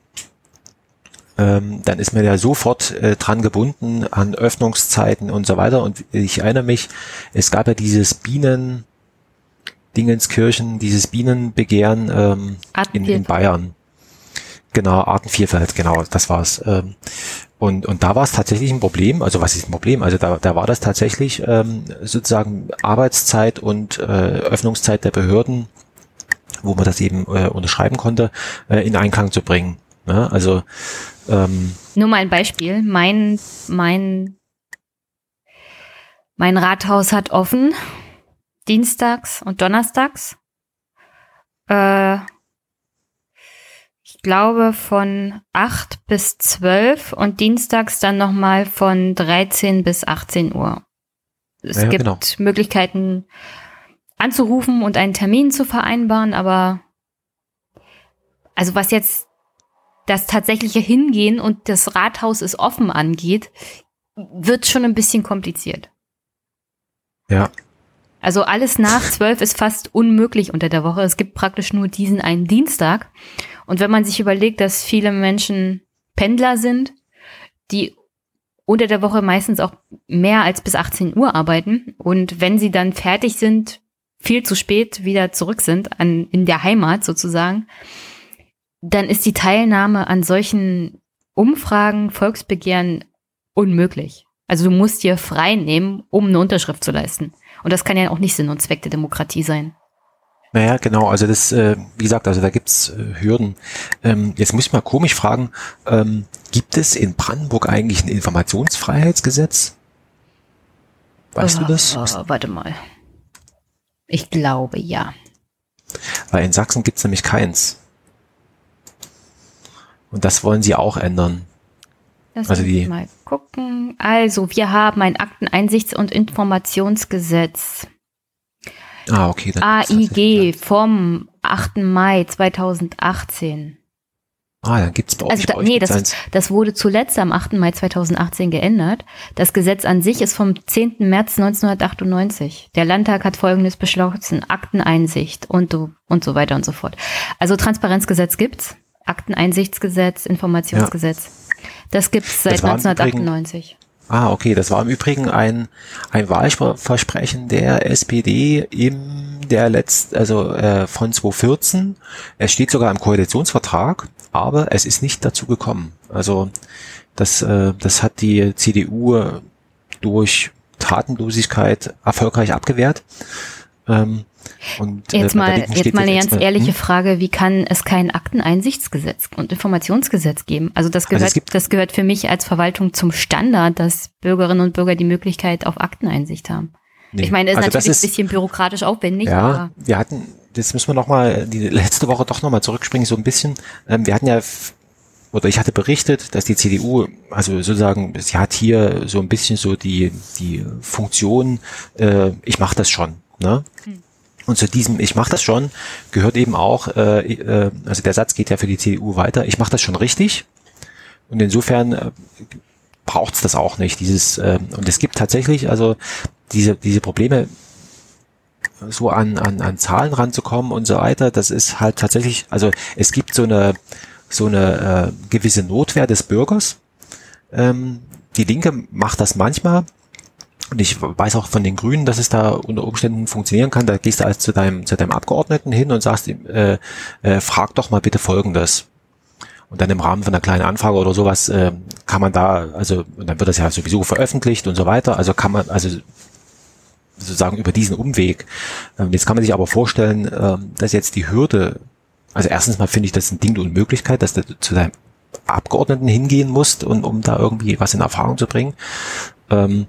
ähm, dann ist man ja sofort äh, dran gebunden an Öffnungszeiten und so weiter. Und ich erinnere mich, es gab ja dieses Bienen, Dingenskirchen, dieses Bienenbegehren ähm, in, in Bayern. Genau, Artenvielfalt, genau, das war's. Ähm, und, und da war es tatsächlich ein Problem, also was ist ein Problem? Also da, da war das tatsächlich ähm, sozusagen Arbeitszeit und äh, Öffnungszeit der Behörden, wo man das eben äh, unterschreiben konnte, äh, in Einklang zu bringen. Ne? Also ähm, nur mal ein Beispiel. Mein, mein, mein Rathaus hat offen dienstags und donnerstags. Äh, ich glaube, von 8 bis 12 und dienstags dann nochmal von 13 bis 18 Uhr. Es ja, gibt genau. Möglichkeiten anzurufen und einen Termin zu vereinbaren, aber also was jetzt das tatsächliche Hingehen und das Rathaus ist offen angeht, wird schon ein bisschen kompliziert. Ja. Also alles nach zwölf ist fast unmöglich unter der Woche. Es gibt praktisch nur diesen einen Dienstag. Und wenn man sich überlegt, dass viele Menschen Pendler sind, die unter der Woche meistens auch mehr als bis 18 Uhr arbeiten und wenn sie dann fertig sind, viel zu spät wieder zurück sind an, in der Heimat sozusagen, dann ist die Teilnahme an solchen Umfragen, Volksbegehren unmöglich. Also du musst dir frei nehmen, um eine Unterschrift zu leisten. Und das kann ja auch nicht Sinn und Zweck der Demokratie sein. Naja, genau, also das, äh, wie gesagt, also da gibt's äh, Hürden. Ähm, jetzt muss ich mal komisch fragen, ähm, gibt es in Brandenburg eigentlich ein Informationsfreiheitsgesetz? Weißt oh, du das? Oh, warte mal. Ich glaube ja. Weil in Sachsen gibt's nämlich keins. Und das wollen sie auch ändern. Lass also die mal gucken. Also, wir haben ein Akteneinsichts- und Informationsgesetz. Ah, okay. AIG vom 8. Mai 2018. Ah, dann gibt's bei euch. Also da, nee, das, das wurde zuletzt am 8. Mai 2018 geändert. Das Gesetz an sich ist vom 10. März 1998. Der Landtag hat folgendes beschlossen, Akteneinsicht und, und so weiter und so fort. Also Transparenzgesetz gibt's, Akteneinsichtsgesetz, Informationsgesetz. Ja. Das gibt's seit 1998. Ah, okay. Das war im Übrigen ein, ein Wahlversprechen der SPD im der letzt, also äh, von 2014. Es steht sogar im Koalitionsvertrag, aber es ist nicht dazu gekommen. Also das, äh, das hat die CDU durch Tatenlosigkeit erfolgreich abgewehrt. Ähm, und, äh, jetzt mal, jetzt mal eine ganz mal, ehrliche hm? Frage, wie kann es kein Akteneinsichtsgesetz und Informationsgesetz geben? Also das also gehört, also das gehört für mich als Verwaltung zum Standard, dass Bürgerinnen und Bürger die Möglichkeit auf Akteneinsicht haben. Nee. Ich meine, ist also natürlich ist, ein bisschen bürokratisch aufwendig. Ja, aber wir hatten, das müssen wir nochmal, die letzte Woche doch nochmal zurückspringen, so ein bisschen. Ähm, wir hatten ja oder ich hatte berichtet, dass die CDU, also sozusagen, sie hat hier so ein bisschen so die, die Funktion, äh, ich mache das schon. Ne? Hm. Und zu diesem Ich mache das schon gehört eben auch, äh, äh, also der Satz geht ja für die CDU weiter, ich mache das schon richtig. Und insofern äh, braucht es das auch nicht. Dieses, äh, und es gibt tatsächlich, also diese, diese Probleme, so an, an, an Zahlen ranzukommen und so weiter, das ist halt tatsächlich, also es gibt so eine, so eine äh, gewisse Notwehr des Bürgers. Ähm, die Linke macht das manchmal, und ich weiß auch von den Grünen, dass es da unter Umständen funktionieren kann. Da gehst du als zu deinem, zu deinem Abgeordneten hin und sagst ihm, äh, äh, frag doch mal bitte Folgendes. Und dann im Rahmen von einer kleinen Anfrage oder sowas äh, kann man da, also und dann wird das ja sowieso veröffentlicht und so weiter. Also kann man, also sozusagen über diesen Umweg. Ähm, jetzt kann man sich aber vorstellen, äh, dass jetzt die Hürde, also erstens mal finde ich das ein Ding der Unmöglichkeit, dass du zu deinem Abgeordneten hingehen musst, und, um da irgendwie was in Erfahrung zu bringen. Ähm,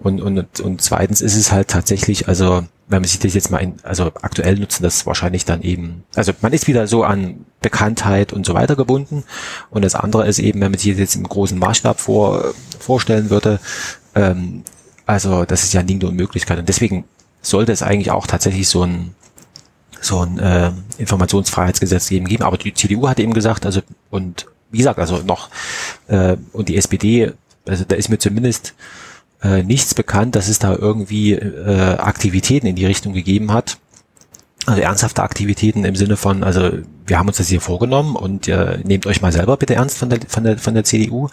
und, und, und zweitens ist es halt tatsächlich, also wenn man sich das jetzt mal in, also aktuell nutzen das wahrscheinlich dann eben, also man ist wieder so an Bekanntheit und so weiter gebunden. Und das andere ist eben, wenn man sich das jetzt im großen Maßstab vor, vorstellen würde, ähm, also das ist ja ein Ding der Unmöglichkeit. Und deswegen sollte es eigentlich auch tatsächlich so ein so ein äh, Informationsfreiheitsgesetz geben geben. Aber die CDU hat eben gesagt, also und wie gesagt, also noch äh, und die SPD, also da ist mir zumindest äh, nichts bekannt, dass es da irgendwie äh, Aktivitäten in die Richtung gegeben hat. Also ernsthafte Aktivitäten im Sinne von, also wir haben uns das hier vorgenommen und äh, nehmt euch mal selber bitte ernst von der von der von der CDU.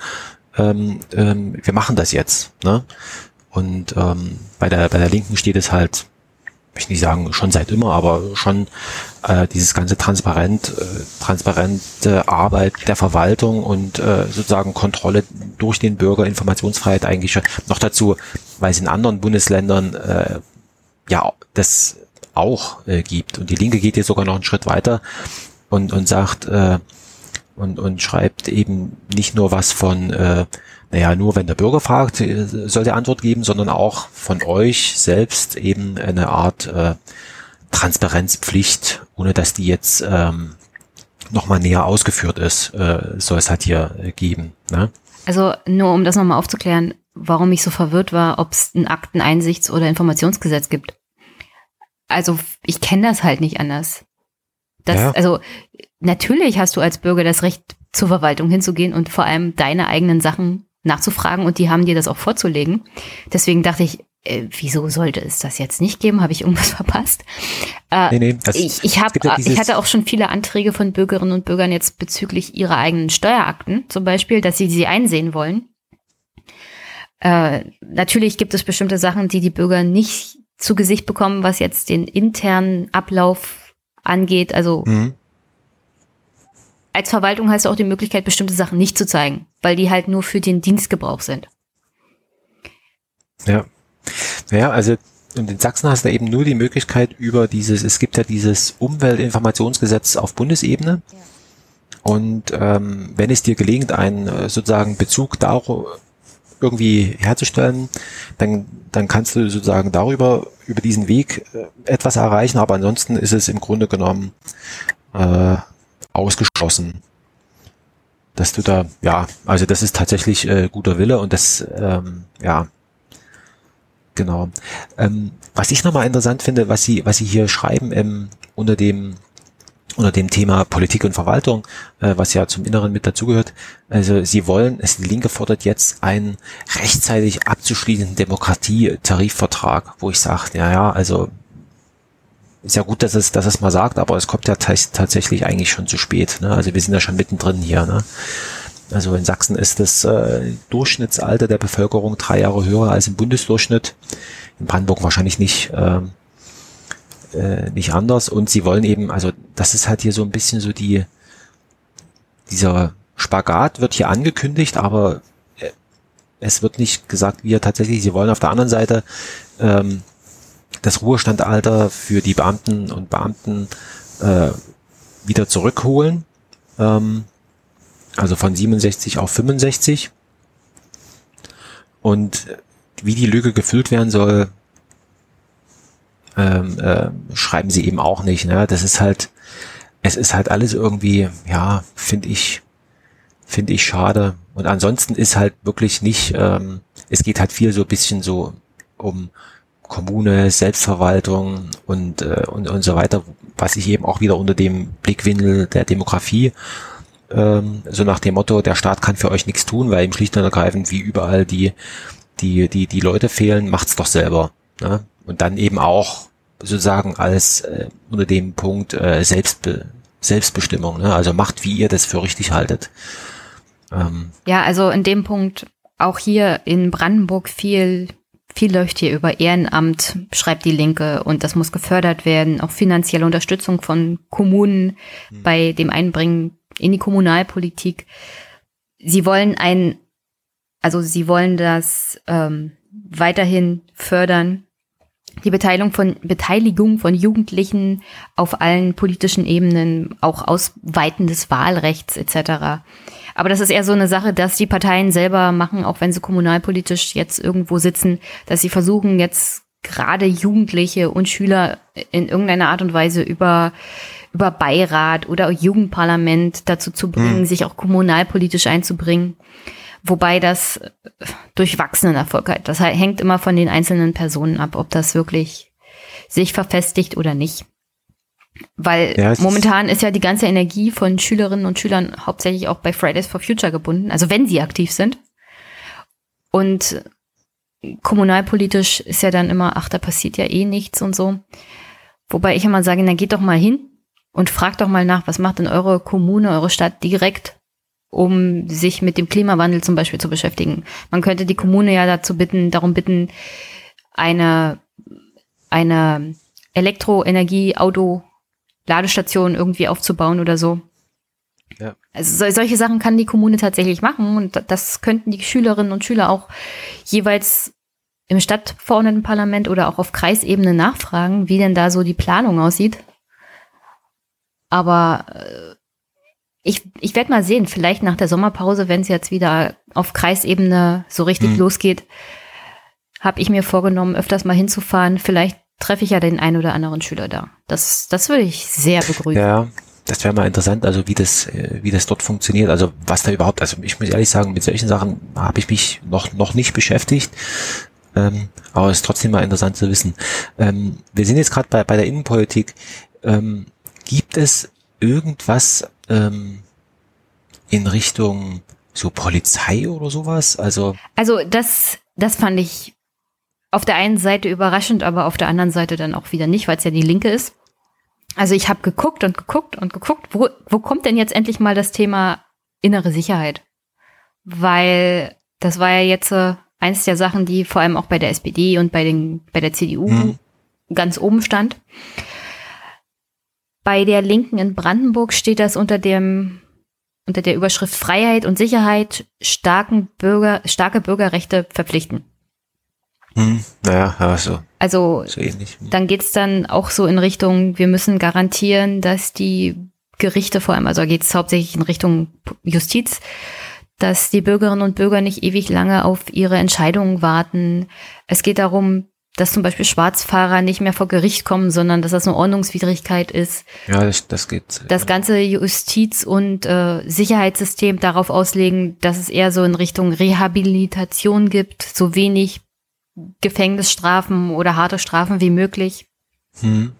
Ähm, ähm, wir machen das jetzt. Ne? Und ähm, bei der bei der Linken steht es halt ich nicht sagen schon seit immer, aber schon äh, dieses ganze transparent, äh, transparente Arbeit der Verwaltung und äh, sozusagen Kontrolle durch den Bürger, Informationsfreiheit eigentlich schon. Noch dazu, weil es in anderen Bundesländern äh, ja das auch äh, gibt. Und die Linke geht jetzt sogar noch einen Schritt weiter und, und sagt äh, und, und schreibt eben nicht nur was von äh, naja, nur wenn der Bürger fragt, äh, soll der Antwort geben, sondern auch von euch selbst eben eine Art äh, Transparenzpflicht, ohne dass die jetzt ähm, nochmal näher ausgeführt ist, äh, soll es halt hier äh, geben. Ne? Also nur um das nochmal aufzuklären, warum ich so verwirrt war, ob es ein Akteneinsichts- oder Informationsgesetz gibt. Also ich kenne das halt nicht anders. Das, ja. Also natürlich hast du als Bürger das Recht, zur Verwaltung hinzugehen und vor allem deine eigenen Sachen nachzufragen und die haben dir das auch vorzulegen. Deswegen dachte ich, äh, wieso sollte es das jetzt nicht geben? Habe ich irgendwas verpasst? Äh, nee, nee, das, ich, ich, hab, ja ich hatte auch schon viele Anträge von Bürgerinnen und Bürgern jetzt bezüglich ihrer eigenen Steuerakten, zum Beispiel, dass sie sie einsehen wollen. Äh, natürlich gibt es bestimmte Sachen, die die Bürger nicht zu Gesicht bekommen, was jetzt den internen Ablauf angeht. Also mhm. als Verwaltung hast du auch die Möglichkeit, bestimmte Sachen nicht zu zeigen, weil die halt nur für den Dienstgebrauch sind. Ja. Naja, also und in Sachsen hast du eben nur die Möglichkeit über dieses, es gibt ja dieses Umweltinformationsgesetz auf Bundesebene. Ja. Und ähm, wenn es dir gelingt, einen äh, sozusagen Bezug darüber irgendwie herzustellen, dann, dann kannst du sozusagen darüber, über diesen Weg äh, etwas erreichen, aber ansonsten ist es im Grunde genommen äh, ausgeschlossen. Dass du da, ja, also das ist tatsächlich äh, guter Wille und das, ähm, ja, Genau. Ähm, was ich nochmal interessant finde, was Sie, was Sie hier schreiben ähm, unter dem unter dem Thema Politik und Verwaltung, äh, was ja zum Inneren mit dazugehört. Also Sie wollen, es, die Linke fordert jetzt einen rechtzeitig abzuschließenden Demokratie-Tarifvertrag, wo ich sage, ja, ja, also ist ja gut, dass es, dass es mal sagt, aber es kommt ja tatsächlich eigentlich schon zu spät. Ne? Also wir sind ja schon mittendrin hier. Ne? Also in Sachsen ist das äh, Durchschnittsalter der Bevölkerung drei Jahre höher als im Bundesdurchschnitt. In Brandenburg wahrscheinlich nicht, äh, äh, nicht anders. Und sie wollen eben, also das ist halt hier so ein bisschen so die, dieser Spagat wird hier angekündigt, aber äh, es wird nicht gesagt, wie er tatsächlich, sie wollen auf der anderen Seite ähm, das Ruhestandalter für die Beamten und Beamten äh, wieder zurückholen. Ähm, also von 67 auf 65. Und wie die Lücke gefüllt werden soll, ähm, äh, schreiben sie eben auch nicht. Ne? Das ist halt, es ist halt alles irgendwie, ja, finde ich, finde ich schade. Und ansonsten ist halt wirklich nicht, ähm, es geht halt viel so ein bisschen so um Kommune, Selbstverwaltung und, äh, und, und so weiter, was ich eben auch wieder unter dem Blickwinkel der Demografie ähm, so nach dem Motto, der Staat kann für euch nichts tun, weil ihm schlicht und ergreifend wie überall die, die, die, die Leute fehlen, macht's doch selber. Ne? Und dann eben auch sozusagen als äh, unter dem Punkt äh, Selbstbe Selbstbestimmung, ne? also macht, wie ihr das für richtig haltet. Ähm. Ja, also in dem Punkt auch hier in Brandenburg viel viel läuft hier über Ehrenamt, schreibt die Linke, und das muss gefördert werden. Auch finanzielle Unterstützung von Kommunen mhm. bei dem Einbringen in die Kommunalpolitik. Sie wollen ein, also sie wollen das ähm, weiterhin fördern, die Beteiligung von, Beteiligung von Jugendlichen auf allen politischen Ebenen, auch Ausweiten des Wahlrechts etc. Aber das ist eher so eine Sache, dass die Parteien selber machen, auch wenn sie kommunalpolitisch jetzt irgendwo sitzen, dass sie versuchen jetzt gerade Jugendliche und Schüler in irgendeiner Art und Weise über über Beirat oder Jugendparlament dazu zu bringen, mhm. sich auch kommunalpolitisch einzubringen. Wobei das durchwachsenen Erfolg hat. Das hängt immer von den einzelnen Personen ab, ob das wirklich sich verfestigt oder nicht. Weil ja, momentan ist ja die ganze Energie von Schülerinnen und Schülern hauptsächlich auch bei Fridays for Future gebunden, also wenn sie aktiv sind. Und kommunalpolitisch ist ja dann immer, ach, da passiert ja eh nichts und so. Wobei ich immer sage, na geht doch mal hin, und fragt doch mal nach, was macht denn eure Kommune, eure Stadt direkt, um sich mit dem Klimawandel zum Beispiel zu beschäftigen. Man könnte die Kommune ja dazu bitten, darum bitten, eine, eine Elektroenergie-Auto-Ladestation irgendwie aufzubauen oder so. Ja. Also solche Sachen kann die Kommune tatsächlich machen und das könnten die Schülerinnen und Schüler auch jeweils im Stadtverordnetenparlament oder auch auf Kreisebene nachfragen, wie denn da so die Planung aussieht. Aber äh, ich, ich werde mal sehen, vielleicht nach der Sommerpause, wenn es jetzt wieder auf Kreisebene so richtig mhm. losgeht, habe ich mir vorgenommen, öfters mal hinzufahren. Vielleicht treffe ich ja den einen oder anderen Schüler da. Das, das würde ich sehr begrüßen. Ja, das wäre mal interessant, also wie das, äh, wie das dort funktioniert. Also was da überhaupt, also ich muss ehrlich sagen, mit solchen Sachen habe ich mich noch, noch nicht beschäftigt. Ähm, aber es ist trotzdem mal interessant zu wissen. Ähm, wir sind jetzt gerade bei, bei der Innenpolitik. Ähm, Gibt es irgendwas ähm, in Richtung so Polizei oder sowas? Also also das das fand ich auf der einen Seite überraschend, aber auf der anderen Seite dann auch wieder nicht, weil es ja die Linke ist. Also ich habe geguckt und geguckt und geguckt, wo, wo kommt denn jetzt endlich mal das Thema innere Sicherheit? Weil das war ja jetzt äh, eins der Sachen, die vor allem auch bei der SPD und bei, den, bei der CDU hm. ganz oben stand. Bei der Linken in Brandenburg steht das unter dem unter der Überschrift Freiheit und Sicherheit starken Bürger, starke Bürgerrechte verpflichten. Hm, naja, ja, so. Also so ähnlich. dann geht's dann auch so in Richtung, wir müssen garantieren, dass die Gerichte vor allem, also geht's hauptsächlich in Richtung Justiz, dass die Bürgerinnen und Bürger nicht ewig lange auf ihre Entscheidungen warten. Es geht darum, dass zum Beispiel Schwarzfahrer nicht mehr vor Gericht kommen, sondern dass das eine Ordnungswidrigkeit ist. Ja, das, das geht. Das ganze Justiz- und äh, Sicherheitssystem darauf auslegen, dass es eher so in Richtung Rehabilitation gibt, so wenig Gefängnisstrafen oder harte Strafen wie möglich. Hm.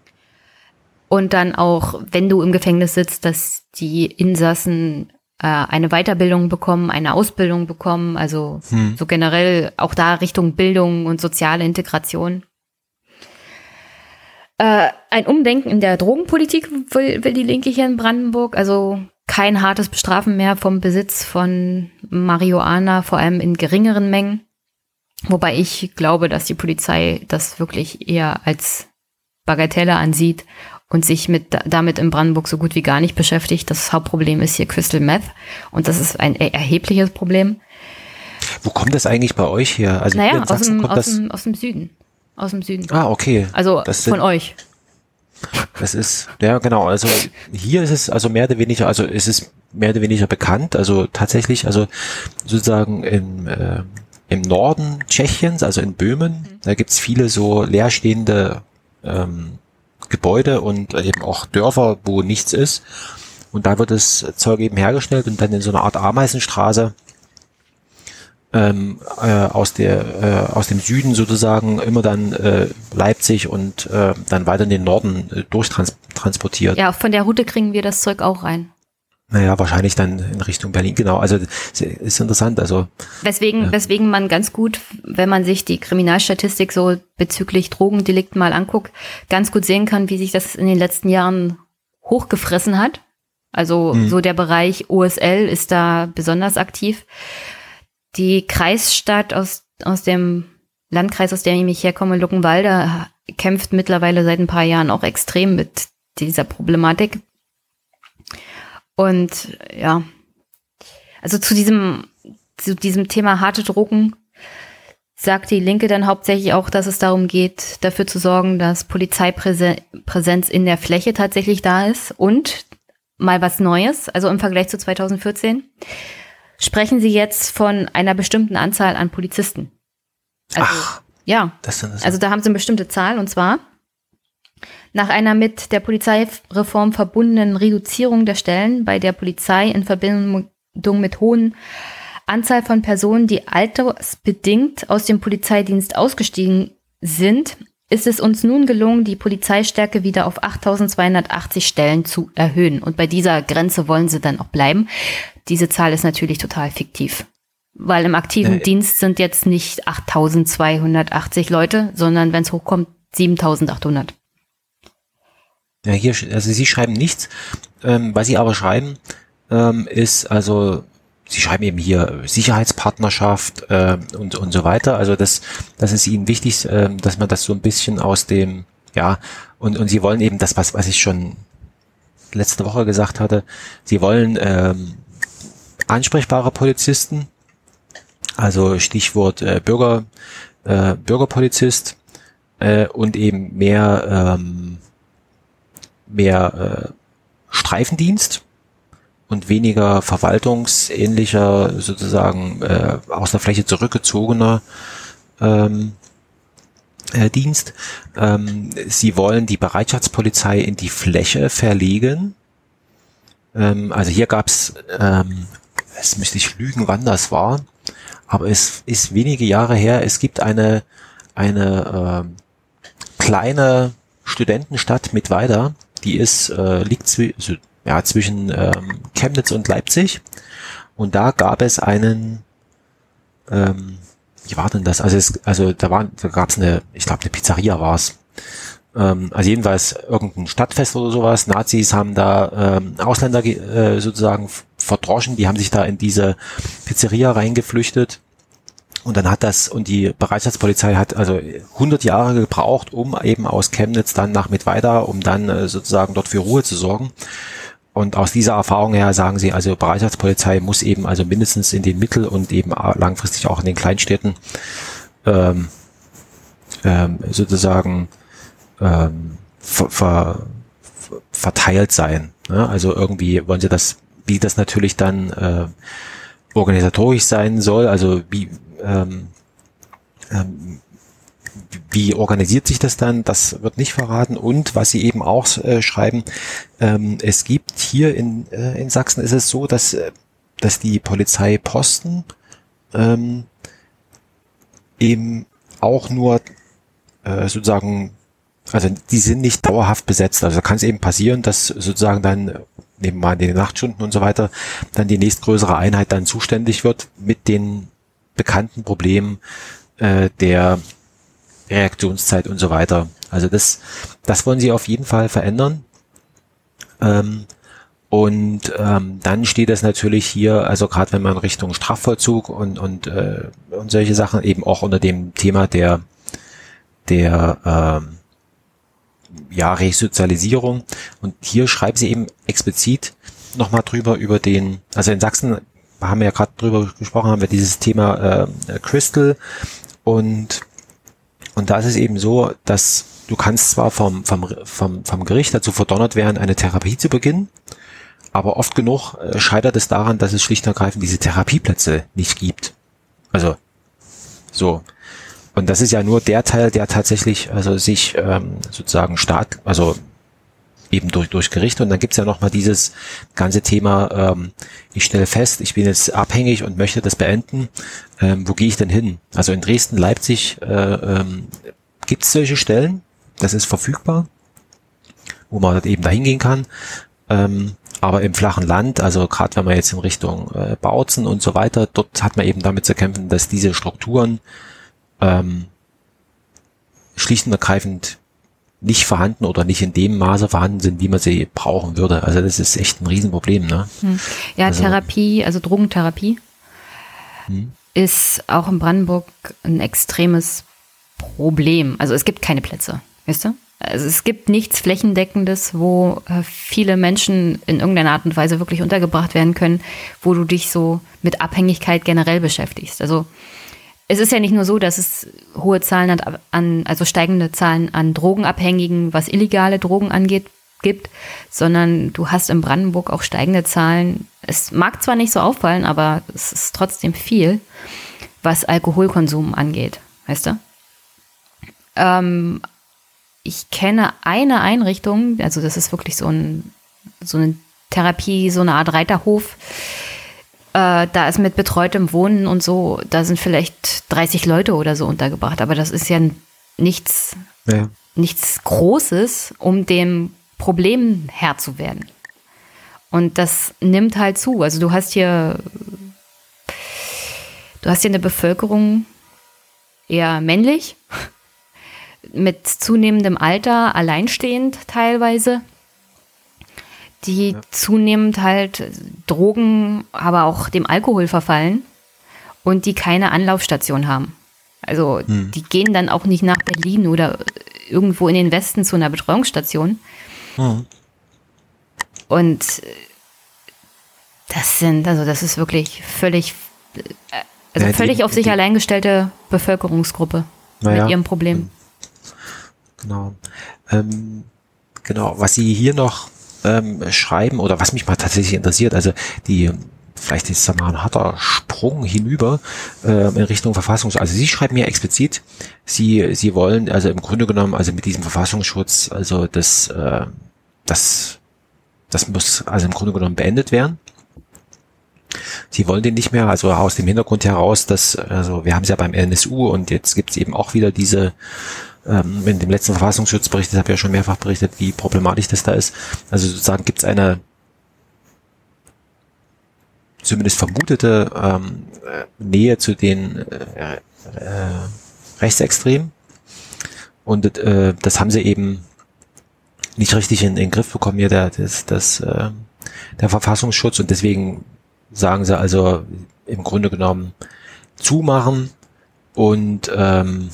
Und dann auch, wenn du im Gefängnis sitzt, dass die Insassen äh, eine Weiterbildung bekommen, eine Ausbildung bekommen, also hm. so generell auch da Richtung Bildung und soziale Integration. Äh, ein Umdenken in der Drogenpolitik will, will die Linke hier in Brandenburg, also kein hartes Bestrafen mehr vom Besitz von Marihuana, vor allem in geringeren Mengen. Wobei ich glaube, dass die Polizei das wirklich eher als Bagatelle ansieht und sich mit damit in Brandenburg so gut wie gar nicht beschäftigt. Das Hauptproblem ist hier Crystal Meth und das ist ein erhebliches Problem. Wo kommt das eigentlich bei euch her? Also naja, aus dem, aus, dem, aus dem Süden. Aus dem Süden. Ah, okay. Also das von sind, euch. Das ist, ja genau, also hier ist es also mehr oder weniger, also ist es mehr oder weniger bekannt, also tatsächlich, also sozusagen im, äh, im Norden Tschechiens, also in Böhmen, mhm. da gibt's viele so leerstehende ähm, Gebäude und eben auch Dörfer, wo nichts ist. Und da wird das Zeug eben hergestellt und dann in so einer Art Ameisenstraße ähm, äh, aus der äh, aus dem Süden sozusagen immer dann äh, Leipzig und äh, dann weiter in den Norden äh, durchtransportiert. Ja, von der Route kriegen wir das Zeug auch rein. Naja, wahrscheinlich dann in Richtung Berlin, genau. Also ist interessant. Also weswegen, ja. weswegen man ganz gut, wenn man sich die Kriminalstatistik so bezüglich Drogendelikten mal anguckt, ganz gut sehen kann, wie sich das in den letzten Jahren hochgefressen hat. Also mhm. so der Bereich OSL ist da besonders aktiv. Die Kreisstadt aus, aus dem Landkreis, aus dem ich herkomme, Luckenwalde, kämpft mittlerweile seit ein paar Jahren auch extrem mit dieser Problematik. Und ja, also zu diesem, zu diesem Thema harte Drogen sagt die Linke dann hauptsächlich auch, dass es darum geht, dafür zu sorgen, dass Polizeipräsenz in der Fläche tatsächlich da ist und mal was Neues, also im Vergleich zu 2014, sprechen sie jetzt von einer bestimmten Anzahl an Polizisten. Also, Ach, ja. Das also da haben sie eine bestimmte Zahl und zwar nach einer mit der Polizeireform verbundenen Reduzierung der Stellen bei der Polizei in Verbindung mit hohen Anzahl von Personen, die altersbedingt aus dem Polizeidienst ausgestiegen sind, ist es uns nun gelungen, die Polizeistärke wieder auf 8280 Stellen zu erhöhen. Und bei dieser Grenze wollen sie dann auch bleiben. Diese Zahl ist natürlich total fiktiv. Weil im aktiven äh, Dienst sind jetzt nicht 8280 Leute, sondern wenn es hochkommt, 7800. Ja, hier, also Sie schreiben nichts. Ähm, was Sie aber schreiben, ähm, ist also Sie schreiben eben hier Sicherheitspartnerschaft äh, und und so weiter. Also das das ist Ihnen wichtig, äh, dass man das so ein bisschen aus dem ja und und Sie wollen eben das was was ich schon letzte Woche gesagt hatte. Sie wollen ähm, ansprechbare Polizisten, also Stichwort äh, Bürger äh, Bürgerpolizist äh, und eben mehr ähm, mehr äh, Streifendienst und weniger verwaltungsähnlicher, sozusagen äh, aus der Fläche zurückgezogener ähm, äh, Dienst. Ähm, sie wollen die Bereitschaftspolizei in die Fläche verlegen. Ähm, also hier gab es, ähm, es müsste ich lügen, wann das war, aber es ist wenige Jahre her, es gibt eine, eine äh, kleine Studentenstadt mit weiter, die ist, äh, liegt zwi also, ja, zwischen ähm, Chemnitz und Leipzig. Und da gab es einen, ähm, wie war denn das? Also es, also da war, da gab es eine, ich glaube eine Pizzeria war es. Ähm, also jedenfalls irgendein Stadtfest oder sowas. Nazis haben da ähm, Ausländer äh, sozusagen verdroschen, die haben sich da in diese Pizzeria reingeflüchtet. Und dann hat das, und die Bereitschaftspolizei hat also 100 Jahre gebraucht, um eben aus Chemnitz dann nach Mittweida, um dann äh, sozusagen dort für Ruhe zu sorgen. Und aus dieser Erfahrung her sagen sie, also Bereitschaftspolizei muss eben also mindestens in den Mittel- und eben langfristig auch in den Kleinstädten ähm, ähm, sozusagen ähm, ver, ver, verteilt sein. Ne? Also irgendwie wollen sie das, wie das natürlich dann äh, organisatorisch sein soll, also wie ähm, ähm, wie organisiert sich das dann? Das wird nicht verraten. Und was Sie eben auch äh, schreiben, ähm, es gibt hier in, äh, in Sachsen ist es so, dass, äh, dass die Polizeiposten ähm, eben auch nur äh, sozusagen, also die sind nicht dauerhaft besetzt. Also kann es eben passieren, dass sozusagen dann neben mal in den Nachtstunden und so weiter dann die nächstgrößere Einheit dann zuständig wird mit den bekannten Problemen äh, der Reaktionszeit und so weiter. Also das, das wollen sie auf jeden Fall verändern. Ähm, und ähm, dann steht es natürlich hier, also gerade wenn man Richtung Strafvollzug und und äh, und solche Sachen eben auch unter dem Thema der der ähm, ja Resozialisierung. Und hier schreiben sie eben explizit nochmal drüber über den, also in Sachsen haben wir ja gerade drüber gesprochen, haben wir dieses Thema äh, Crystal und und da ist es eben so, dass du kannst zwar vom, vom, vom, vom Gericht dazu verdonnert werden, eine Therapie zu beginnen, aber oft genug äh, scheitert es daran, dass es schlicht und ergreifend diese Therapieplätze nicht gibt. Also so. Und das ist ja nur der Teil, der tatsächlich also sich ähm, sozusagen staat, also eben durch, durch Gerichte. Und dann gibt's ja nochmal dieses ganze Thema, ähm, ich stelle fest, ich bin jetzt abhängig und möchte das beenden. Ähm, wo gehe ich denn hin? Also in Dresden, Leipzig äh, ähm, gibt's solche Stellen, das ist verfügbar, wo man eben dahin gehen kann. Ähm, aber im flachen Land, also gerade wenn man jetzt in Richtung äh, Bautzen und so weiter, dort hat man eben damit zu kämpfen, dass diese Strukturen ähm, schlicht und ergreifend nicht vorhanden oder nicht in dem Maße vorhanden sind, wie man sie brauchen würde. Also das ist echt ein Riesenproblem. Ne? Hm. Ja, also, Therapie, also Drogentherapie hm. ist auch in Brandenburg ein extremes Problem. Also es gibt keine Plätze, weißt du? Also es gibt nichts Flächendeckendes, wo äh, viele Menschen in irgendeiner Art und Weise wirklich untergebracht werden können, wo du dich so mit Abhängigkeit generell beschäftigst. Also es ist ja nicht nur so, dass es hohe Zahlen an, an, also steigende Zahlen an Drogenabhängigen, was illegale Drogen angeht, gibt, sondern du hast in Brandenburg auch steigende Zahlen. Es mag zwar nicht so auffallen, aber es ist trotzdem viel, was Alkoholkonsum angeht, weißt du? Ähm, ich kenne eine Einrichtung, also das ist wirklich so, ein, so eine Therapie, so eine Art Reiterhof, äh, da ist mit betreutem Wohnen und so, da sind vielleicht 30 Leute oder so untergebracht, aber das ist ja nichts, ja. nichts Großes, um dem Problem Herr zu werden. Und das nimmt halt zu. Also du hast hier, du hast hier eine Bevölkerung eher männlich, mit zunehmendem Alter, alleinstehend teilweise die ja. zunehmend halt Drogen, aber auch dem Alkohol verfallen und die keine Anlaufstation haben. Also hm. die gehen dann auch nicht nach Berlin oder irgendwo in den Westen zu einer Betreuungsstation. Hm. Und das sind, also das ist wirklich völlig, also ja, völlig die, auf sich die, allein gestellte Bevölkerungsgruppe mit ja. ihrem Problem. Genau. Ähm, genau, was Sie hier noch ähm, schreiben oder was mich mal tatsächlich interessiert, also die vielleicht ist das mal ein harter Sprung hinüber äh, in Richtung Verfassungsschutz. Also Sie schreiben mir explizit, Sie Sie wollen also im Grunde genommen also mit diesem Verfassungsschutz also das äh, das das muss also im Grunde genommen beendet werden. Sie wollen den nicht mehr, also aus dem Hintergrund heraus, dass, also wir haben es ja beim NSU und jetzt gibt es eben auch wieder diese ähm, in dem letzten Verfassungsschutzbericht, das habe ich ja schon mehrfach berichtet, wie problematisch das da ist. Also sozusagen gibt es eine zumindest vermutete ähm, Nähe zu den äh, äh, Rechtsextremen. Und äh, das haben sie eben nicht richtig in, in den Griff bekommen hier, der, das, das, äh, der Verfassungsschutz. Und deswegen sagen sie also im Grunde genommen zumachen und ähm,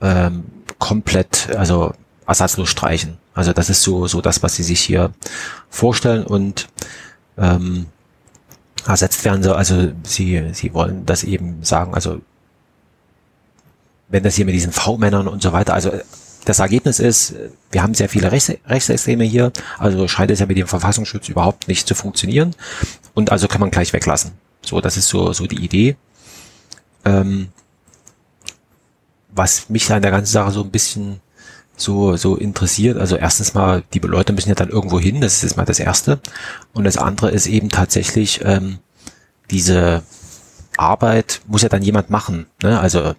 ähm, komplett, also ersatzlos streichen. Also das ist so, so das, was sie sich hier vorstellen und ähm, ersetzt werden sie, also sie, sie wollen das eben sagen, also wenn das hier mit diesen V-Männern und so weiter, also das Ergebnis ist, wir haben sehr viele Rechts, Rechtsextreme hier, also scheint es ja mit dem Verfassungsschutz überhaupt nicht zu funktionieren und also kann man gleich weglassen. So, das ist so, so die Idee. Ähm, was mich an der ganzen Sache so ein bisschen so, so interessiert. Also erstens mal, die Leute müssen ja dann irgendwo hin, das ist jetzt mal das Erste. Und das andere ist eben tatsächlich, ähm, diese Arbeit muss ja dann jemand machen. Ne? Also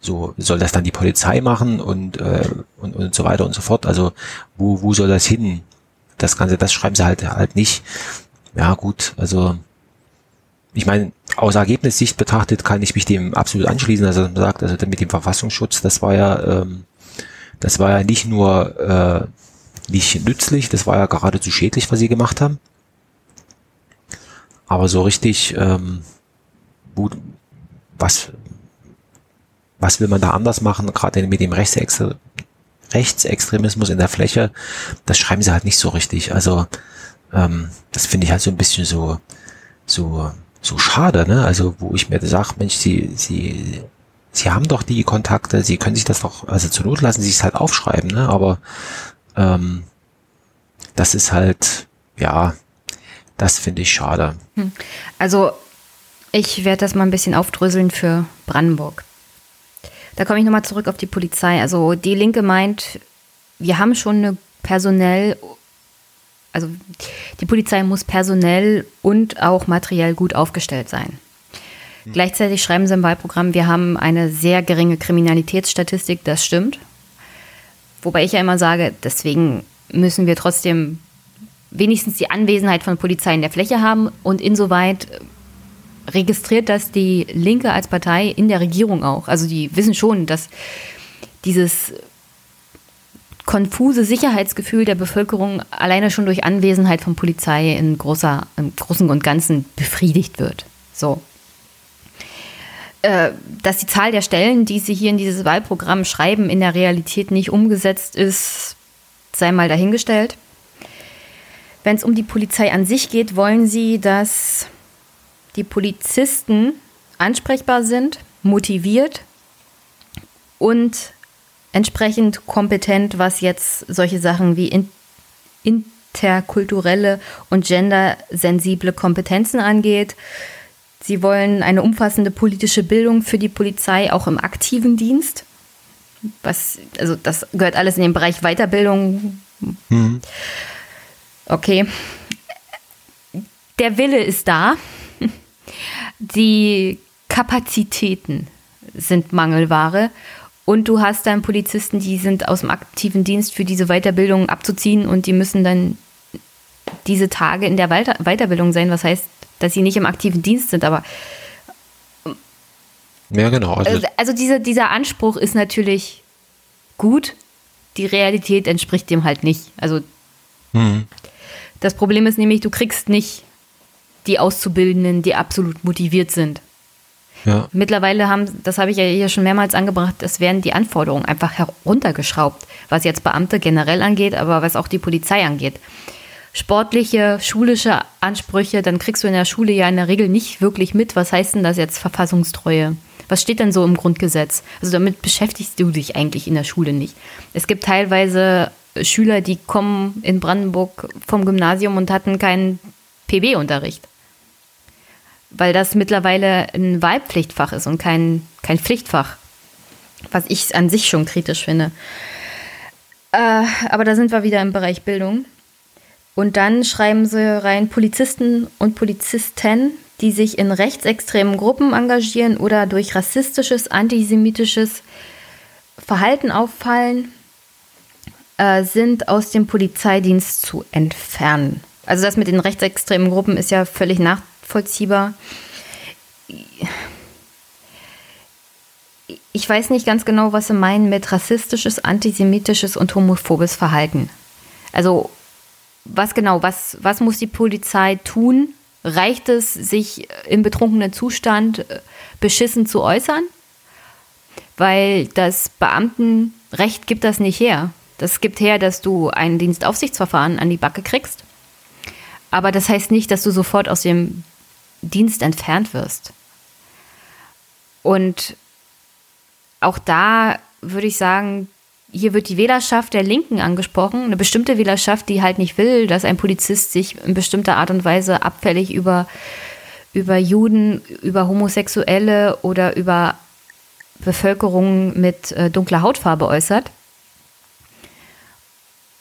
so soll das dann die Polizei machen und, äh, und, und so weiter und so fort. Also wo, wo soll das hin? Das Ganze, das schreiben sie halt halt nicht. Ja gut, also ich meine, aus Ergebnissicht betrachtet kann ich mich dem absolut anschließen. Also man sagt, also mit dem Verfassungsschutz, das war ja, ähm, das war ja nicht nur äh, nicht nützlich, das war ja geradezu schädlich, was sie gemacht haben. Aber so richtig, ähm, wo, was, was will man da anders machen, gerade mit dem Rechtsextre Rechtsextremismus in der Fläche, das schreiben sie halt nicht so richtig. Also ähm, das finde ich halt so ein bisschen so, so so schade, ne? Also wo ich mir sage, Mensch, sie, sie, sie haben doch die Kontakte, sie können sich das doch, also zur Not lassen sie es halt aufschreiben, ne? Aber ähm, das ist halt, ja, das finde ich schade. Hm. Also ich werde das mal ein bisschen aufdröseln für Brandenburg. Da komme ich nochmal zurück auf die Polizei. Also die Linke meint, wir haben schon eine personell also die Polizei muss personell und auch materiell gut aufgestellt sein. Mhm. Gleichzeitig schreiben sie im Wahlprogramm, wir haben eine sehr geringe Kriminalitätsstatistik, das stimmt. Wobei ich ja immer sage, deswegen müssen wir trotzdem wenigstens die Anwesenheit von Polizei in der Fläche haben und insoweit registriert das die Linke als Partei in der Regierung auch. Also die wissen schon, dass dieses konfuse Sicherheitsgefühl der Bevölkerung alleine schon durch Anwesenheit von Polizei in, großer, im Großen und Ganzen befriedigt wird. So. Äh, dass die Zahl der Stellen, die Sie hier in dieses Wahlprogramm schreiben, in der Realität nicht umgesetzt ist, sei mal dahingestellt. Wenn es um die Polizei an sich geht, wollen Sie, dass die Polizisten ansprechbar sind, motiviert und entsprechend kompetent, was jetzt solche Sachen wie in, interkulturelle und gendersensible Kompetenzen angeht. Sie wollen eine umfassende politische Bildung für die Polizei, auch im aktiven Dienst. Was, also das gehört alles in den Bereich Weiterbildung. Mhm. Okay. Der Wille ist da. Die Kapazitäten sind Mangelware und du hast dann Polizisten, die sind aus dem aktiven Dienst für diese Weiterbildung abzuziehen und die müssen dann diese Tage in der Weiter Weiterbildung sein, was heißt, dass sie nicht im aktiven Dienst sind, aber ja, genau. Also, also, also diese, dieser Anspruch ist natürlich gut, die Realität entspricht dem halt nicht. Also mhm. das Problem ist nämlich, du kriegst nicht die Auszubildenden, die absolut motiviert sind. Ja. Mittlerweile haben, das habe ich ja hier schon mehrmals angebracht, es werden die Anforderungen einfach heruntergeschraubt, was jetzt Beamte generell angeht, aber was auch die Polizei angeht. Sportliche, schulische Ansprüche, dann kriegst du in der Schule ja in der Regel nicht wirklich mit, was heißt denn das jetzt Verfassungstreue? Was steht denn so im Grundgesetz? Also damit beschäftigst du dich eigentlich in der Schule nicht. Es gibt teilweise Schüler, die kommen in Brandenburg vom Gymnasium und hatten keinen PB-Unterricht weil das mittlerweile ein Wahlpflichtfach ist und kein, kein Pflichtfach, was ich an sich schon kritisch finde. Äh, aber da sind wir wieder im Bereich Bildung. Und dann schreiben sie rein Polizisten und Polizisten, die sich in rechtsextremen Gruppen engagieren oder durch rassistisches, antisemitisches Verhalten auffallen, äh, sind aus dem Polizeidienst zu entfernen. Also das mit den rechtsextremen Gruppen ist ja völlig nachvollziehbar. Ich weiß nicht ganz genau, was Sie meinen mit rassistisches, antisemitisches und homophobes Verhalten. Also was genau, was, was muss die Polizei tun? Reicht es, sich im betrunkenen Zustand äh, beschissen zu äußern? Weil das Beamtenrecht gibt das nicht her. Das gibt her, dass du ein Dienstaufsichtsverfahren an die Backe kriegst. Aber das heißt nicht, dass du sofort aus dem Dienst entfernt wirst. Und auch da würde ich sagen, hier wird die Wählerschaft der Linken angesprochen, eine bestimmte Wählerschaft, die halt nicht will, dass ein Polizist sich in bestimmter Art und Weise abfällig über, über Juden, über Homosexuelle oder über Bevölkerung mit äh, dunkler Hautfarbe äußert.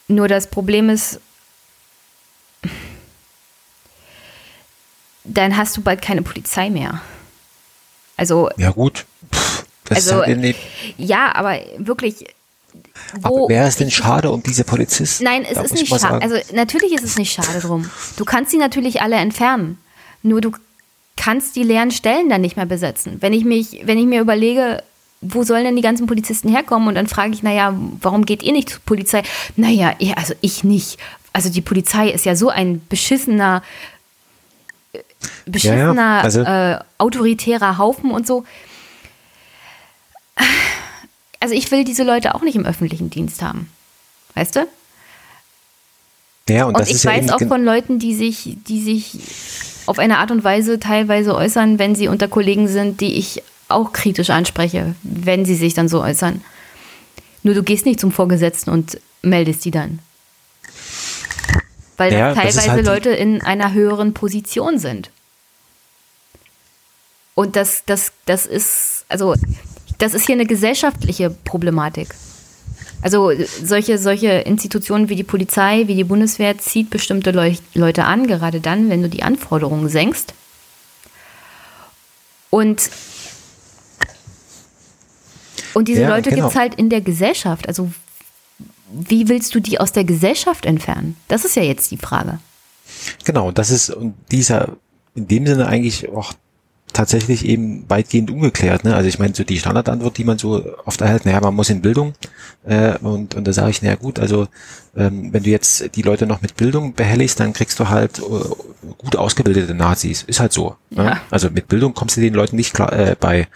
Nur das Problem ist, dann hast du bald keine Polizei mehr. Also. Ja, gut. Pff, also, halt ja, aber wirklich. Wo, wäre es denn schade um diese Polizisten? Nein, es da ist nicht schade. Also natürlich ist es nicht schade drum. Du kannst sie natürlich alle entfernen. Nur du kannst die leeren Stellen dann nicht mehr besetzen. Wenn ich mich, wenn ich mir überlege, wo sollen denn die ganzen Polizisten herkommen? Und dann frage ich, naja, warum geht ihr nicht zur Polizei? Naja, also ich nicht. Also die Polizei ist ja so ein beschissener, beschissener, ja, ja. Also, äh, autoritärer Haufen und so. Also ich will diese Leute auch nicht im öffentlichen Dienst haben. Weißt du? Ja, und, und ich weiß auch von Leuten, die sich, die sich auf eine Art und Weise teilweise äußern, wenn sie unter Kollegen sind, die ich auch kritisch anspreche, wenn sie sich dann so äußern. Nur du gehst nicht zum Vorgesetzten und meldest die dann. Weil ja, teilweise halt Leute in einer höheren Position sind. Und das, das, das ist, also, das ist hier eine gesellschaftliche Problematik. Also solche, solche Institutionen wie die Polizei, wie die Bundeswehr zieht bestimmte Leu Leute an, gerade dann, wenn du die Anforderungen senkst. Und und diese ja, Leute genau. gibt es halt in der Gesellschaft. Also wie willst du die aus der Gesellschaft entfernen? Das ist ja jetzt die Frage. Genau, das ist dieser in dem Sinne eigentlich auch tatsächlich eben weitgehend ungeklärt. Ne? Also ich meine, so die Standardantwort, die man so oft erhält, naja, man muss in Bildung. Äh, und, und da sage ich, naja gut, also ähm, wenn du jetzt die Leute noch mit Bildung behelligst, dann kriegst du halt äh, gut ausgebildete Nazis. Ist halt so. Ne? Ja. Also mit Bildung kommst du den Leuten nicht klar äh, bei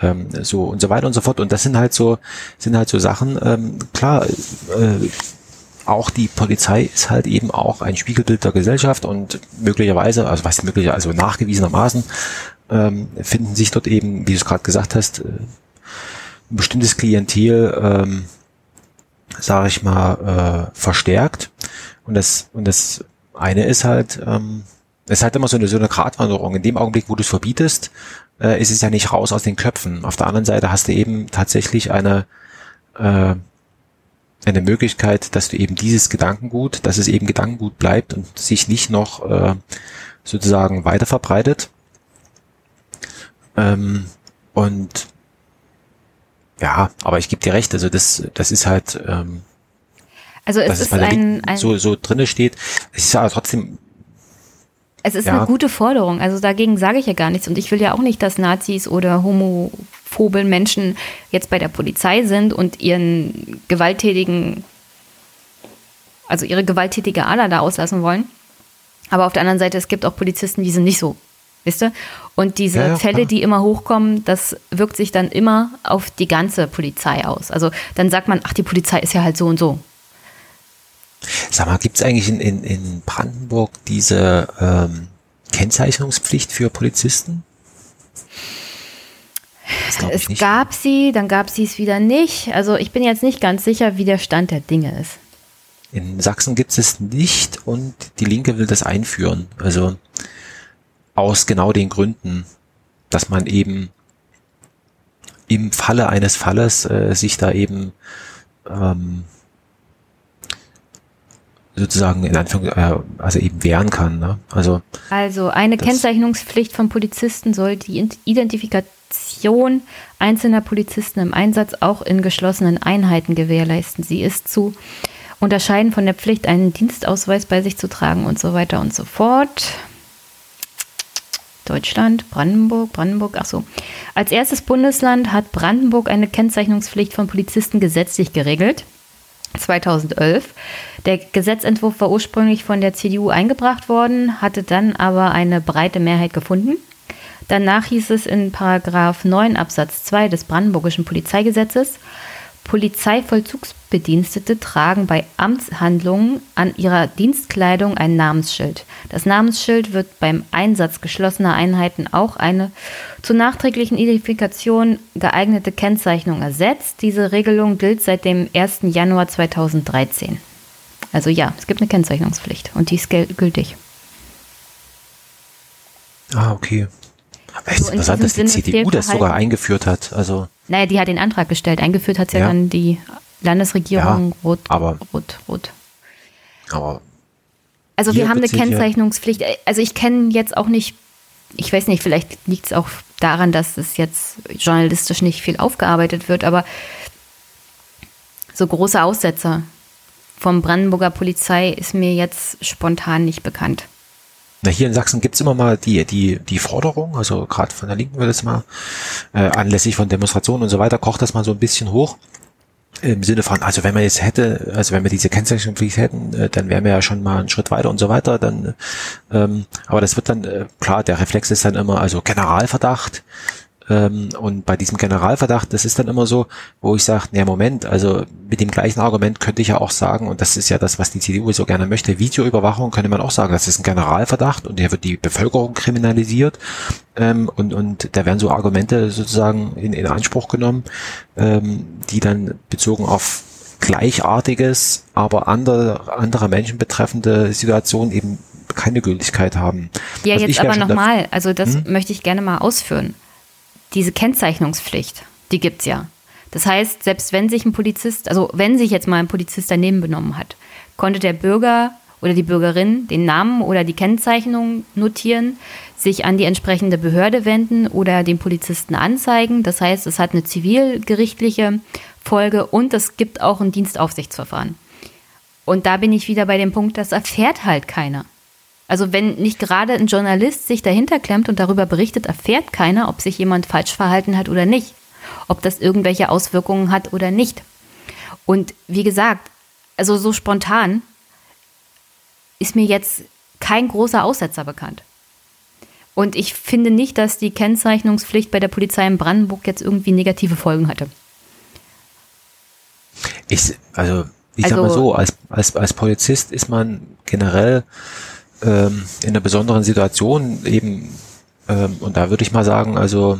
ähm, so und so weiter und so fort. Und das sind halt so, sind halt so Sachen, ähm, klar, äh, auch die Polizei ist halt eben auch ein Spiegelbild der Gesellschaft und möglicherweise, also was möglicherweise, also nachgewiesenermaßen, ähm, finden sich dort eben, wie du es gerade gesagt hast, äh, ein bestimmtes Klientel, ähm, sage ich mal, äh, verstärkt. Und das, und das eine ist halt, ähm, es ist halt immer so eine, so eine Gratwanderung. In dem Augenblick, wo du es verbietest, äh, ist es ja nicht raus aus den Köpfen. Auf der anderen Seite hast du eben tatsächlich eine, äh, eine Möglichkeit, dass du eben dieses Gedankengut, dass es eben Gedankengut bleibt und sich nicht noch äh, sozusagen weiter verbreitet. Ähm, und ja, aber ich gebe dir recht, also das, das ist halt, ähm, also es ist ein, ein so, so drinne steht. Es ist ja trotzdem es ist ja. eine gute Forderung. Also dagegen sage ich ja gar nichts. Und ich will ja auch nicht, dass Nazis oder homophobe Menschen jetzt bei der Polizei sind und ihren gewalttätigen, also ihre gewalttätige Ader da auslassen wollen. Aber auf der anderen Seite, es gibt auch Polizisten, die sind nicht so. Wisst ihr? Und diese ja, ja, Fälle, die immer hochkommen, das wirkt sich dann immer auf die ganze Polizei aus. Also dann sagt man, ach, die Polizei ist ja halt so und so. Sag mal, gibt es eigentlich in, in, in Brandenburg diese ähm, Kennzeichnungspflicht für Polizisten? Es nicht. gab sie, dann gab sie es wieder nicht. Also ich bin jetzt nicht ganz sicher, wie der Stand der Dinge ist. In Sachsen gibt es nicht und die Linke will das einführen. Also aus genau den Gründen, dass man eben im Falle eines Falles äh, sich da eben ähm, sozusagen in Anführung, äh, also eben wehren kann. Ne? Also, also eine Kennzeichnungspflicht von Polizisten soll die Identifikation einzelner Polizisten im Einsatz auch in geschlossenen Einheiten gewährleisten. Sie ist zu unterscheiden von der Pflicht, einen Dienstausweis bei sich zu tragen und so weiter und so fort. Deutschland, Brandenburg, Brandenburg, ach so. Als erstes Bundesland hat Brandenburg eine Kennzeichnungspflicht von Polizisten gesetzlich geregelt. 2011. Der Gesetzentwurf war ursprünglich von der CDU eingebracht worden, hatte dann aber eine breite Mehrheit gefunden. Danach hieß es in Paragraph 9 Absatz 2 des Brandenburgischen Polizeigesetzes, Polizeivollzugsbedienstete tragen bei Amtshandlungen an ihrer Dienstkleidung ein Namensschild. Das Namensschild wird beim Einsatz geschlossener Einheiten auch eine zur nachträglichen Identifikation geeignete Kennzeichnung ersetzt. Diese Regelung gilt seit dem 1. Januar 2013. Also ja, es gibt eine Kennzeichnungspflicht und die ist gültig. Ah, okay. Aber es ist interessant, dass die CDU das sogar eingeführt hat. Also naja, die hat den Antrag gestellt. Eingeführt hat es ja, ja, dann die Landesregierung ja, Rot, aber, Rot, Rot. Aber also wir haben eine Kennzeichnungspflicht. Also ich kenne jetzt auch nicht, ich weiß nicht, vielleicht liegt es auch daran, dass es jetzt journalistisch nicht viel aufgearbeitet wird, aber so große Aussetzer vom Brandenburger Polizei ist mir jetzt spontan nicht bekannt. Na, hier in Sachsen gibt's immer mal die, die, die Forderung, also gerade von der Linken wird es mal, äh, anlässlich von Demonstrationen und so weiter, kocht das mal so ein bisschen hoch. Im Sinne von, also wenn man jetzt hätte, also wenn wir diese Kennzeichnungspflicht hätten, äh, dann wären wir ja schon mal einen Schritt weiter und so weiter. Dann, ähm, aber das wird dann, äh, klar, der Reflex ist dann immer, also Generalverdacht, ähm, und bei diesem Generalverdacht, das ist dann immer so, wo ich sage, nee, Moment, also mit dem gleichen Argument könnte ich ja auch sagen, und das ist ja das, was die CDU so gerne möchte, Videoüberwachung könnte man auch sagen, das ist ein Generalverdacht und der wird die Bevölkerung kriminalisiert ähm, und, und da werden so Argumente sozusagen in, in Anspruch genommen, ähm, die dann bezogen auf gleichartiges, aber andere, andere Menschen betreffende Situationen eben keine Gültigkeit haben. Ja, also jetzt aber nochmal, also das hm? möchte ich gerne mal ausführen diese Kennzeichnungspflicht, die gibt es ja. Das heißt, selbst wenn sich ein Polizist, also wenn sich jetzt mal ein Polizist daneben benommen hat, konnte der Bürger oder die Bürgerin den Namen oder die Kennzeichnung notieren, sich an die entsprechende Behörde wenden oder den Polizisten anzeigen. Das heißt, es hat eine zivilgerichtliche Folge und es gibt auch ein Dienstaufsichtsverfahren. Und da bin ich wieder bei dem Punkt, das erfährt halt keiner. Also wenn nicht gerade ein Journalist sich dahinter klemmt und darüber berichtet, erfährt keiner, ob sich jemand falsch verhalten hat oder nicht, ob das irgendwelche Auswirkungen hat oder nicht. Und wie gesagt, also so spontan ist mir jetzt kein großer Aussetzer bekannt. Und ich finde nicht, dass die Kennzeichnungspflicht bei der Polizei in Brandenburg jetzt irgendwie negative Folgen hatte. Ich, also, ich also, sag mal also so, als, als, als Polizist ist man generell ähm, in einer besonderen Situation eben, ähm, und da würde ich mal sagen, also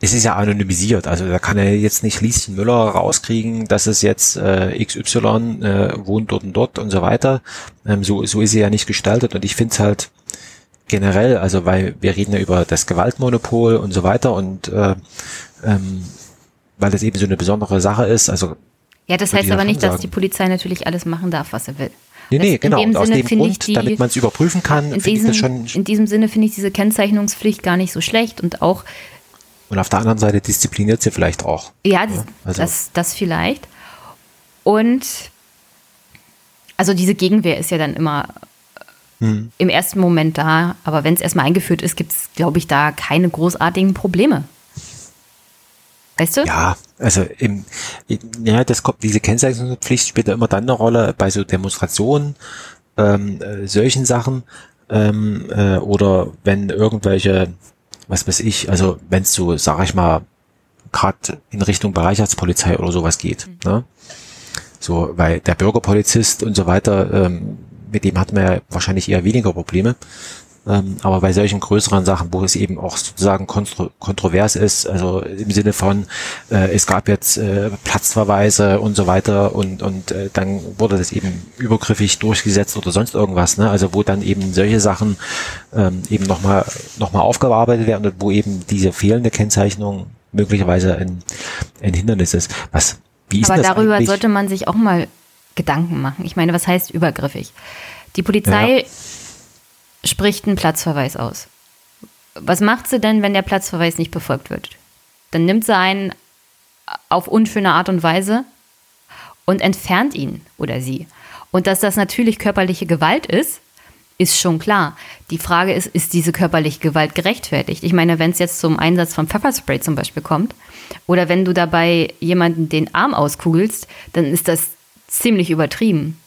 es ist ja anonymisiert, also da kann er jetzt nicht Lieschen Müller rauskriegen, dass es jetzt äh, XY äh, wohnt dort und dort und so weiter. Ähm, so, so ist sie ja nicht gestaltet und ich finde es halt generell, also weil wir reden ja über das Gewaltmonopol und so weiter und äh, ähm, weil das eben so eine besondere Sache ist, also ja, das heißt aber nicht, sagen. dass die Polizei natürlich alles machen darf, was er will. Nee, nee, genau. Und aus dem Grund, die, damit man es überprüfen kann, in diesem, ich das schon. In diesem Sinne finde ich diese Kennzeichnungspflicht gar nicht so schlecht und auch. Und auf der anderen Seite diszipliniert sie vielleicht auch. Ja, das, ja, also. das, das vielleicht. Und also diese Gegenwehr ist ja dann immer hm. im ersten Moment da, aber wenn es erstmal eingeführt ist, gibt es, glaube ich, da keine großartigen Probleme. Weißt du? Ja, also im, ja, das kommt, diese Kennzeichnungspflicht spielt ja immer dann eine Rolle bei so Demonstrationen, ähm, äh, solchen Sachen, ähm, äh, oder wenn irgendwelche, was weiß ich, also wenn es so, sag ich mal, gerade in Richtung Bereichspolizei oder sowas geht, mhm. ne? So, weil der Bürgerpolizist und so weiter, ähm, mit dem hat man ja wahrscheinlich eher weniger Probleme. Ähm, aber bei solchen größeren Sachen, wo es eben auch sozusagen kontro kontrovers ist, also im Sinne von, äh, es gab jetzt äh, Platzverweise und so weiter und, und äh, dann wurde das eben übergriffig durchgesetzt oder sonst irgendwas, ne? also wo dann eben solche Sachen ähm, eben nochmal noch mal aufgearbeitet werden und wo eben diese fehlende Kennzeichnung möglicherweise ein, ein Hindernis ist. Was, wie ist Aber das darüber eigentlich? sollte man sich auch mal Gedanken machen. Ich meine, was heißt übergriffig? Die Polizei ja spricht einen Platzverweis aus. Was macht sie denn, wenn der Platzverweis nicht befolgt wird? Dann nimmt sie einen auf unschöne Art und Weise und entfernt ihn oder sie. Und dass das natürlich körperliche Gewalt ist, ist schon klar. Die Frage ist, ist diese körperliche Gewalt gerechtfertigt? Ich meine, wenn es jetzt zum Einsatz von Pfefferspray zum Beispiel kommt oder wenn du dabei jemanden den Arm auskugelst, dann ist das ziemlich übertrieben.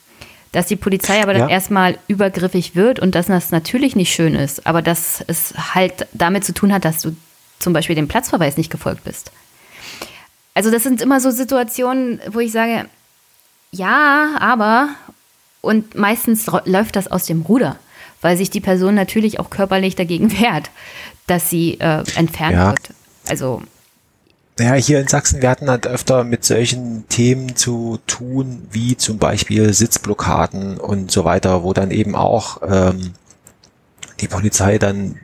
Dass die Polizei aber ja. dann erstmal übergriffig wird und dass das natürlich nicht schön ist, aber dass es halt damit zu tun hat, dass du zum Beispiel dem Platzverweis nicht gefolgt bist. Also das sind immer so Situationen, wo ich sage, ja, aber und meistens läuft das aus dem Ruder, weil sich die Person natürlich auch körperlich dagegen wehrt, dass sie äh, entfernt ja. wird. Also ja, hier in Sachsen, wir hatten halt öfter mit solchen Themen zu tun, wie zum Beispiel Sitzblockaden und so weiter, wo dann eben auch ähm, die Polizei dann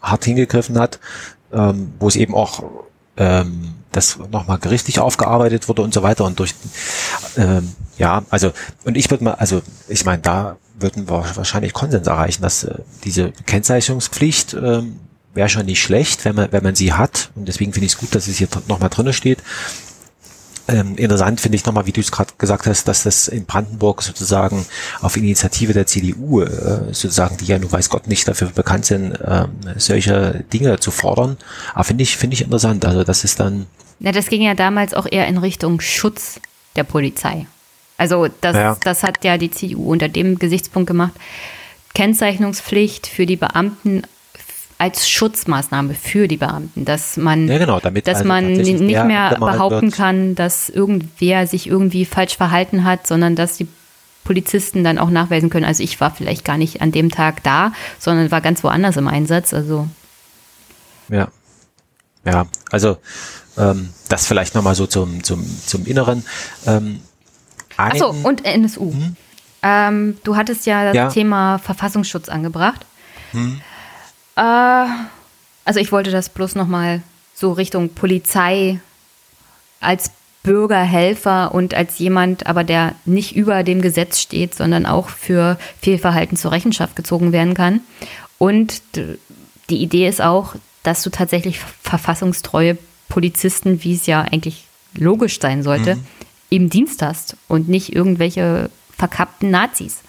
hart hingegriffen hat, ähm, wo es eben auch ähm, das nochmal gerichtlich aufgearbeitet wurde und so weiter und durch ähm, ja, also und ich würde mal, also ich meine, da würden wir wahrscheinlich Konsens erreichen, dass äh, diese Kennzeichnungspflicht ähm, wäre schon nicht schlecht, wenn man, wenn man sie hat. Und deswegen finde ich es gut, dass es hier nochmal drinne steht. Ähm, interessant finde ich nochmal, wie du es gerade gesagt hast, dass das in Brandenburg sozusagen auf Initiative der CDU, äh, sozusagen, die ja nun weiß Gott nicht dafür bekannt sind, ähm, solche Dinge zu fordern. Aber finde ich, finde ich interessant. Also das ist dann. Na, das ging ja damals auch eher in Richtung Schutz der Polizei. Also das, ja. das hat ja die CDU unter dem Gesichtspunkt gemacht. Kennzeichnungspflicht für die Beamten als Schutzmaßnahme für die Beamten, dass man, ja, genau, damit dass also man nicht mehr behaupten wird. kann, dass irgendwer sich irgendwie falsch verhalten hat, sondern dass die Polizisten dann auch nachweisen können. Also ich war vielleicht gar nicht an dem Tag da, sondern war ganz woanders im Einsatz. Also ja, ja, also ähm, das vielleicht nochmal so zum zum zum Inneren. Ähm, Achso, und NSU. Hm? Ähm, du hattest ja das ja. Thema Verfassungsschutz angebracht. Hm. Äh, also ich wollte das bloß nochmal so Richtung Polizei als Bürgerhelfer und als jemand, aber der nicht über dem Gesetz steht, sondern auch für Fehlverhalten zur Rechenschaft gezogen werden kann. Und die Idee ist auch, dass du tatsächlich verfassungstreue Polizisten, wie es ja eigentlich logisch sein sollte, mhm. im Dienst hast und nicht irgendwelche verkappten Nazis.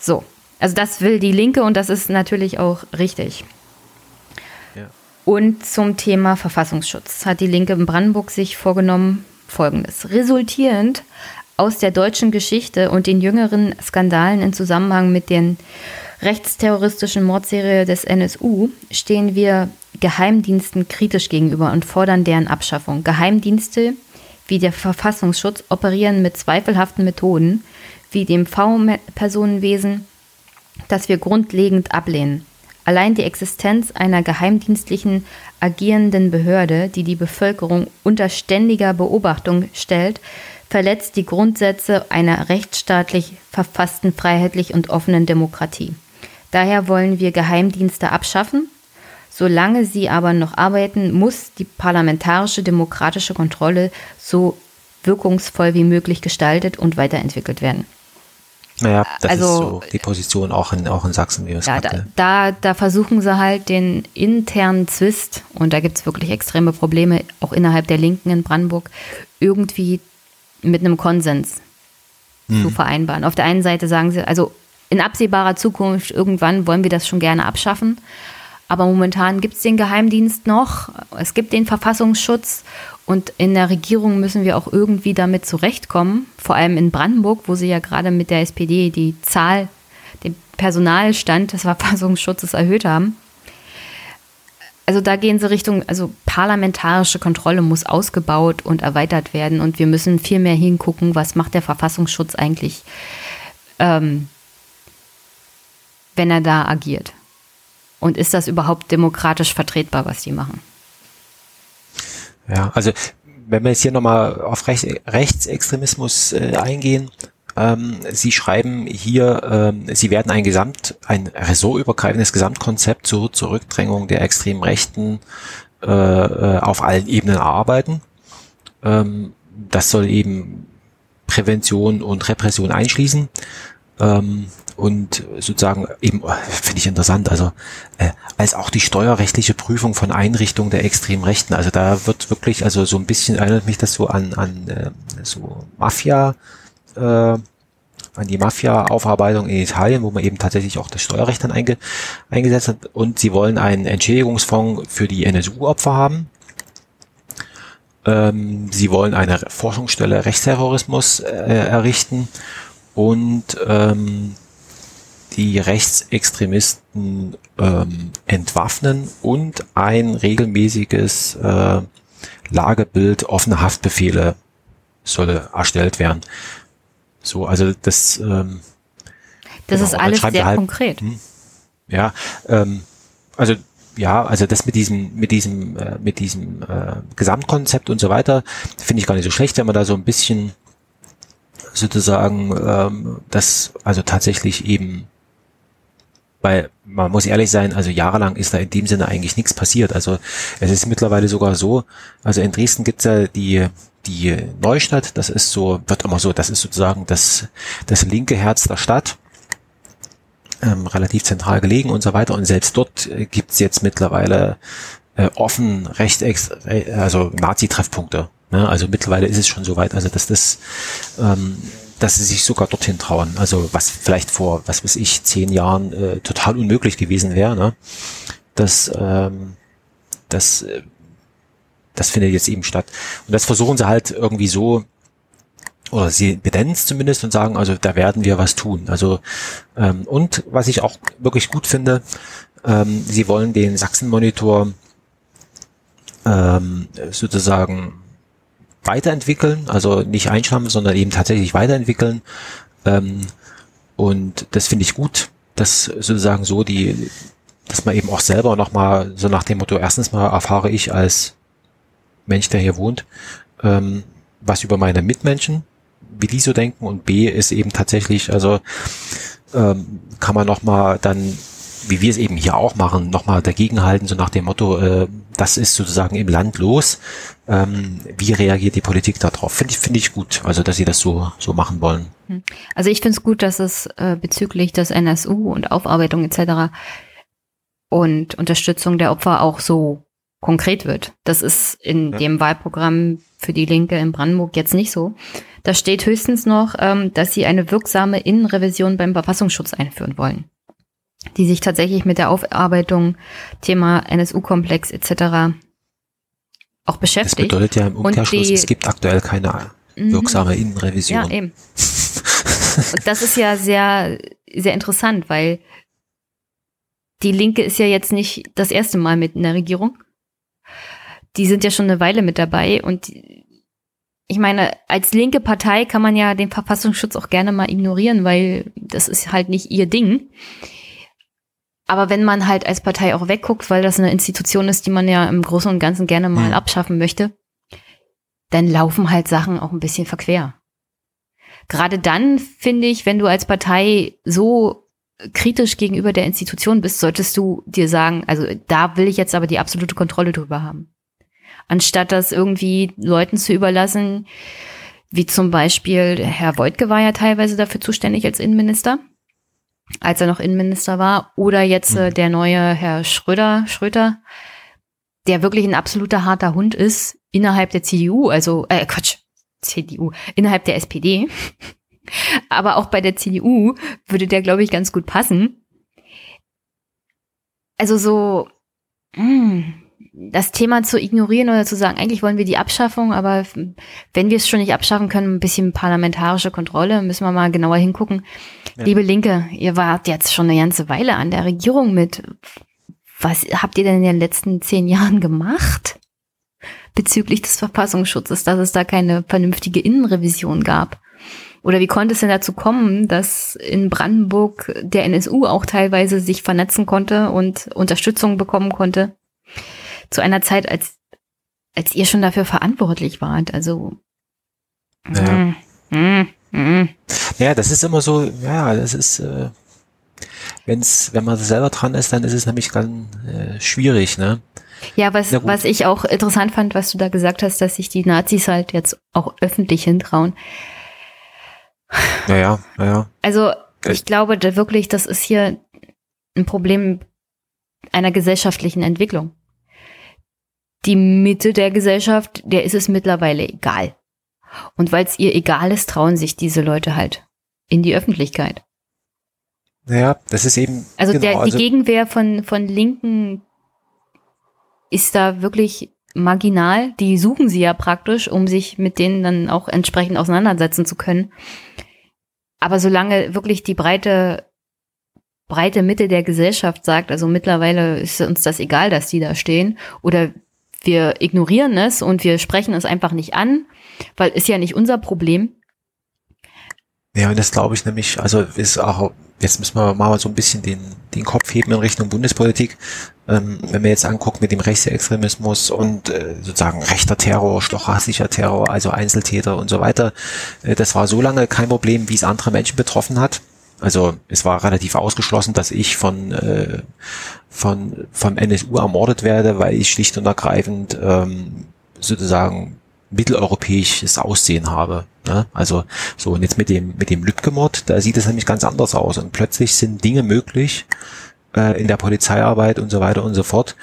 So, also das will die Linke und das ist natürlich auch richtig. Ja. Und zum Thema Verfassungsschutz hat die Linke in Brandenburg sich vorgenommen Folgendes. Resultierend aus der deutschen Geschichte und den jüngeren Skandalen in Zusammenhang mit den rechtsterroristischen Mordserie des NSU stehen wir Geheimdiensten kritisch gegenüber und fordern deren Abschaffung. Geheimdienste wie der Verfassungsschutz operieren mit zweifelhaften Methoden wie dem V-Personenwesen das wir grundlegend ablehnen. Allein die Existenz einer geheimdienstlichen agierenden Behörde, die die Bevölkerung unter ständiger Beobachtung stellt, verletzt die Grundsätze einer rechtsstaatlich verfassten, freiheitlich und offenen Demokratie. Daher wollen wir Geheimdienste abschaffen. Solange sie aber noch arbeiten, muss die parlamentarische demokratische Kontrolle so wirkungsvoll wie möglich gestaltet und weiterentwickelt werden. Naja, das also, ist so die Position auch in, auch in Sachsen, wie wir es ja, da, da, da versuchen sie halt den internen Zwist, und da gibt es wirklich extreme Probleme, auch innerhalb der Linken in Brandenburg, irgendwie mit einem Konsens hm. zu vereinbaren. Auf der einen Seite sagen sie, also in absehbarer Zukunft irgendwann wollen wir das schon gerne abschaffen. Aber momentan gibt es den Geheimdienst noch, es gibt den Verfassungsschutz und in der Regierung müssen wir auch irgendwie damit zurechtkommen, vor allem in Brandenburg, wo sie ja gerade mit der SPD die Zahl, den Personalstand des Verfassungsschutzes erhöht haben. Also da gehen sie Richtung, also parlamentarische Kontrolle muss ausgebaut und erweitert werden und wir müssen viel mehr hingucken, was macht der Verfassungsschutz eigentlich, ähm, wenn er da agiert. Und ist das überhaupt demokratisch vertretbar, was die machen? Ja, also wenn wir jetzt hier nochmal auf Rechts Rechtsextremismus äh, eingehen, ähm, Sie schreiben hier, ähm, Sie werden ein Gesamt, ein ressortübergreifendes Gesamtkonzept zur Zurückdrängung der extremen Rechten äh, äh, auf allen Ebenen erarbeiten. Ähm, das soll eben Prävention und Repression einschließen. Und sozusagen eben, oh, finde ich interessant, also äh, als auch die steuerrechtliche Prüfung von Einrichtungen der extremen Rechten. Also da wird wirklich, also so ein bisschen erinnert mich das so an, an äh, so Mafia, äh, an die Mafia-Aufarbeitung in Italien, wo man eben tatsächlich auch das Steuerrecht dann einge, eingesetzt hat. Und sie wollen einen Entschädigungsfonds für die NSU-Opfer haben. Ähm, sie wollen eine Forschungsstelle Rechtsterrorismus äh, errichten und ähm, die Rechtsextremisten ähm, entwaffnen und ein regelmäßiges äh, Lagebild offene Haftbefehle solle erstellt werden. So, also das. Ähm, das genau, ist alles sehr halt, konkret. Hm, ja, ähm, also ja, also das mit diesem, mit diesem, äh, mit diesem äh, Gesamtkonzept und so weiter finde ich gar nicht so schlecht, wenn man da so ein bisschen sozusagen ähm, das also tatsächlich eben weil man muss ehrlich sein, also jahrelang ist da in dem Sinne eigentlich nichts passiert. Also es ist mittlerweile sogar so, also in Dresden gibt's ja die, die Neustadt, das ist so, wird immer so, das ist sozusagen das, das linke Herz der Stadt, ähm, relativ zentral gelegen und so weiter. Und selbst dort äh, gibt's jetzt mittlerweile äh, offen Rechtex, also Nazi-Treffpunkte. Ne? Also mittlerweile ist es schon so weit, also dass das ähm, dass sie sich sogar dorthin trauen. Also was vielleicht vor, was weiß ich, zehn Jahren äh, total unmöglich gewesen wäre. Ne? Das, ähm, das, äh, das findet jetzt eben statt. Und das versuchen sie halt irgendwie so, oder sie benennen es zumindest und sagen, also da werden wir was tun. Also ähm, und was ich auch wirklich gut finde, ähm, sie wollen den Sachsen-Monitor ähm, sozusagen weiterentwickeln, also nicht einschlafen, sondern eben tatsächlich weiterentwickeln. Ähm, und das finde ich gut, dass sozusagen so die, dass man eben auch selber nochmal so nach dem Motto, erstens mal erfahre ich als Mensch, der hier wohnt, ähm, was über meine Mitmenschen, wie die so denken und B ist eben tatsächlich, also ähm, kann man nochmal dann wie wir es eben hier auch machen, nochmal dagegenhalten, so nach dem Motto, äh, das ist sozusagen im Land los. Ähm, wie reagiert die Politik darauf? Finde ich, finde ich gut, also dass sie das so, so machen wollen. Hm. Also ich finde es gut, dass es äh, bezüglich des NSU und Aufarbeitung etc. und Unterstützung der Opfer auch so konkret wird. Das ist in ja. dem Wahlprogramm für die Linke in Brandenburg jetzt nicht so. Da steht höchstens noch, ähm, dass sie eine wirksame Innenrevision beim Verfassungsschutz einführen wollen die sich tatsächlich mit der Aufarbeitung Thema NSU-Komplex etc. auch beschäftigt. Das bedeutet ja im Umkehrschluss, die, es gibt aktuell keine mhm. wirksame Innenrevision. Ja, eben. Und das ist ja sehr, sehr interessant, weil die Linke ist ja jetzt nicht das erste Mal mit in der Regierung. Die sind ja schon eine Weile mit dabei und ich meine, als linke Partei kann man ja den Verfassungsschutz auch gerne mal ignorieren, weil das ist halt nicht ihr Ding. Aber wenn man halt als Partei auch wegguckt, weil das eine Institution ist, die man ja im Großen und Ganzen gerne mal ja. abschaffen möchte, dann laufen halt Sachen auch ein bisschen verquer. Gerade dann finde ich, wenn du als Partei so kritisch gegenüber der Institution bist, solltest du dir sagen, also da will ich jetzt aber die absolute Kontrolle drüber haben. Anstatt das irgendwie Leuten zu überlassen, wie zum Beispiel Herr Voigtke war ja teilweise dafür zuständig als Innenminister als er noch Innenminister war, oder jetzt äh, mhm. der neue Herr Schröder, Schröter, der wirklich ein absoluter harter Hund ist innerhalb der CDU, also äh, Quatsch, CDU, innerhalb der SPD. Aber auch bei der CDU würde der, glaube ich, ganz gut passen. Also so, mh, hm, das Thema zu ignorieren oder zu sagen, eigentlich wollen wir die Abschaffung, aber wenn wir es schon nicht abschaffen können, ein bisschen parlamentarische Kontrolle, müssen wir mal genauer hingucken. Ja. Liebe Linke, ihr wart jetzt schon eine ganze Weile an der Regierung mit. Was habt ihr denn in den letzten zehn Jahren gemacht bezüglich des Verfassungsschutzes, dass es da keine vernünftige Innenrevision gab? Oder wie konnte es denn dazu kommen, dass in Brandenburg der NSU auch teilweise sich vernetzen konnte und Unterstützung bekommen konnte? Zu einer Zeit, als, als ihr schon dafür verantwortlich wart. Also. Ja. Mm, mm, mm. ja, das ist immer so, ja, das ist, äh, wenn's, wenn man selber dran ist, dann ist es nämlich ganz äh, schwierig, ne? Ja, was, was ich auch interessant fand, was du da gesagt hast, dass sich die Nazis halt jetzt auch öffentlich hintrauen. Ja, ja, ja. Also ich glaube da wirklich, das ist hier ein Problem einer gesellschaftlichen Entwicklung. Die Mitte der Gesellschaft, der ist es mittlerweile egal. Und weil es ihr egal ist, trauen sich diese Leute halt in die Öffentlichkeit. Ja, das ist eben. Also, genau, der, die also Gegenwehr von, von Linken ist da wirklich marginal. Die suchen sie ja praktisch, um sich mit denen dann auch entsprechend auseinandersetzen zu können. Aber solange wirklich die breite, breite Mitte der Gesellschaft sagt, also mittlerweile ist uns das egal, dass die da stehen, oder wir ignorieren es und wir sprechen es einfach nicht an, weil ist ja nicht unser Problem. Ja, und das glaube ich nämlich, also ist auch, jetzt müssen wir mal so ein bisschen den, den Kopf heben in Richtung Bundespolitik. Ähm, wenn wir jetzt angucken mit dem Rechtsextremismus und äh, sozusagen rechter Terror, stochastischer Terror, also Einzeltäter und so weiter, äh, das war so lange kein Problem, wie es andere Menschen betroffen hat. Also es war relativ ausgeschlossen, dass ich von, äh, von vom NSU ermordet werde, weil ich schlicht und ergreifend ähm, sozusagen mitteleuropäisches Aussehen habe. Ne? Also so und jetzt mit dem mit dem Lübcke-Mord, da sieht es nämlich ganz anders aus und plötzlich sind Dinge möglich äh, in der Polizeiarbeit und so weiter und so fort,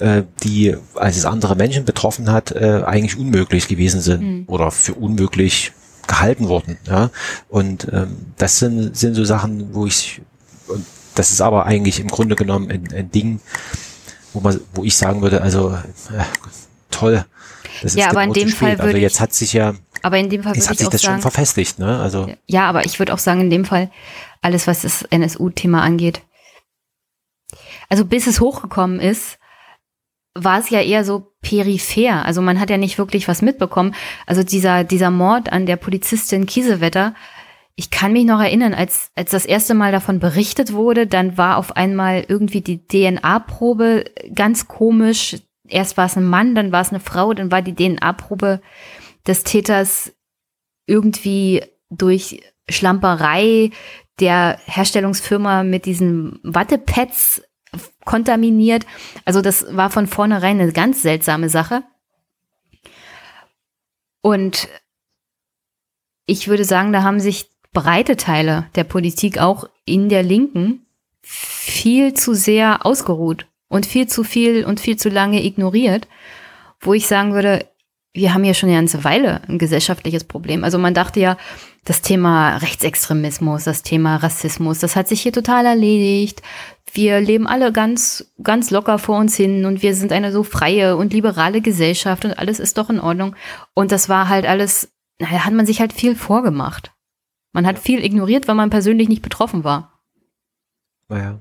äh, die als es andere Menschen betroffen hat, äh, eigentlich unmöglich gewesen sind mhm. oder für unmöglich gehalten worden. Ja? Und ähm, das sind, sind so Sachen, wo ich, und das ist aber eigentlich im Grunde genommen ein, ein Ding, wo man, wo ich sagen würde, also äh, toll. Das ja, aber in dem Fall würde also jetzt hat sich ja, aber in dem Fall jetzt hat sich das sagen, schon verfestigt, ne? Also ja, aber ich würde auch sagen, in dem Fall alles, was das NSU-Thema angeht, also bis es hochgekommen ist, war es ja eher so peripher. Also man hat ja nicht wirklich was mitbekommen. Also dieser, dieser Mord an der Polizistin Kiesewetter, ich kann mich noch erinnern, als, als das erste Mal davon berichtet wurde, dann war auf einmal irgendwie die DNA-Probe ganz komisch. Erst war es ein Mann, dann war es eine Frau, dann war die DNA-Probe des Täters irgendwie durch Schlamperei der Herstellungsfirma mit diesen Wattepads kontaminiert. Also das war von vornherein eine ganz seltsame Sache. Und ich würde sagen, da haben sich breite Teile der Politik auch in der Linken viel zu sehr ausgeruht und viel zu viel und viel zu lange ignoriert, wo ich sagen würde, wir haben ja schon eine ganze Weile ein gesellschaftliches Problem. Also man dachte ja, das Thema Rechtsextremismus, das Thema Rassismus, das hat sich hier total erledigt wir leben alle ganz, ganz locker vor uns hin und wir sind eine so freie und liberale Gesellschaft und alles ist doch in Ordnung. Und das war halt alles, naja, hat man sich halt viel vorgemacht. Man hat viel ignoriert, weil man persönlich nicht betroffen war. Naja.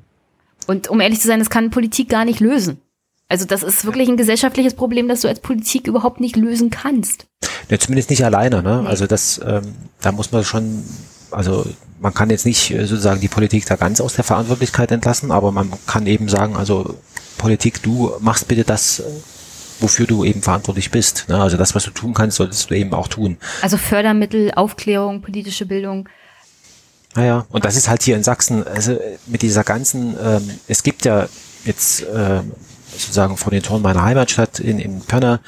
Und um ehrlich zu sein, das kann Politik gar nicht lösen. Also das ist wirklich ein gesellschaftliches Problem, das du als Politik überhaupt nicht lösen kannst. Ja, zumindest nicht alleine. Ne? Also das, ähm, da muss man schon also man kann jetzt nicht äh, sozusagen die Politik da ganz aus der Verantwortlichkeit entlassen, aber man kann eben sagen, also Politik, du machst bitte das, äh, wofür du eben verantwortlich bist. Ne? Also das, was du tun kannst, solltest du eben auch tun. Also Fördermittel, Aufklärung, politische Bildung. Naja, und das ist halt hier in Sachsen, also mit dieser ganzen, ähm, es gibt ja jetzt ähm, sozusagen vor den Toren meiner Heimatstadt in, in Pönner,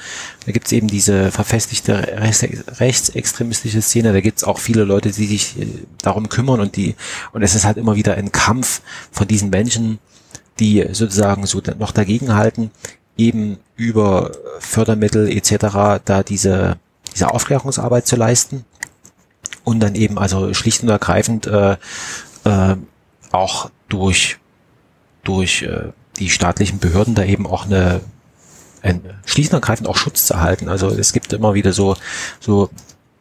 da gibt's eben diese verfestigte rechts, rechtsextremistische Szene, da gibt's auch viele Leute, die sich äh, darum kümmern und die, und es ist halt immer wieder ein Kampf von diesen Menschen, die sozusagen so noch dagegen halten, eben über Fördermittel etc. da diese, diese Aufklärungsarbeit zu leisten und dann eben also schlicht und ergreifend äh, äh, auch durch durch äh, die staatlichen Behörden da eben auch eine ein, schlicht und ergreifend auch Schutz zu erhalten. Also es gibt immer wieder so, so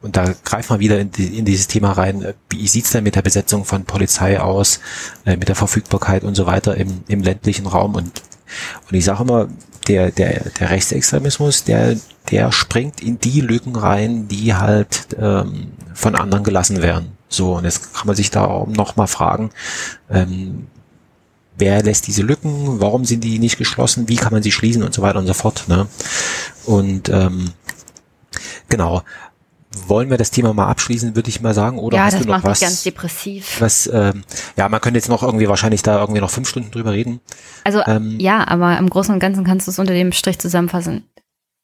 und da greift man wieder in, die, in dieses Thema rein, wie sieht's denn mit der Besetzung von Polizei aus, äh, mit der Verfügbarkeit und so weiter im, im ländlichen Raum. Und, und ich sage immer, der, der, der Rechtsextremismus, der, der springt in die Lücken rein, die halt ähm, von anderen gelassen werden. So, und jetzt kann man sich da auch noch mal fragen, ähm, wer lässt diese Lücken, warum sind die nicht geschlossen, wie kann man sie schließen und so weiter und so fort. Ne? Und ähm, genau. Wollen wir das Thema mal abschließen, würde ich mal sagen, oder ja, hast das du noch macht was? ganz depressiv. Was, ähm, ja, man könnte jetzt noch irgendwie wahrscheinlich da irgendwie noch fünf Stunden drüber reden. Also ähm, ja, aber im Großen und Ganzen kannst du es unter dem Strich zusammenfassen.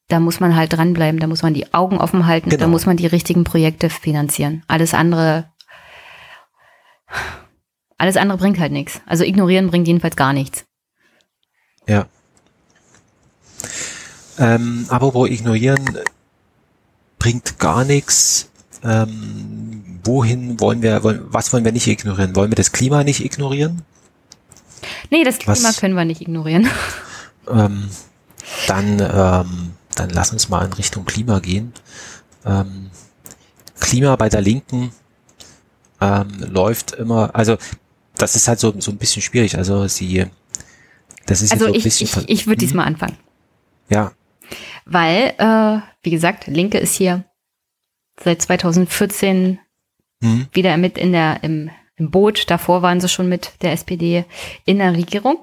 Da muss man halt dranbleiben, da muss man die Augen offen halten, genau. da muss man die richtigen Projekte finanzieren. Alles andere Alles andere bringt halt nichts. Also ignorieren bringt jedenfalls gar nichts. Ja. Ähm, apropos ignorieren bringt gar nichts. Ähm, wohin wollen wir, wollen, was wollen wir nicht ignorieren? Wollen wir das Klima nicht ignorieren? Nee, das Klima was, können wir nicht ignorieren. Ähm, dann, ähm, dann lass uns mal in Richtung Klima gehen. Ähm, Klima bei der Linken ähm, läuft immer, also das ist halt so, so ein bisschen schwierig. Also sie, das ist also so ein ich, bisschen. Ich, ich würde diesmal anfangen. Ja. Weil, äh, wie gesagt, Linke ist hier seit 2014 hm. wieder mit in der, im, im Boot. Davor waren sie schon mit der SPD in der Regierung.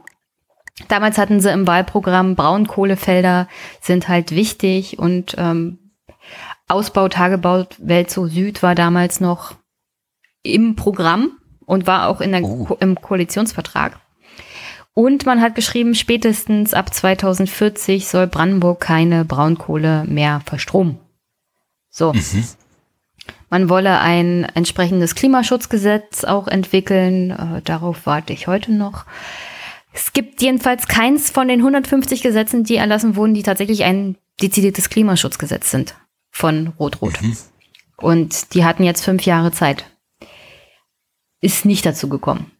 Damals hatten sie im Wahlprogramm Braunkohlefelder sind halt wichtig und ähm, Ausbau Tagebau Welt so Süd war damals noch im Programm und war auch in der, oh. im Koalitionsvertrag. Und man hat geschrieben, spätestens ab 2040 soll Brandenburg keine Braunkohle mehr verstromen. So. Mhm. Man wolle ein entsprechendes Klimaschutzgesetz auch entwickeln. Äh, darauf warte ich heute noch. Es gibt jedenfalls keins von den 150 Gesetzen, die erlassen wurden, die tatsächlich ein dezidiertes Klimaschutzgesetz sind von Rot-Rot. Mhm. Und die hatten jetzt fünf Jahre Zeit. Ist nicht dazu gekommen.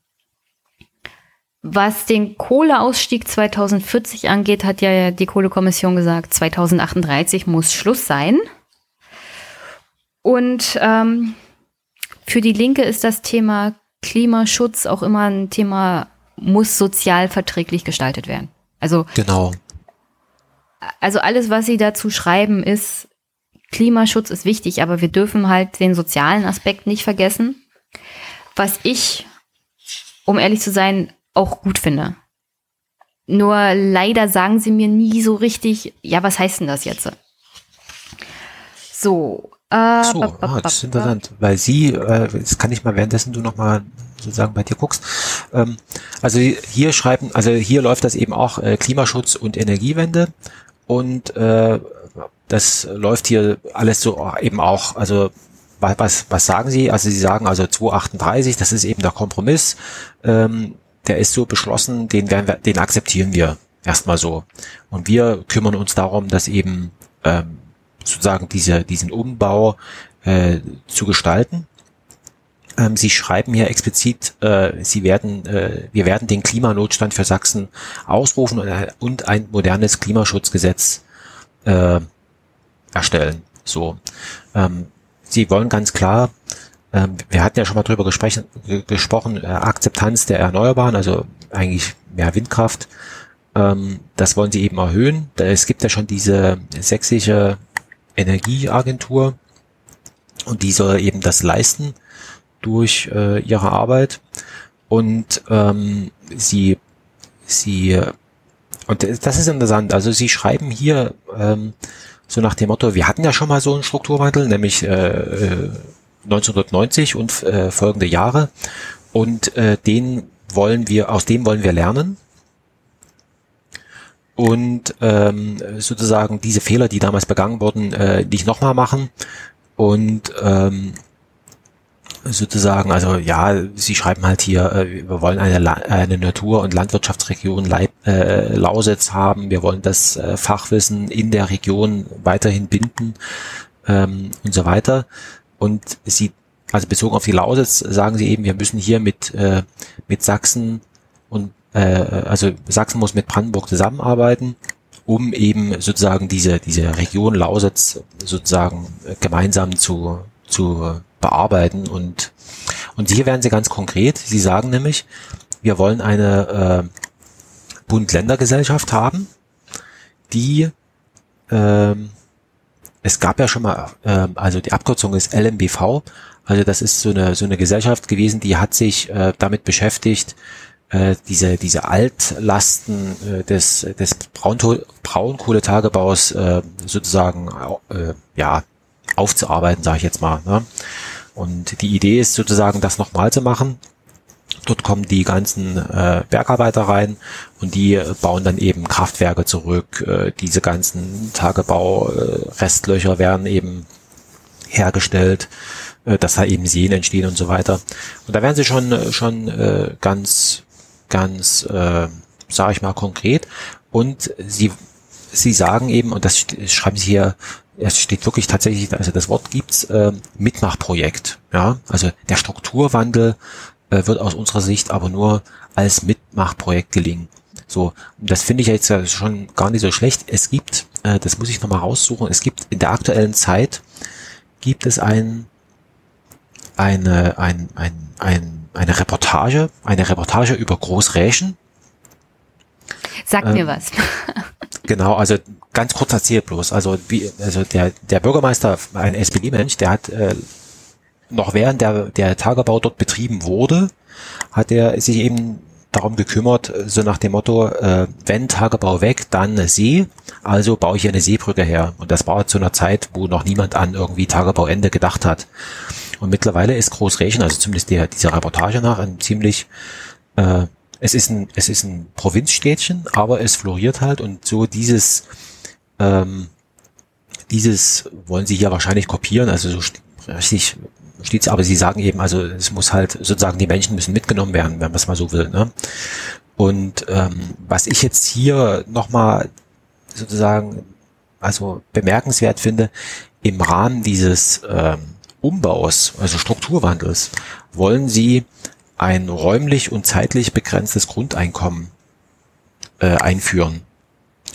Was den Kohleausstieg 2040 angeht, hat ja die Kohlekommission gesagt, 2038 muss Schluss sein. Und ähm, für die Linke ist das Thema Klimaschutz auch immer ein Thema, muss sozial verträglich gestaltet werden. Also genau. Also alles, was sie dazu schreiben, ist Klimaschutz ist wichtig, aber wir dürfen halt den sozialen Aspekt nicht vergessen. Was ich, um ehrlich zu sein, auch gut finde. Nur leider sagen sie mir nie so richtig, ja, was heißt denn das jetzt? So, äh, so, ah, das ist interessant, weil sie, äh, das kann ich mal währenddessen du noch mal sozusagen bei dir guckst. Ähm, also hier schreiben, also hier läuft das eben auch äh, Klimaschutz und Energiewende und äh, das läuft hier alles so eben auch, also was, was sagen Sie? Also Sie sagen also 238, das ist eben der Kompromiss, ähm, der ist so beschlossen, den werden wir, den akzeptieren wir erstmal so. Und wir kümmern uns darum, dass eben ähm, sozusagen diese, diesen Umbau äh, zu gestalten. Ähm, Sie schreiben hier explizit, äh, Sie werden, äh, wir werden den Klimanotstand für Sachsen ausrufen und, äh, und ein modernes Klimaschutzgesetz äh, erstellen. So, ähm, Sie wollen ganz klar, ähm, wir hatten ja schon mal drüber gesprochen, gesprochen äh, Akzeptanz der Erneuerbaren, also eigentlich mehr Windkraft. Ähm, das wollen Sie eben erhöhen. Es gibt ja schon diese sächsische Energieagentur und die soll eben das leisten durch äh, ihre Arbeit und ähm, sie sie und das ist interessant. Also sie schreiben hier ähm, so nach dem Motto: Wir hatten ja schon mal so einen Strukturwandel, nämlich äh, 1990 äh, und äh, folgende Jahre. Und äh, den wollen wir aus dem wollen wir lernen. Und ähm, sozusagen diese Fehler, die damals begangen wurden, äh, nicht nochmal machen. Und ähm, sozusagen, also ja, sie schreiben halt hier, äh, wir wollen eine, eine Natur- und Landwirtschaftsregion Leib, äh, Lausitz haben, wir wollen das äh, Fachwissen in der Region weiterhin binden ähm, und so weiter. Und sie, also bezogen auf die Lausitz, sagen sie eben, wir müssen hier mit, äh, mit Sachsen und äh, also Sachsen muss mit Brandenburg zusammenarbeiten, um eben sozusagen diese, diese Region Lausitz sozusagen gemeinsam zu, zu bearbeiten und, und hier werden sie ganz konkret. Sie sagen nämlich, wir wollen eine äh, Bund-Länder-Gesellschaft haben, die ähm, es gab ja schon mal, äh, also die Abkürzung ist LMBV, also das ist so eine so eine Gesellschaft gewesen, die hat sich äh, damit beschäftigt, äh, diese, diese Altlasten äh, des, des Braunkohletagebaus äh, sozusagen äh, ja, aufzuarbeiten, sage ich jetzt mal. Ne? Und die Idee ist sozusagen, das nochmal zu machen. Dort kommen die ganzen äh, Bergarbeiter rein und die bauen dann eben Kraftwerke zurück. Äh, diese ganzen Tagebau-Restlöcher werden eben hergestellt äh, dass da eben Seen entstehen und so weiter. Und da werden sie schon, äh, schon äh, ganz, ganz, äh, sage ich mal, konkret. Und sie, sie sagen eben, und das schreiben sie hier, es steht wirklich tatsächlich, also das Wort gibt's, äh, Mitmachprojekt. Ja, also der Strukturwandel äh, wird aus unserer Sicht aber nur als Mitmachprojekt gelingen. So, das finde ich jetzt schon gar nicht so schlecht. Es gibt, äh, das muss ich nochmal raussuchen, es gibt in der aktuellen Zeit gibt es ein, eine, ein, ein, ein, eine Reportage, eine Reportage über Großrächen. Sag ähm, mir was. genau, also ganz kurz erzählt bloß. Also, wie, also der, der Bürgermeister, ein SPD-Mensch, der hat äh, noch während der, der Tagebau dort betrieben wurde, hat er sich eben darum gekümmert, so nach dem Motto, äh, wenn Tagebau weg, dann See, also baue ich eine Seebrücke her. Und das war zu einer Zeit, wo noch niemand an irgendwie Tagebauende gedacht hat. Und mittlerweile ist Großrechen, also zumindest der, dieser Reportage nach, ein ziemlich, äh, es ist ein, es ist ein Provinzstädtchen, aber es floriert halt und so dieses, ähm, dieses wollen sie hier wahrscheinlich kopieren, also so richtig steht's, aber sie sagen eben, also es muss halt sozusagen die Menschen müssen mitgenommen werden, wenn man es mal so will. Ne? Und ähm, was ich jetzt hier nochmal sozusagen also bemerkenswert finde, im Rahmen dieses ähm, Umbaus, also Strukturwandels, wollen sie ein räumlich und zeitlich begrenztes Grundeinkommen äh, einführen.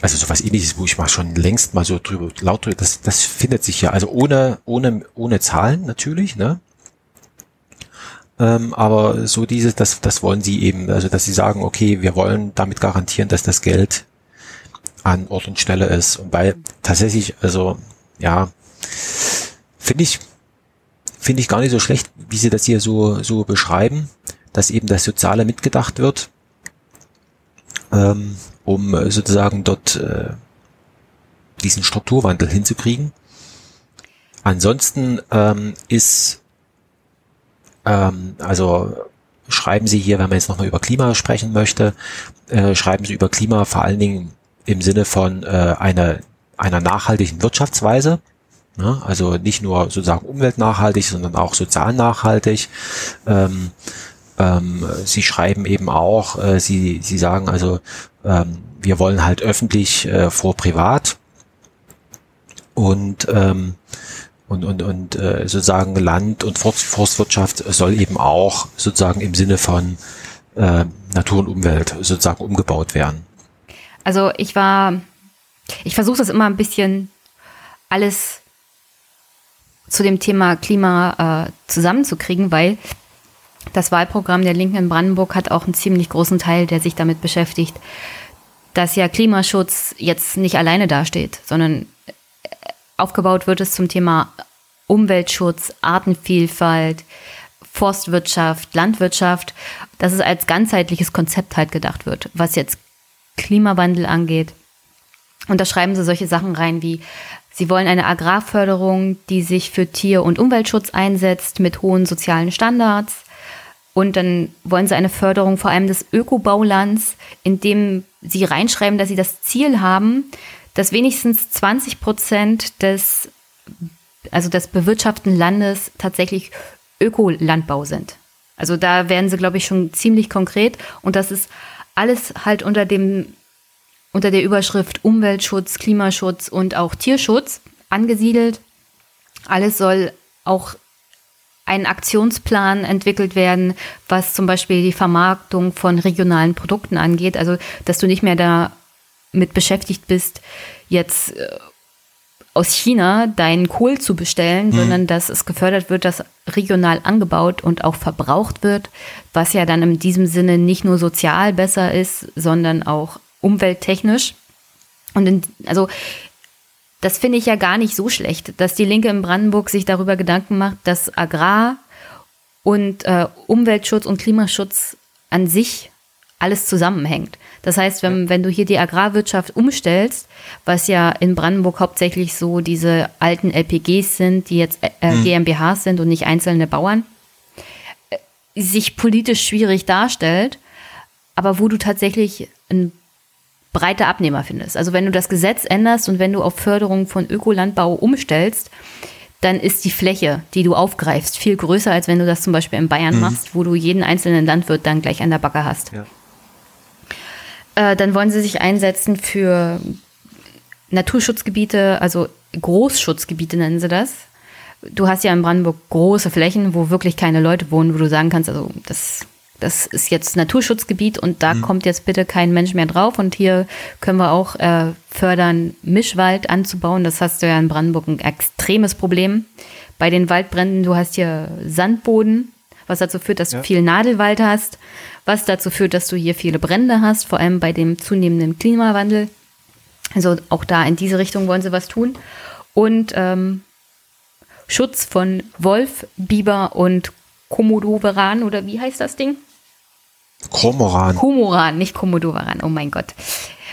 Also sowas ähnliches, wo ich mal schon längst mal so drüber laut drüber, das, das findet sich ja, also ohne, ohne, ohne Zahlen natürlich, ne? Ähm, aber so dieses, das, das wollen sie eben, also dass sie sagen, okay, wir wollen damit garantieren, dass das Geld an Ort und Stelle ist. Und weil tatsächlich, also ja, finde ich, finde ich gar nicht so schlecht, wie sie das hier so, so beschreiben, dass eben das Soziale mitgedacht wird, ähm, um äh, sozusagen dort äh, diesen Strukturwandel hinzukriegen. Ansonsten ähm, ist, ähm, also schreiben Sie hier, wenn man jetzt nochmal über Klima sprechen möchte, äh, schreiben Sie über Klima vor allen Dingen im Sinne von äh, einer, einer nachhaltigen Wirtschaftsweise. Ne? Also nicht nur sozusagen umweltnachhaltig, sondern auch sozial nachhaltig. Ähm, ähm, sie schreiben eben auch, äh, sie, sie sagen also, ähm, wir wollen halt öffentlich äh, vor privat und ähm, und, und, und äh, sozusagen Land- und Forstwirtschaft soll eben auch sozusagen im Sinne von äh, Natur und Umwelt sozusagen umgebaut werden. Also ich war, ich versuche das immer ein bisschen alles zu dem Thema Klima äh, zusammenzukriegen, weil das Wahlprogramm der Linken in Brandenburg hat auch einen ziemlich großen Teil, der sich damit beschäftigt, dass ja Klimaschutz jetzt nicht alleine dasteht, sondern aufgebaut wird es zum Thema Umweltschutz, Artenvielfalt, Forstwirtschaft, Landwirtschaft, dass es als ganzheitliches Konzept halt gedacht wird, was jetzt Klimawandel angeht. Und da schreiben sie solche Sachen rein wie, sie wollen eine Agrarförderung, die sich für Tier- und Umweltschutz einsetzt mit hohen sozialen Standards. Und dann wollen sie eine Förderung vor allem des Ökobaulands, indem sie reinschreiben, dass sie das Ziel haben, dass wenigstens 20 Prozent des, also des bewirtschafteten Landes tatsächlich Ökolandbau sind. Also da werden sie, glaube ich, schon ziemlich konkret. Und das ist alles halt unter dem, unter der Überschrift Umweltschutz, Klimaschutz und auch Tierschutz angesiedelt. Alles soll auch ein Aktionsplan entwickelt werden, was zum Beispiel die Vermarktung von regionalen Produkten angeht. Also, dass du nicht mehr damit beschäftigt bist, jetzt äh, aus China deinen Kohl zu bestellen, mhm. sondern dass es gefördert wird, dass regional angebaut und auch verbraucht wird, was ja dann in diesem Sinne nicht nur sozial besser ist, sondern auch umwelttechnisch. Und in, also das finde ich ja gar nicht so schlecht, dass die Linke in Brandenburg sich darüber Gedanken macht, dass Agrar und äh, Umweltschutz und Klimaschutz an sich alles zusammenhängt. Das heißt, wenn, wenn du hier die Agrarwirtschaft umstellst, was ja in Brandenburg hauptsächlich so diese alten LPGs sind, die jetzt äh, mhm. GmbHs sind und nicht einzelne Bauern, äh, sich politisch schwierig darstellt, aber wo du tatsächlich ein breite Abnehmer findest. Also wenn du das Gesetz änderst und wenn du auf Förderung von Ökolandbau umstellst, dann ist die Fläche, die du aufgreifst, viel größer, als wenn du das zum Beispiel in Bayern mhm. machst, wo du jeden einzelnen Landwirt dann gleich an der Backe hast. Ja. Äh, dann wollen sie sich einsetzen für Naturschutzgebiete, also Großschutzgebiete nennen sie das. Du hast ja in Brandenburg große Flächen, wo wirklich keine Leute wohnen, wo du sagen kannst, also das, das ist jetzt Naturschutzgebiet und da mhm. kommt jetzt bitte kein Mensch mehr drauf und hier können wir auch äh, fördern, Mischwald anzubauen. Das hast du ja in Brandenburg ein extremes Problem. Bei den Waldbränden, du hast hier Sandboden, was dazu führt, dass ja. du viel Nadelwald hast, was dazu führt, dass du hier viele Brände hast, vor allem bei dem zunehmenden Klimawandel. Also auch da in diese Richtung wollen sie was tun. Und ähm, Schutz von Wolf, Biber und Komodowaran oder wie heißt das Ding? Komoran. Komoran, nicht Komodowaran, oh mein Gott.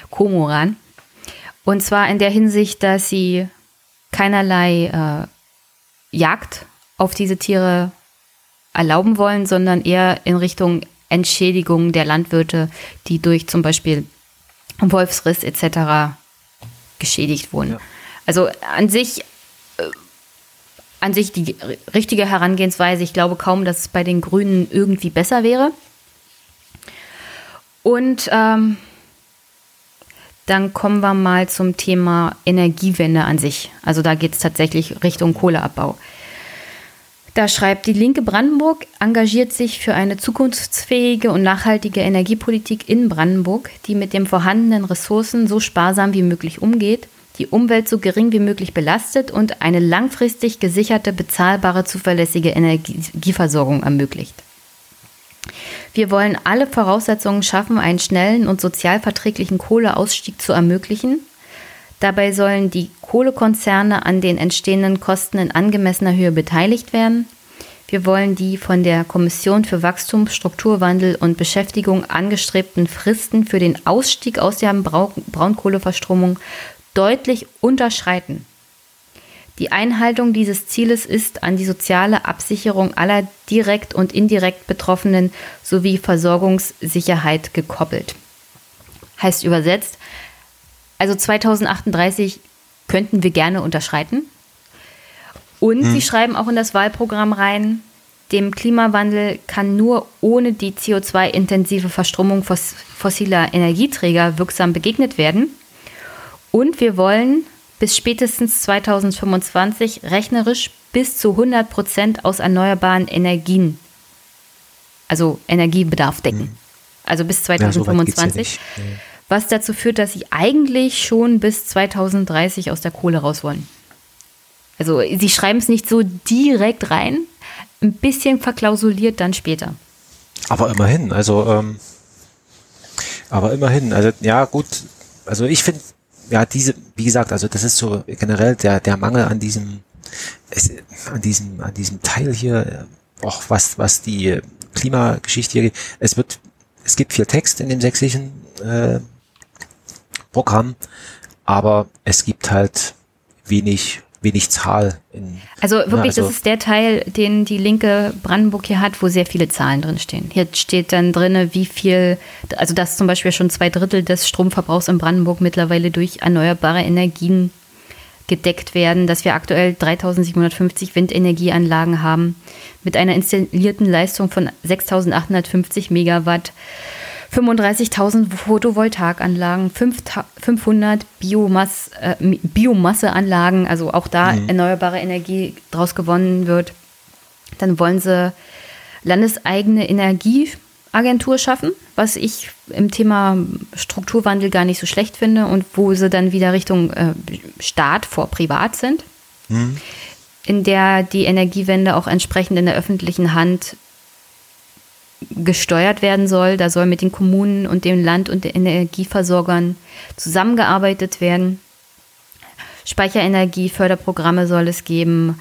Komoran. Und zwar in der Hinsicht, dass sie keinerlei äh, Jagd auf diese Tiere erlauben wollen, sondern eher in Richtung Entschädigung der Landwirte, die durch zum Beispiel Wolfsriss etc. geschädigt wurden. Ja. Also an sich, äh, an sich die richtige Herangehensweise. Ich glaube kaum, dass es bei den Grünen irgendwie besser wäre. Und ähm, dann kommen wir mal zum Thema Energiewende an sich. Also da geht es tatsächlich Richtung Kohleabbau. Da schreibt, die Linke Brandenburg engagiert sich für eine zukunftsfähige und nachhaltige Energiepolitik in Brandenburg, die mit den vorhandenen Ressourcen so sparsam wie möglich umgeht, die Umwelt so gering wie möglich belastet und eine langfristig gesicherte, bezahlbare, zuverlässige Energieversorgung ermöglicht. Wir wollen alle Voraussetzungen schaffen, einen schnellen und sozialverträglichen Kohleausstieg zu ermöglichen. Dabei sollen die Kohlekonzerne an den entstehenden Kosten in angemessener Höhe beteiligt werden. Wir wollen die von der Kommission für Wachstum, Strukturwandel und Beschäftigung angestrebten Fristen für den Ausstieg aus der Braunkohleverstromung deutlich unterschreiten. Die Einhaltung dieses Zieles ist an die soziale Absicherung aller direkt und indirekt Betroffenen sowie Versorgungssicherheit gekoppelt. Heißt übersetzt, also 2038 könnten wir gerne unterschreiten. Und hm. sie schreiben auch in das Wahlprogramm rein, dem Klimawandel kann nur ohne die CO2-intensive Verstromung fossiler Energieträger wirksam begegnet werden. Und wir wollen bis spätestens 2025 rechnerisch bis zu 100 Prozent aus erneuerbaren Energien, also Energiebedarf decken. Mhm. Also bis 2025. Ja, so was dazu führt, dass sie eigentlich schon bis 2030 aus der Kohle raus wollen. Also sie schreiben es nicht so direkt rein, ein bisschen verklausuliert dann später. Aber immerhin, also ähm, aber immerhin, also ja gut, also ich finde ja, diese, wie gesagt, also das ist so generell der, der Mangel an diesem, es, an diesem, an diesem Teil hier, auch was, was die Klimageschichte hier geht. Es wird, es gibt viel Text in dem sächsischen äh, Programm, aber es gibt halt wenig wenig Zahl. In, also wirklich, ja, also das ist der Teil, den die linke Brandenburg hier hat, wo sehr viele Zahlen drin stehen. Hier steht dann drin, wie viel, also dass zum Beispiel schon zwei Drittel des Stromverbrauchs in Brandenburg mittlerweile durch erneuerbare Energien gedeckt werden, dass wir aktuell 3750 Windenergieanlagen haben mit einer installierten Leistung von 6850 Megawatt 35.000 Photovoltaikanlagen, 500 Biomass, äh, Biomasseanlagen, also auch da mhm. erneuerbare Energie draus gewonnen wird. Dann wollen sie landeseigene Energieagentur schaffen, was ich im Thema Strukturwandel gar nicht so schlecht finde und wo sie dann wieder Richtung äh, Staat vor Privat sind, mhm. in der die Energiewende auch entsprechend in der öffentlichen Hand gesteuert werden soll. Da soll mit den Kommunen und dem Land und den Energieversorgern zusammengearbeitet werden. Speicherenergie, Förderprogramme soll es geben.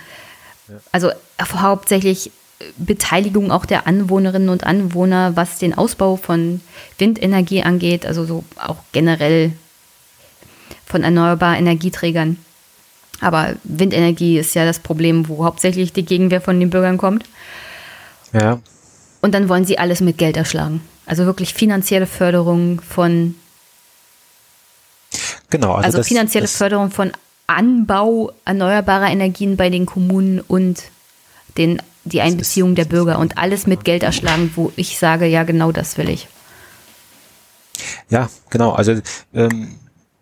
Also hauptsächlich Beteiligung auch der Anwohnerinnen und Anwohner, was den Ausbau von Windenergie angeht, also so auch generell von erneuerbaren Energieträgern. Aber Windenergie ist ja das Problem, wo hauptsächlich die Gegenwehr von den Bürgern kommt. Ja. Und dann wollen sie alles mit Geld erschlagen. Also wirklich finanzielle Förderung von. Genau. Also, also das, finanzielle das, Förderung von Anbau erneuerbarer Energien bei den Kommunen und den, die Einbeziehung der Bürger und alles mit Geld erschlagen, wo ich sage, ja, genau das will ich. Ja, genau. Also ähm,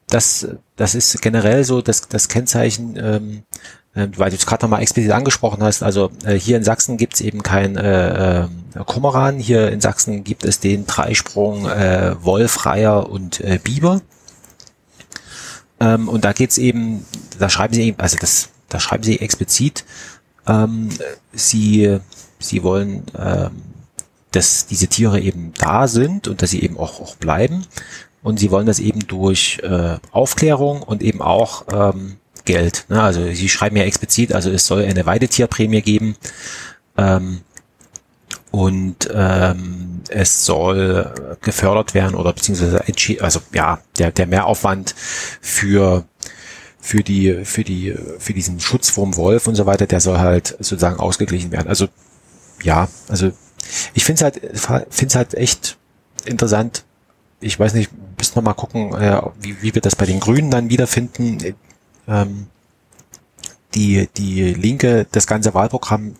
das, das ist generell so das, das Kennzeichen, ähm, äh, weil du es gerade nochmal explizit angesprochen hast. Also äh, hier in Sachsen gibt es eben kein äh, äh, Kormoran. Hier in Sachsen gibt es den Dreisprung äh, Wolf, Reiher und äh, Biber. Ähm, und da geht's eben, da schreiben sie eben, also das, da schreiben sie explizit, ähm, sie, sie wollen, ähm, dass diese Tiere eben da sind und dass sie eben auch, auch bleiben. Und sie wollen das eben durch äh, Aufklärung und eben auch ähm, Geld. Ne? Also sie schreiben ja explizit, also es soll eine Weidetierprämie geben. Ähm, und ähm, es soll gefördert werden oder beziehungsweise also ja der der Mehraufwand für für die für die für diesen Schutz vorm Wolf und so weiter, der soll halt sozusagen ausgeglichen werden. Also ja, also ich finde halt finde es halt echt interessant. Ich weiß nicht, müssen wir mal gucken, äh, wie, wie wir das bei den Grünen dann wiederfinden. Ähm, die die Linke, das ganze Wahlprogramm,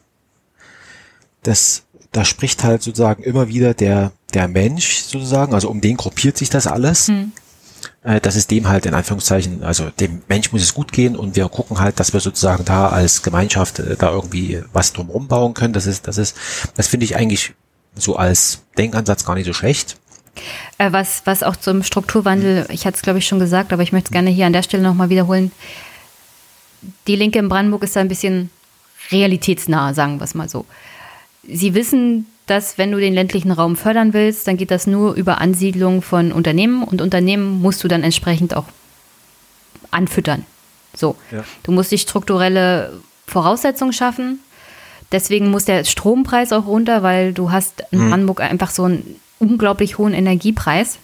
das da spricht halt sozusagen immer wieder der, der Mensch sozusagen, also um den gruppiert sich das alles. Hm. Äh, das ist dem halt in Anführungszeichen, also dem Mensch muss es gut gehen und wir gucken halt, dass wir sozusagen da als Gemeinschaft äh, da irgendwie was drumherum bauen können. Das ist, das ist, das finde ich eigentlich so als Denkansatz gar nicht so schlecht. Äh, was, was auch zum Strukturwandel, ich hatte es glaube ich schon gesagt, aber ich möchte es gerne hier an der Stelle nochmal wiederholen. Die Linke in Brandenburg ist da ein bisschen realitätsnah, sagen wir es mal so. Sie wissen, dass wenn du den ländlichen Raum fördern willst, dann geht das nur über Ansiedlung von Unternehmen und Unternehmen musst du dann entsprechend auch anfüttern. So, ja. du musst die strukturelle Voraussetzung schaffen. Deswegen muss der Strompreis auch runter, weil du hast in hm. Brandenburg einfach so einen unglaublich hohen Energiepreis.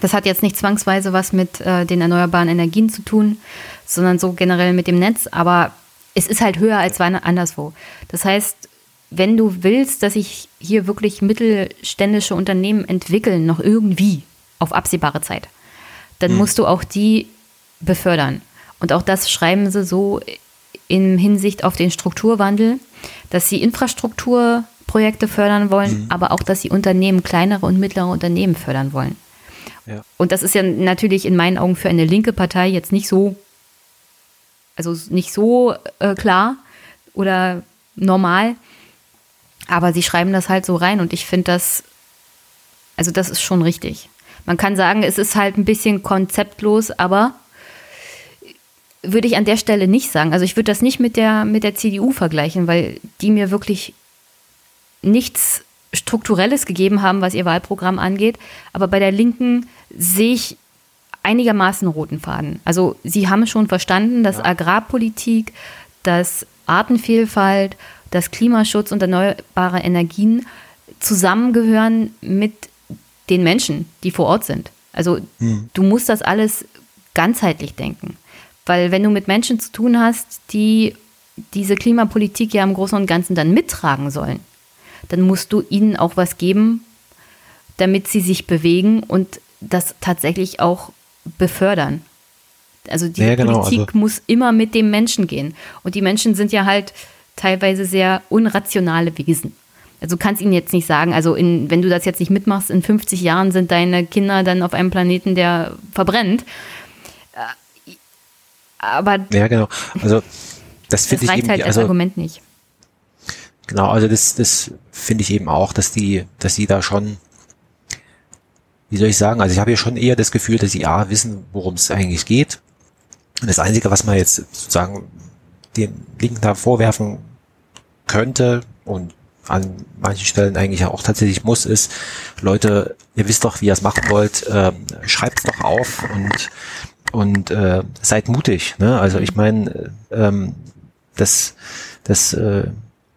Das hat jetzt nicht zwangsweise was mit äh, den erneuerbaren Energien zu tun, sondern so generell mit dem Netz. Aber es ist halt höher als anderswo. Das heißt, wenn du willst, dass sich hier wirklich mittelständische Unternehmen entwickeln, noch irgendwie auf absehbare Zeit, dann mhm. musst du auch die befördern. Und auch das schreiben sie so in Hinsicht auf den Strukturwandel, dass sie Infrastrukturprojekte fördern wollen, mhm. aber auch, dass sie Unternehmen, kleinere und mittlere Unternehmen fördern wollen. Ja. Und das ist ja natürlich in meinen Augen für eine linke Partei jetzt nicht so, also nicht so äh, klar oder normal. Aber sie schreiben das halt so rein und ich finde das, also das ist schon richtig. Man kann sagen, es ist halt ein bisschen konzeptlos, aber würde ich an der Stelle nicht sagen. Also ich würde das nicht mit der, mit der CDU vergleichen, weil die mir wirklich nichts Strukturelles gegeben haben, was ihr Wahlprogramm angeht. Aber bei der Linken sehe ich einigermaßen roten Faden. Also sie haben schon verstanden, dass Agrarpolitik, dass Artenvielfalt dass Klimaschutz und erneuerbare Energien zusammengehören mit den Menschen, die vor Ort sind. Also hm. du musst das alles ganzheitlich denken. Weil wenn du mit Menschen zu tun hast, die diese Klimapolitik ja im Großen und Ganzen dann mittragen sollen, dann musst du ihnen auch was geben, damit sie sich bewegen und das tatsächlich auch befördern. Also die ja, genau, Politik also muss immer mit dem Menschen gehen. Und die Menschen sind ja halt teilweise sehr unrationale Wesen. Also du kannst ihnen jetzt nicht sagen, also in, wenn du das jetzt nicht mitmachst, in 50 Jahren sind deine Kinder dann auf einem Planeten, der verbrennt. Äh, aber ja, genau. Also das ich reicht eben halt also, als Argument nicht. Genau, also das, das finde ich eben auch, dass die, dass die da schon, wie soll ich sagen, also ich habe ja schon eher das Gefühl, dass sie A wissen, worum es eigentlich geht. Und das Einzige, was man jetzt sozusagen den Linken da vorwerfen könnte und an manchen Stellen eigentlich auch tatsächlich muss, ist, Leute, ihr wisst doch, wie ihr es machen wollt, äh, schreibt es doch auf und und äh, seid mutig. Ne? Also ich meine, ähm, das das äh,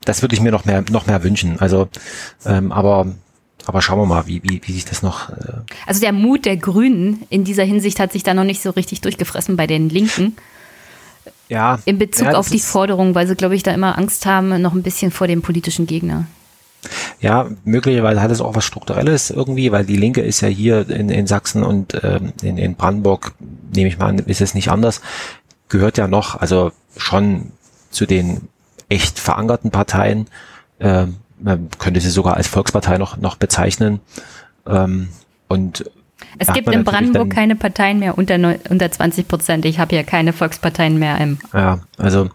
das würde ich mir noch mehr noch mehr wünschen. Also ähm, aber aber schauen wir mal, wie, wie, wie sich das noch. Äh also der Mut der Grünen in dieser Hinsicht hat sich da noch nicht so richtig durchgefressen bei den Linken. Ja. In Bezug ja, auf die Forderung, weil sie, glaube ich, da immer Angst haben, noch ein bisschen vor dem politischen Gegner. Ja, möglicherweise hat es auch was Strukturelles irgendwie, weil die Linke ist ja hier in, in Sachsen und ähm, in, in Brandenburg, nehme ich mal an, ist es nicht anders. gehört ja noch, also schon zu den echt verankerten Parteien. Äh, man könnte sie sogar als Volkspartei noch, noch bezeichnen. Ähm, und es gibt in Brandenburg keine Parteien mehr unter, unter 20 Prozent. Ich habe ja keine Volksparteien mehr im. Ja, also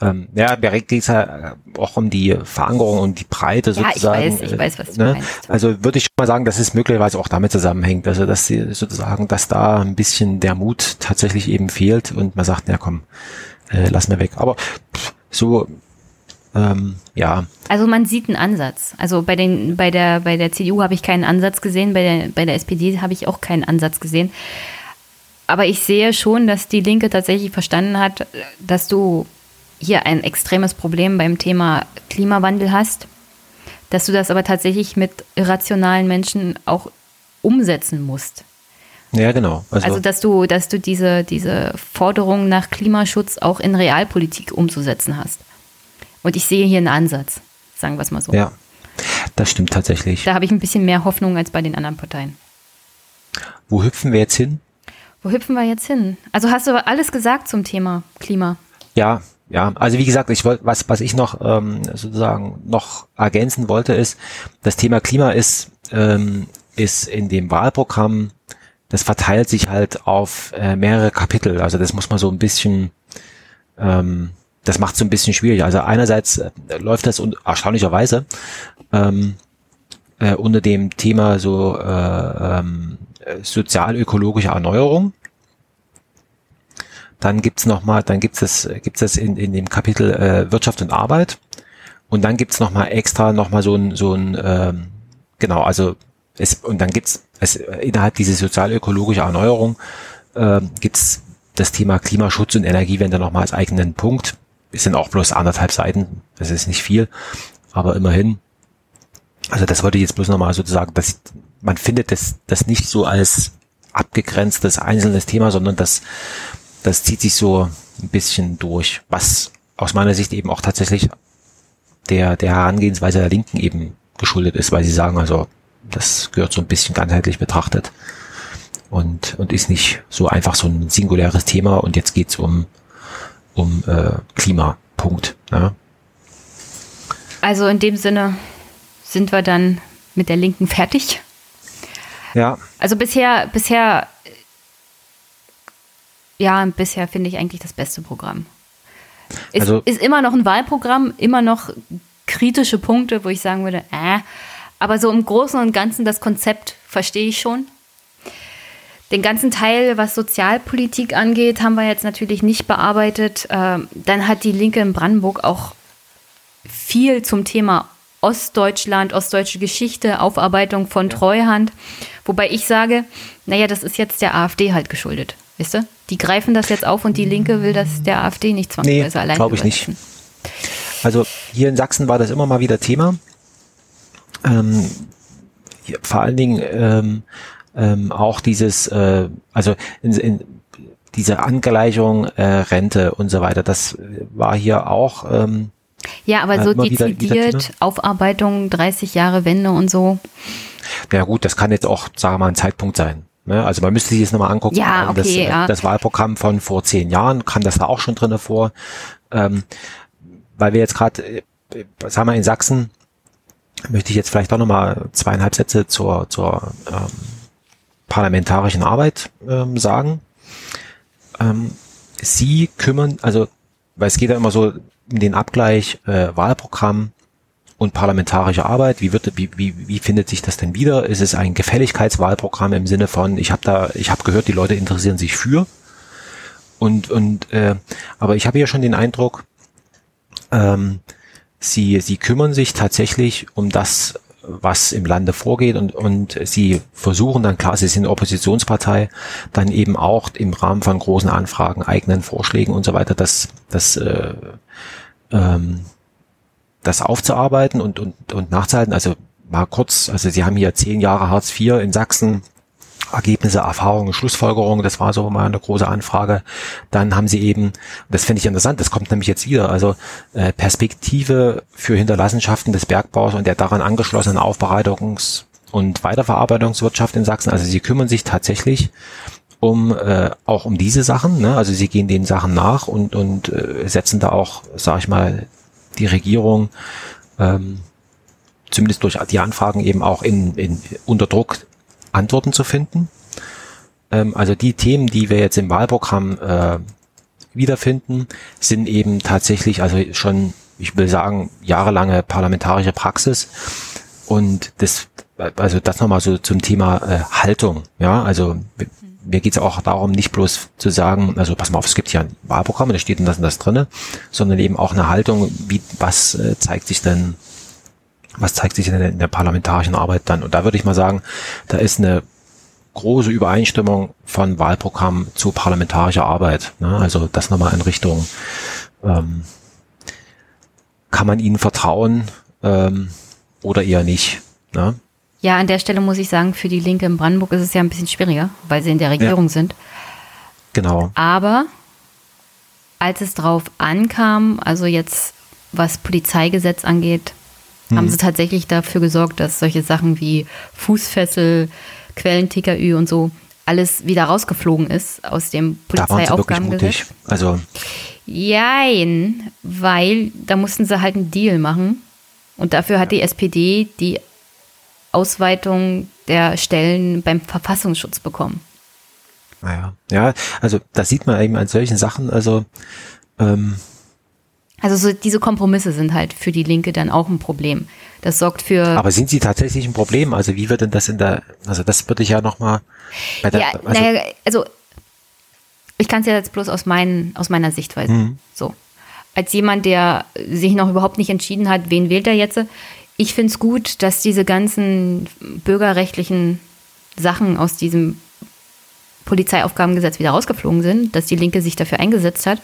ähm, ja, bei geht es ja auch um die Verankerung und die Breite sozusagen. Ja, ich weiß, ich weiß, was du ne? meinst. Also würde ich mal sagen, dass es möglicherweise auch damit zusammenhängt, also dass sie sozusagen, dass da ein bisschen der Mut tatsächlich eben fehlt und man sagt, ja komm, äh, lass mir weg. Aber pff, so ähm, ja. Also man sieht einen Ansatz. Also bei den, bei der, bei der CDU habe ich keinen Ansatz gesehen, bei der, bei der SPD habe ich auch keinen Ansatz gesehen. Aber ich sehe schon, dass die Linke tatsächlich verstanden hat, dass du hier ein extremes Problem beim Thema Klimawandel hast, dass du das aber tatsächlich mit irrationalen Menschen auch umsetzen musst. Ja, genau. Also, also, dass du, dass du diese, diese Forderung nach Klimaschutz auch in Realpolitik umzusetzen hast. Und ich sehe hier einen Ansatz, sagen wir es mal so. Ja, das stimmt tatsächlich. Da habe ich ein bisschen mehr Hoffnung als bei den anderen Parteien. Wo hüpfen wir jetzt hin? Wo hüpfen wir jetzt hin? Also hast du alles gesagt zum Thema Klima? Ja, ja. Also wie gesagt, ich wollte, was, was ich noch ähm, sozusagen noch ergänzen wollte, ist, das Thema Klima ist, ähm, ist in dem Wahlprogramm, das verteilt sich halt auf äh, mehrere Kapitel. Also das muss man so ein bisschen ähm, das macht es so ein bisschen schwierig. Also einerseits äh, läuft das un erstaunlicherweise ähm, äh, unter dem Thema so äh, ähm, sozial-ökologische Erneuerung. Dann gibt's noch mal, dann gibt's das, gibt's das in, in dem Kapitel äh, Wirtschaft und Arbeit. Und dann gibt's noch mal extra noch mal so ein, so ein ähm, genau, also es, und dann gibt's es innerhalb dieser sozial-ökologische Erneuerung äh, gibt's das Thema Klimaschutz und Energiewende noch mal als eigenen Punkt. Es sind auch bloß anderthalb Seiten, das ist nicht viel, aber immerhin. Also das wollte ich jetzt bloß nochmal sozusagen, dass man findet das, das nicht so als abgegrenztes einzelnes Thema, sondern das, das zieht sich so ein bisschen durch, was aus meiner Sicht eben auch tatsächlich der, der Herangehensweise der Linken eben geschuldet ist, weil sie sagen, also das gehört so ein bisschen ganzheitlich betrachtet und, und ist nicht so einfach so ein singuläres Thema und jetzt geht's um um äh, Klima. Punkt. Ja. Also in dem Sinne sind wir dann mit der Linken fertig. Ja. Also bisher, bisher, ja, bisher finde ich eigentlich das beste Programm. Ist, also, ist immer noch ein Wahlprogramm, immer noch kritische Punkte, wo ich sagen würde, äh, aber so im Großen und Ganzen das Konzept verstehe ich schon. Den ganzen Teil, was Sozialpolitik angeht, haben wir jetzt natürlich nicht bearbeitet. Ähm, dann hat die Linke in Brandenburg auch viel zum Thema Ostdeutschland, ostdeutsche Geschichte, Aufarbeitung von Treuhand. Wobei ich sage, naja, das ist jetzt der AfD halt geschuldet. Wisst ihr? Die greifen das jetzt auf und die Linke will das der AfD nicht zwangsweise nee, allein glaube ich nicht. Also hier in Sachsen war das immer mal wieder Thema. Ähm, vor allen Dingen ähm, ähm, auch dieses, äh, also in, in, diese Angleichung äh, Rente und so weiter, das war hier auch. Ähm, ja, aber so dezidiert Aufarbeitung, 30 Jahre Wende und so. Ja gut, das kann jetzt auch, sagen wir mal, ein Zeitpunkt sein. Ne? Also man müsste sich jetzt nochmal angucken. Ja, okay, das, äh, ja. das Wahlprogramm von vor zehn Jahren, kam das da auch schon drinne vor. Ähm, weil wir jetzt gerade, äh, sagen wir in Sachsen, möchte ich jetzt vielleicht doch nochmal zweieinhalb Sätze zur, zur ähm, parlamentarischen Arbeit ähm, sagen. Ähm, Sie kümmern, also, weil es geht ja immer so um den Abgleich äh, Wahlprogramm und parlamentarische Arbeit. Wie wird, wie, wie, wie findet sich das denn wieder? Ist es ein Gefälligkeitswahlprogramm im Sinne von, ich habe da, ich habe gehört, die Leute interessieren sich für. Und, und äh, aber ich habe ja schon den Eindruck, ähm, sie, sie kümmern sich tatsächlich um das was im Lande vorgeht und, und sie versuchen dann, klar, sie sind Oppositionspartei, dann eben auch im Rahmen von großen Anfragen, eigenen Vorschlägen und so weiter, das, das, äh, ähm, das aufzuarbeiten und, und, und nachzuhalten. Also mal kurz, also sie haben hier zehn Jahre Hartz IV in Sachsen, Ergebnisse, Erfahrungen, Schlussfolgerungen, das war so mal eine große Anfrage. Dann haben sie eben, das finde ich interessant, das kommt nämlich jetzt wieder, also äh, Perspektive für Hinterlassenschaften des Bergbaus und der daran angeschlossenen Aufbereitungs- und Weiterverarbeitungswirtschaft in Sachsen. Also sie kümmern sich tatsächlich um äh, auch um diese Sachen. Ne? Also sie gehen den Sachen nach und und äh, setzen da auch, sag ich mal, die Regierung ähm, zumindest durch die Anfragen eben auch in, in unter Druck Antworten zu finden. Ähm, also die Themen, die wir jetzt im Wahlprogramm äh, wiederfinden, sind eben tatsächlich also schon, ich will sagen, jahrelange parlamentarische Praxis und das also das nochmal so zum Thema äh, Haltung. Ja, also mir geht es auch darum, nicht bloß zu sagen, also pass mal auf, es gibt hier ein Wahlprogramm, da steht das und das drinne, sondern eben auch eine Haltung, wie, was äh, zeigt sich denn, was zeigt sich denn in der parlamentarischen Arbeit dann? Und da würde ich mal sagen, da ist eine große Übereinstimmung von Wahlprogramm zu parlamentarischer Arbeit. Ne? Also das nochmal in Richtung, ähm, kann man ihnen vertrauen ähm, oder eher nicht? Ne? Ja, an der Stelle muss ich sagen, für die Linke in Brandenburg ist es ja ein bisschen schwieriger, weil sie in der Regierung ja. sind. Genau. Aber als es drauf ankam, also jetzt was Polizeigesetz angeht, hm. haben sie tatsächlich dafür gesorgt, dass solche Sachen wie Fußfessel, Quellen-TKÜ und so alles wieder rausgeflogen ist aus dem Polizeiaufgabengesetz. Also Jein, weil da mussten sie halt einen Deal machen. Und dafür hat die SPD die Ausweitung der Stellen beim Verfassungsschutz bekommen. Naja, ja, also das sieht man eben an solchen Sachen, also ähm also so diese Kompromisse sind halt für die Linke dann auch ein Problem. Das sorgt für. Aber sind sie tatsächlich ein Problem? Also wie wird denn das in der, also das würde ich ja nochmal. Ja, also, naja, also ich kann es ja jetzt bloß aus, mein, aus meiner Sichtweise. Mhm. So. Als jemand, der sich noch überhaupt nicht entschieden hat, wen wählt er jetzt, ich finde es gut, dass diese ganzen bürgerrechtlichen Sachen aus diesem Polizeiaufgabengesetz wieder rausgeflogen sind, dass die Linke sich dafür eingesetzt hat.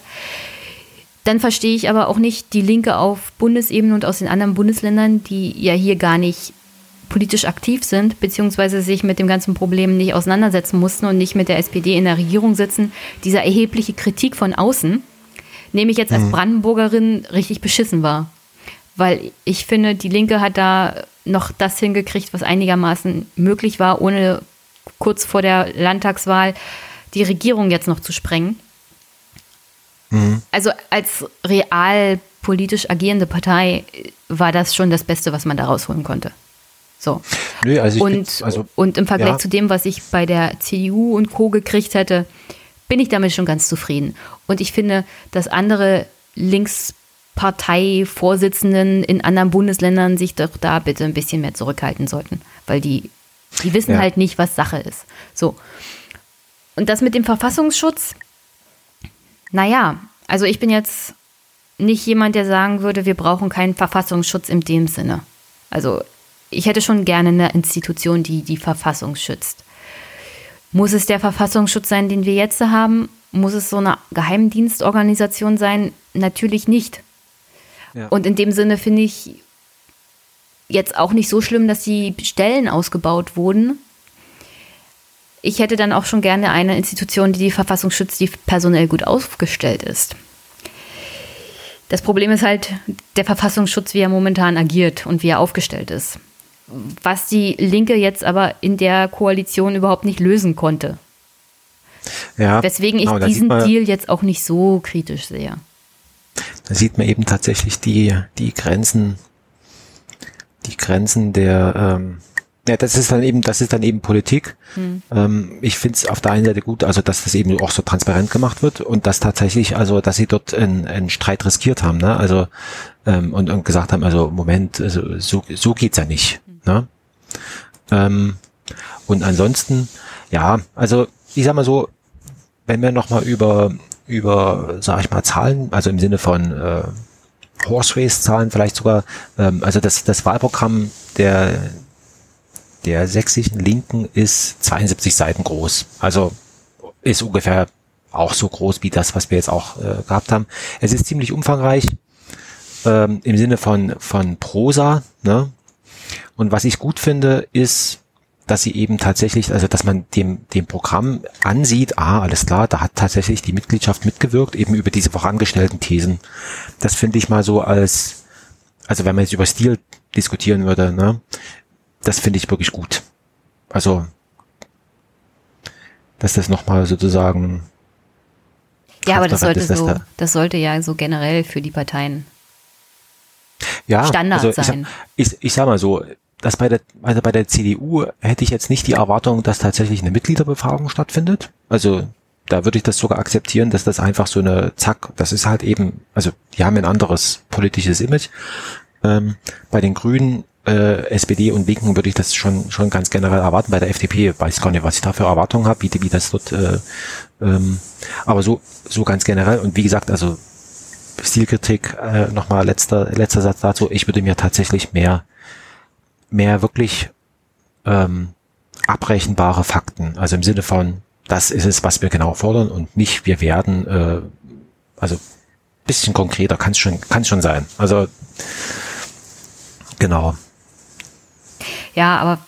Dann verstehe ich aber auch nicht die Linke auf Bundesebene und aus den anderen Bundesländern, die ja hier gar nicht politisch aktiv sind, beziehungsweise sich mit dem ganzen Problem nicht auseinandersetzen mussten und nicht mit der SPD in der Regierung sitzen, dieser erhebliche Kritik von außen, nämlich jetzt als mhm. Brandenburgerin richtig beschissen war weil ich finde, die Linke hat da noch das hingekriegt, was einigermaßen möglich war, ohne kurz vor der Landtagswahl die Regierung jetzt noch zu sprengen. Mhm. Also als real politisch agierende Partei war das schon das Beste, was man da rausholen konnte. So. Nö, also und, also, und im Vergleich ja. zu dem, was ich bei der CDU und Co. gekriegt hätte, bin ich damit schon ganz zufrieden. Und ich finde, dass andere links Parteivorsitzenden in anderen Bundesländern sich doch da bitte ein bisschen mehr zurückhalten sollten, weil die, die wissen ja. halt nicht, was Sache ist. So. Und das mit dem Verfassungsschutz, naja, also ich bin jetzt nicht jemand, der sagen würde, wir brauchen keinen Verfassungsschutz in dem Sinne. Also ich hätte schon gerne eine Institution, die die Verfassung schützt. Muss es der Verfassungsschutz sein, den wir jetzt haben? Muss es so eine Geheimdienstorganisation sein? Natürlich nicht. Und in dem Sinne finde ich jetzt auch nicht so schlimm, dass die Stellen ausgebaut wurden. Ich hätte dann auch schon gerne eine Institution, die die Verfassung schützt, die personell gut aufgestellt ist. Das Problem ist halt der Verfassungsschutz, wie er momentan agiert und wie er aufgestellt ist. Was die Linke jetzt aber in der Koalition überhaupt nicht lösen konnte. Ja, Weswegen ich genau, diesen Deal jetzt auch nicht so kritisch sehe. Da sieht man eben tatsächlich die, die Grenzen, die Grenzen der, ähm, ja, das ist dann eben, das ist dann eben Politik. Hm. Ähm, ich finde es auf der einen Seite gut, also dass das eben auch so transparent gemacht wird und dass tatsächlich, also dass sie dort einen, einen Streit riskiert haben, ne? Also ähm, und, und gesagt haben, also Moment, also, so, so geht's ja nicht. Hm. Ne? Ähm, und ansonsten, ja, also ich sag mal so, wenn wir nochmal über über, sage ich mal, Zahlen, also im Sinne von äh, Horse Race Zahlen vielleicht sogar, ähm, also das, das Wahlprogramm der, der sächsischen Linken ist 72 Seiten groß. Also ist ungefähr auch so groß wie das, was wir jetzt auch äh, gehabt haben. Es ist ziemlich umfangreich ähm, im Sinne von, von Prosa. Ne? Und was ich gut finde, ist, dass sie eben tatsächlich, also dass man dem, dem Programm ansieht, ah, alles klar, da hat tatsächlich die Mitgliedschaft mitgewirkt, eben über diese vorangestellten Thesen. Das finde ich mal so als, also wenn man jetzt über Stil diskutieren würde, ne, das finde ich wirklich gut. Also dass das nochmal sozusagen. Ja, aber das sollte ist, so, da das sollte ja so generell für die Parteien ja, Standard also sein. Ich, ich, ich sag mal so, dass bei der, also bei der CDU hätte ich jetzt nicht die Erwartung, dass tatsächlich eine Mitgliederbefragung stattfindet. Also da würde ich das sogar akzeptieren, dass das einfach so eine Zack, das ist halt eben, also die haben ein anderes politisches Image. Ähm, bei den Grünen, äh, SPD und Linken würde ich das schon schon ganz generell erwarten. Bei der FDP weiß ich gar nicht, was ich da für Erwartungen habe, wie, wie das dort, äh, ähm, aber so so ganz generell und wie gesagt, also Stilkritik, äh, nochmal letzter letzter Satz dazu. Ich würde mir tatsächlich mehr mehr wirklich ähm, abrechenbare Fakten, also im Sinne von das ist es, was wir genau fordern und nicht wir werden, äh, also bisschen konkreter kann es schon, kann schon sein. Also genau. Ja, aber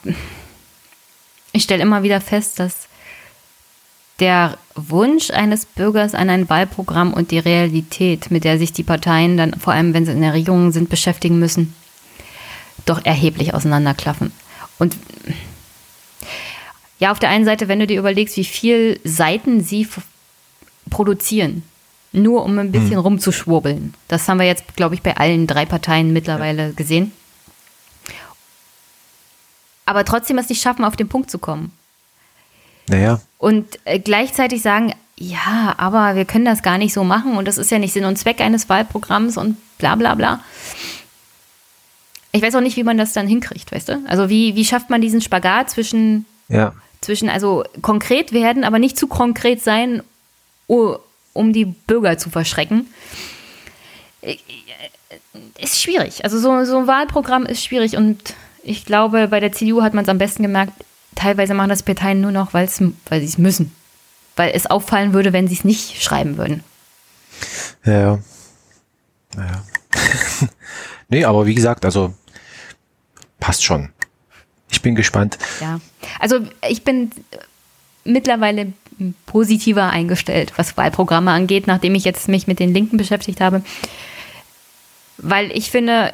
ich stelle immer wieder fest, dass der Wunsch eines Bürgers an ein Wahlprogramm und die Realität, mit der sich die Parteien dann, vor allem wenn sie in der Regierung sind, beschäftigen müssen, doch erheblich auseinanderklaffen. Und ja, auf der einen Seite, wenn du dir überlegst, wie viel Seiten sie produzieren, nur um ein bisschen hm. rumzuschwurbeln. Das haben wir jetzt, glaube ich, bei allen drei Parteien mittlerweile ja. gesehen. Aber trotzdem es nicht schaffen, auf den Punkt zu kommen. Naja. Und äh, gleichzeitig sagen, ja, aber wir können das gar nicht so machen und das ist ja nicht Sinn und Zweck eines Wahlprogramms und bla bla bla. Ich weiß auch nicht, wie man das dann hinkriegt, weißt du? Also wie, wie schafft man diesen Spagat zwischen ja zwischen also konkret werden, aber nicht zu konkret sein, um die Bürger zu verschrecken. Äh, ist schwierig. Also so, so ein Wahlprogramm ist schwierig und ich glaube, bei der CDU hat man es am besten gemerkt, teilweise machen das Parteien nur noch, weil sie es müssen. Weil es auffallen würde, wenn sie es nicht schreiben würden. Ja, ja. Naja. nee, aber wie gesagt, also passt schon. Ich bin gespannt. Ja, also ich bin mittlerweile positiver eingestellt, was Wahlprogramme angeht, nachdem ich jetzt mich mit den Linken beschäftigt habe. Weil ich finde,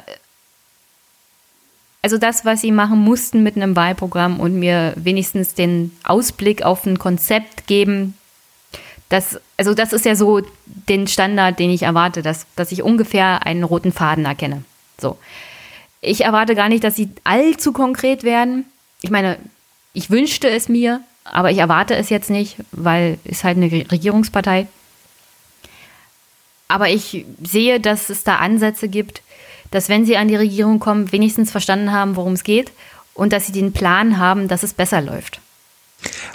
also das, was sie machen mussten mit einem Wahlprogramm und mir wenigstens den Ausblick auf ein Konzept geben, das, also das ist ja so den Standard, den ich erwarte, dass, dass ich ungefähr einen roten Faden erkenne. So. Ich erwarte gar nicht, dass sie allzu konkret werden. Ich meine, ich wünschte es mir, aber ich erwarte es jetzt nicht, weil es halt eine Regierungspartei. Aber ich sehe, dass es da Ansätze gibt, dass wenn sie an die Regierung kommen, wenigstens verstanden haben, worum es geht und dass sie den Plan haben, dass es besser läuft.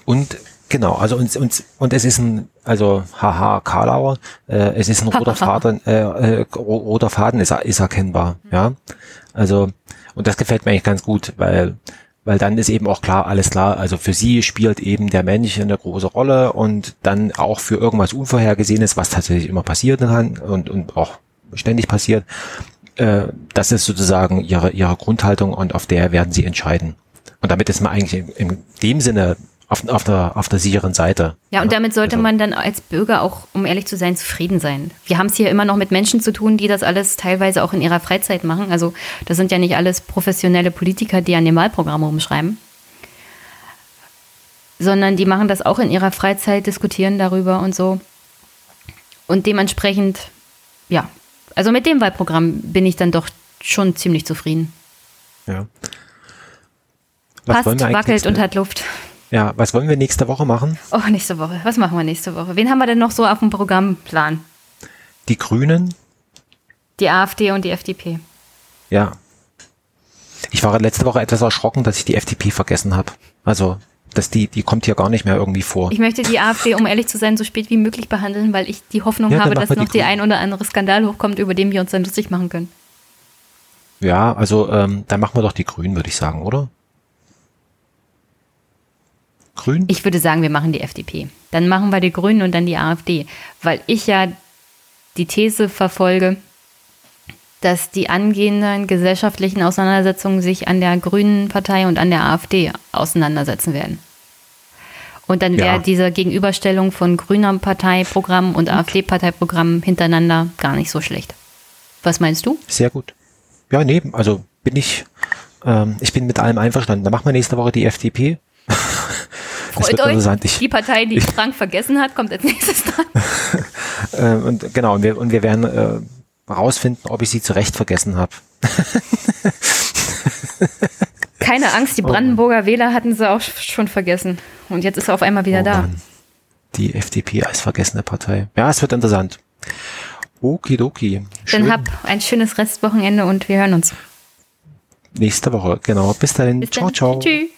Und Genau, also und, und, und es ist ein, also haha, Karlauer, äh, es ist ein roter Faden, äh, äh, roter Faden ist, ist erkennbar, ja. Also, und das gefällt mir eigentlich ganz gut, weil, weil dann ist eben auch klar, alles klar, also für sie spielt eben der Mensch eine große Rolle und dann auch für irgendwas Unvorhergesehenes, was tatsächlich immer passieren kann und, und auch ständig passiert, äh, das ist sozusagen ihre, ihre Grundhaltung und auf der werden sie entscheiden. Und damit ist man eigentlich in, in dem Sinne auf, auf, der, auf der sicheren Seite. Ja, und damit sollte also. man dann als Bürger auch, um ehrlich zu sein, zufrieden sein. Wir haben es hier immer noch mit Menschen zu tun, die das alles teilweise auch in ihrer Freizeit machen. Also das sind ja nicht alles professionelle Politiker, die an dem Wahlprogramm rumschreiben. Sondern die machen das auch in ihrer Freizeit, diskutieren darüber und so. Und dementsprechend, ja, also mit dem Wahlprogramm bin ich dann doch schon ziemlich zufrieden. Ja. Was Passt, wackelt und hat Luft. Ja, was wollen wir nächste Woche machen? Oh, nächste Woche. Was machen wir nächste Woche? Wen haben wir denn noch so auf dem Programmplan? Die Grünen. Die AfD und die FDP. Ja. Ich war letzte Woche etwas erschrocken, dass ich die FDP vergessen habe. Also, dass die, die kommt hier gar nicht mehr irgendwie vor. Ich möchte die AfD, um ehrlich zu sein, so spät wie möglich behandeln, weil ich die Hoffnung ja, habe, dass noch die, die ein oder andere Skandal hochkommt, über den wir uns dann lustig machen können. Ja, also ähm, dann machen wir doch die Grünen, würde ich sagen, oder? Grün? Ich würde sagen, wir machen die FDP. Dann machen wir die Grünen und dann die AfD. Weil ich ja die These verfolge, dass die angehenden gesellschaftlichen Auseinandersetzungen sich an der Grünen Partei und an der AfD auseinandersetzen werden. Und dann wäre ja. diese Gegenüberstellung von grüner Parteiprogramm und AfD-Parteiprogramm hintereinander gar nicht so schlecht. Was meinst du? Sehr gut. Ja, nee, also bin ich, ähm, ich bin mit allem einverstanden. Dann machen wir nächste Woche die FDP. Freut euch, ich, die Partei, die ich, Frank vergessen hat, kommt als nächstes dran. äh, und genau, und wir, und wir werden äh, rausfinden, ob ich sie zurecht vergessen habe. Keine Angst, die oh Brandenburger oh Wähler hatten sie auch schon vergessen. Und jetzt ist er auf einmal wieder oh da. Mann. Die FDP als vergessene Partei. Ja, es wird interessant. Okidoki. Schön. Dann hab ein schönes Restwochenende und wir hören uns. Nächste Woche, genau. Bis dahin. Bis ciao, dann. ciao. Tschüss.